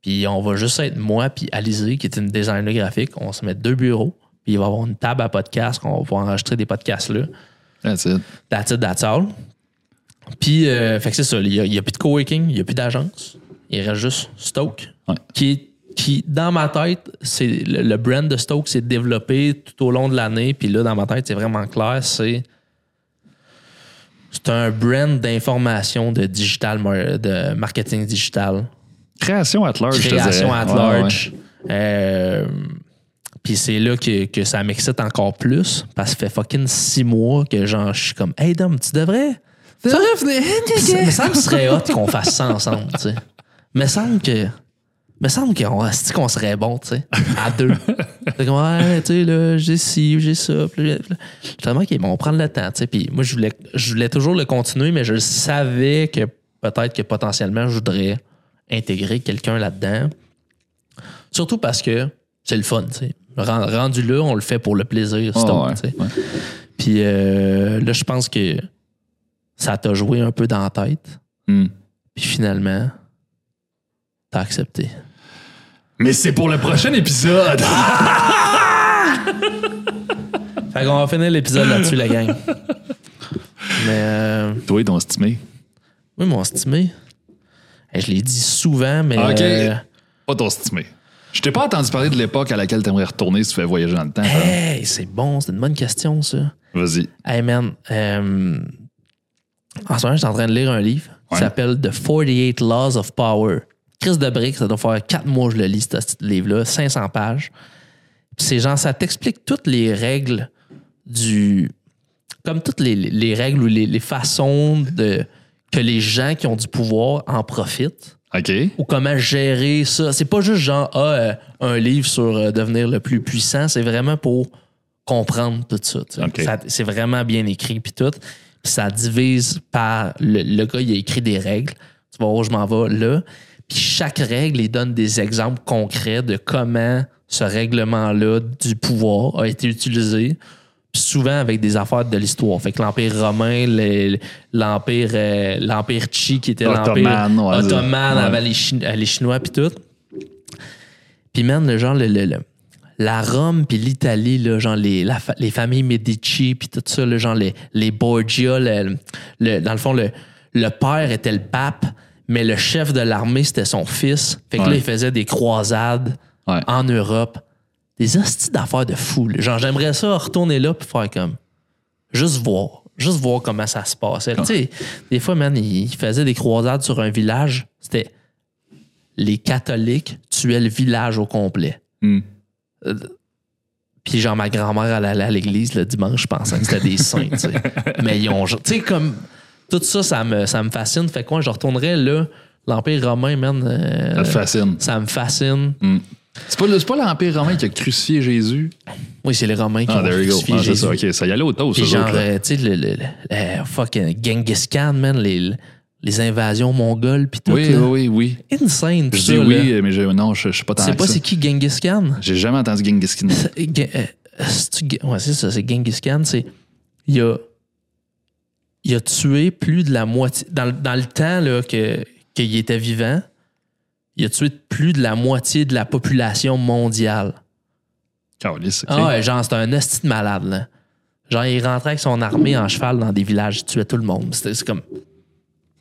Puis on va juste être moi puis Alizé, qui est une designer graphique. On se met deux bureaux. Puis il va y avoir une table à podcast qu'on va pouvoir enregistrer des podcasts là. That's it. That's it, that's all. Puis, euh, fait que c'est ça. Il n'y a plus de coworking, il n'y a plus d'agence. Il reste juste Stoke, Ouais. qui, est- qui, dans ma tête, c'est le, le brand de Stoke s'est développé tout au long de l'année. Puis là, dans ma tête, c'est vraiment clair. C'est c'est un brand d'information de digital, de marketing digital Création at large, création at Ouais, large. Euh, Puis c'est là que, que ça m'excite encore plus parce que ça fait fucking six mois que genre, je suis comme Hey Dom, tu devrais? Tu devrais venir. Ça me serait hot qu'on fasse ça ensemble, tu sais. Me semble que. Me semble qu'on serait bon, tu sais. À deux? C'est comme, ouais, tu sais, là, j'ai ci, j'ai ça. Vraiment, OK, bon, on va prendre le temps, tu sais. Puis moi, je voulais, je voulais toujours le continuer, mais je savais que peut-être que potentiellement, je voudrais intégrer quelqu'un là-dedans. Surtout parce que c'est le fun, tu sais. Ren- Rendu là, on le fait pour le plaisir, Stone, ouais, tu sais. ouais. Puis euh, là, je pense que ça t'a joué un peu dans la tête. Hmm. Puis finalement, t'as accepté. Mais c'est pour le prochain épisode. Fait qu'on va finir l'épisode là-dessus, la gang. Mais euh, Toi, ton estimé. oui, mon estimé. Hey, je l'ai dit souvent, mais. Ok. euh, Pas ton estimé. Je t'ai pas entendu parler de l'époque à laquelle t'aimerais retourner si tu fais voyager dans le temps. hey, c'est bon, c'est une bonne question, ça. Vas-y. Hey man, euh, en ce moment, je suis en train de lire un livre qui s'appelle The 48 Laws of Power. Chris de Brick, ça doit faire quatre mois que je le lis, ce livre-là, 500 pages. C'est genre, ça t'explique toutes les règles du. Comme toutes les, les règles ou les, les façons de, que les gens qui ont du pouvoir en profitent OK. ou comment gérer ça. C'est pas juste genre ah, euh, un livre sur euh, devenir le plus puissant, c'est vraiment pour comprendre tout ça. tu sais. Ok. Ça- c'est vraiment bien écrit puis tout. Puis ça divise par le, le gars il a écrit des règles. Tu vas voir où je m'en vais là. Puis chaque règle il donne des exemples concrets de comment ce règlement-là du pouvoir a été utilisé. Puis souvent avec des affaires de l'histoire. Fait que l'Empire romain, le- l'Empire euh, l'Empire Chi qui était l'Empire Ottoman, ouais, ottoman ouais. avant les, euh, les Chinois puis tout. Puis man, le genre, le, le- le- la Rome puis l'Italie, genre les, la fa- les familles Medici puis tout ça, genre les, les Borgia, le- dans le fond, le père était le pape, mais le chef de l'armée, c'était son fils. Fait que là, il faisait des croisades Ouais. en Europe. Des hosties d'affaires de fou. là. Genre, j'aimerais ça retourner là puis faire comme. Juste voir. Juste voir comment ça se passait. Tu sais, des fois, man, il faisait des croisades sur un village. C'était. Les catholiques tuaient le village au complet. Hmm. Puis genre, ma grand-mère, elle allait à l'église le dimanche, je pensais que c'était des saints, tu sais. Mais ils ont... Tu sais, comme... Tout ça, ça me, ça me fascine. Fait que moi, je retournerais là, l'Empire romain, man. euh, Ça te fascine. ça me fascine. C'est pas, le- c'est pas l'Empire romain qui a crucifié Jésus? Oui, c'est les Romains qui Ah, ont there you go. crucifié Ah, Jésus. ça, OK. Ça y allait au taux, ça. Puis genre, euh, tu sais, le, le, le- euh, fucking Genghis Khan, man, les, les invasions mongoles, puis tout. Oui, là. oui, oui. Insane, Je ça. dis là. oui, mais je, non, je, je suis pas Tu tant sais que pas ça. c'est qui Genghis Khan? J'ai jamais entendu Genghis Khan. Ouais, c'est ça, c'est Genghis Khan. C'est, il, a, il a tué plus de la moitié. Dans, le- dans le temps que, qu'il était vivant, il a tué plus de la moitié de la population mondiale. Ah ouais, genre, c'était un esti de malade, là. Genre, il rentrait avec son armée en cheval dans des villages, il tuait tout le monde. C'était c'est comme.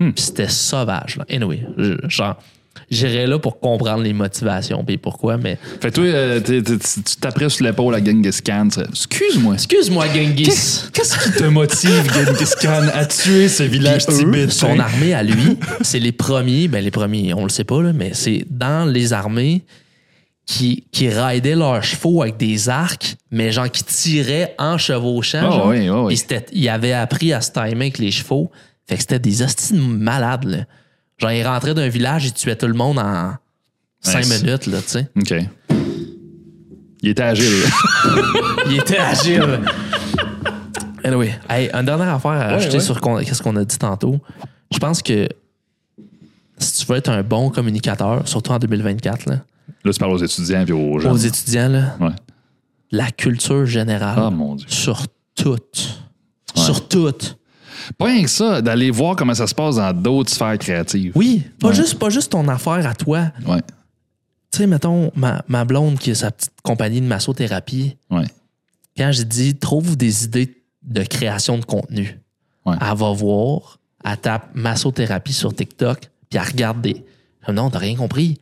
Hmm. C'était sauvage, là. Anyway, je- genre, j'irais là pour comprendre les motivations, puis pourquoi, mais. Fait toi, euh, t'es- t'es- tu t'apprêtes sur l'épaule à Genghis Khan. tu Excuse-moi. Excuse-moi, Genghis. Qu'est-ce qui te motive, Genghis Khan, à tuer ce village Eux, tibétain? son armée à lui, c'est les premiers, ben les premiers, on le sait pas, là, mais c'est dans les armées qui, qui ridaient leurs chevaux avec des arcs, mais genre qui tiraient en chevauchant. Ah genre. oui, ah oui. Puis c'était- ils avaient appris à se timer avec les chevaux. Fait que c'était des hosties de malades, là. Genre, ils rentraient d'un village, ils tuaient tout le monde en cinq Nice. minutes, là, tu sais. OK. Il était agile. Il était agile. Anyway, hey, une dernière affaire à rajouter ouais. sur qu'est-ce qu'on a dit tantôt. Je pense que si tu veux être un bon communicateur, surtout en 2024, là, Là, tu parles aux étudiants et aux gens. aux étudiants, là, Ouais. la culture générale Ah, mon Dieu. sur tout. Sur tout. Pas rien que ça, d'aller voir comment ça se passe dans d'autres sphères créatives. Oui, pas, Ouais. juste, pas juste ton affaire à toi. Ouais. Tu sais, mettons, ma, ma blonde qui a sa petite compagnie de massothérapie, Ouais. quand j'ai dit trouve des idées de création de contenu, Ouais. elle va voir, elle tape massothérapie sur TikTok, puis elle regarde des. Non, t'as rien compris.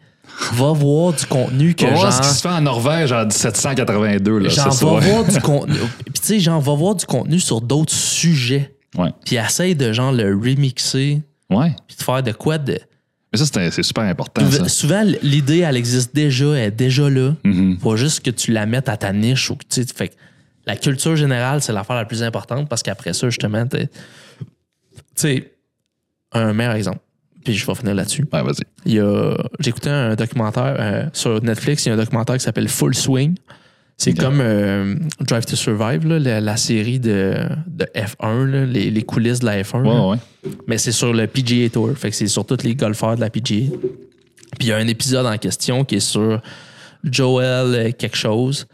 Va voir du contenu que va genre. voir ce qui se fait en Norvège en 1782. Là, Genre, va voir du contenu. Puis tu sais, genre, va voir du contenu sur d'autres sujets. Ouais. Puis essaye de genre le remixer, Ouais. puis de faire de quoi de. Mais ça, c'est super important. Ça. Souvent, l'idée, elle existe déjà, elle est déjà là. Mhm. Faut juste que tu la mettes à ta niche ou que tu sais, fait que la culture générale, c'est l'affaire la plus importante parce qu'après ça, justement, t'es- tu sais, un meilleur exemple. Puis je vais finir là-dessus. Ouais, vas-y. Écouté un documentaire euh, sur Netflix, il y a un documentaire qui s'appelle Full Swing. C'est comme euh, Drive to Survive, là, la, la série de, de F1, là, les, les coulisses de la F1. là. Ouais, ouais. Mais c'est sur le PGA Tour. Fait que c'est sur tous les golfeurs de la PGA. Puis il y a un épisode en question qui est sur Joel euh, quelque chose.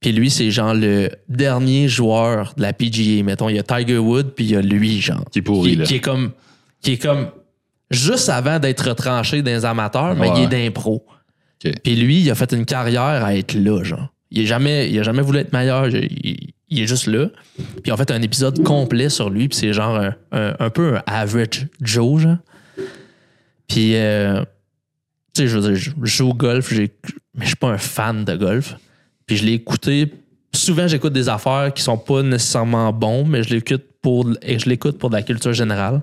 Puis lui, c'est genre le dernier joueur de la PGA. Mettons, il y a Tiger Wood, puis il y a lui, genre. Qui est pourri, qui, là. qui est comme. Qui est comme. Juste avant d'être retranché dans les amateurs, mais Ouais. il est d'impro. OK. Puis lui, il a fait une carrière à être là, genre. Il a jamais, il jamais voulu être meilleur. Il, est juste là. Puis en fait, un épisode complet sur lui. Puis c'est genre un, un- peu un average Joe, genre. Puis, euh, tu sais, je veux dire, je joue au golf, mais je suis pas un fan de golf. Puis je l'ai écouté. Souvent, j'écoute des affaires qui sont pas nécessairement bons, mais je l'écoute pour, je l'écoute pour de la culture générale.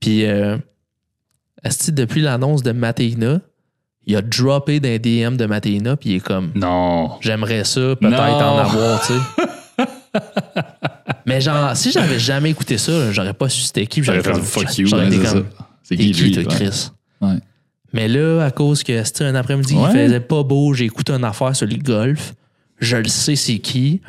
Puis, euh, depuis l'annonce de Matéina, il a droppé d'un DM de Matéina, puis il est comme, Non. j'aimerais ça, peut-être en avoir, tu sais. Mais genre, si j'avais jamais écouté ça, j'aurais pas su c'était qui. J'aurais fait fuck you. J'aurais été c'est comme. C'est qui, qui, lui? toi. Chris? Ouais. Mais là, à cause que c'était un après-midi, Ouais. il faisait pas beau, j'ai écouté une affaire sur le golf, je le sais c'est qui,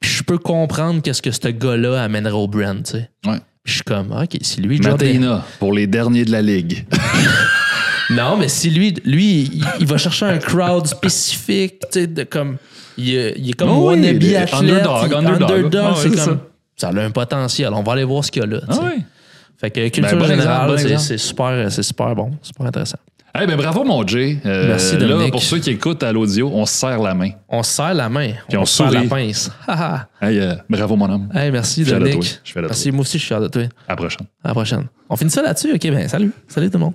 puis je peux comprendre qu'est-ce que ce gars-là amènerait au brand, tu sais. Ouais. Puis je suis comme, OK, si lui... Matéina, pour les derniers de la ligue. Non, mais si lui, lui il, il va chercher un crowd spécifique, tu sais, de comme... Il, est- il est comme Oh oui, wannabe des- athlète, underdog, il- underdog. Ah ouais, c'est comme... Ça a un potentiel, on va aller voir ce qu'il y a là. Ah ouais. Fait que culture Ben, bon générale, bon c'est- super, c'est super bon, super intéressant. Eh ben bravo, mon Jay. Euh, Merci, Là, Dominique. pour ceux qui écoutent à l'audio, on se serre la main. On se serre la main, Puis on se serre la sourit. pince. Hey, euh, bravo, mon homme. hey, merci, Je Dominique. Je de Merci, moi aussi, je suis fier de toi. À la prochaine. À la prochaine. On finit ça là-dessus? OK, ben salut. Salut tout le monde.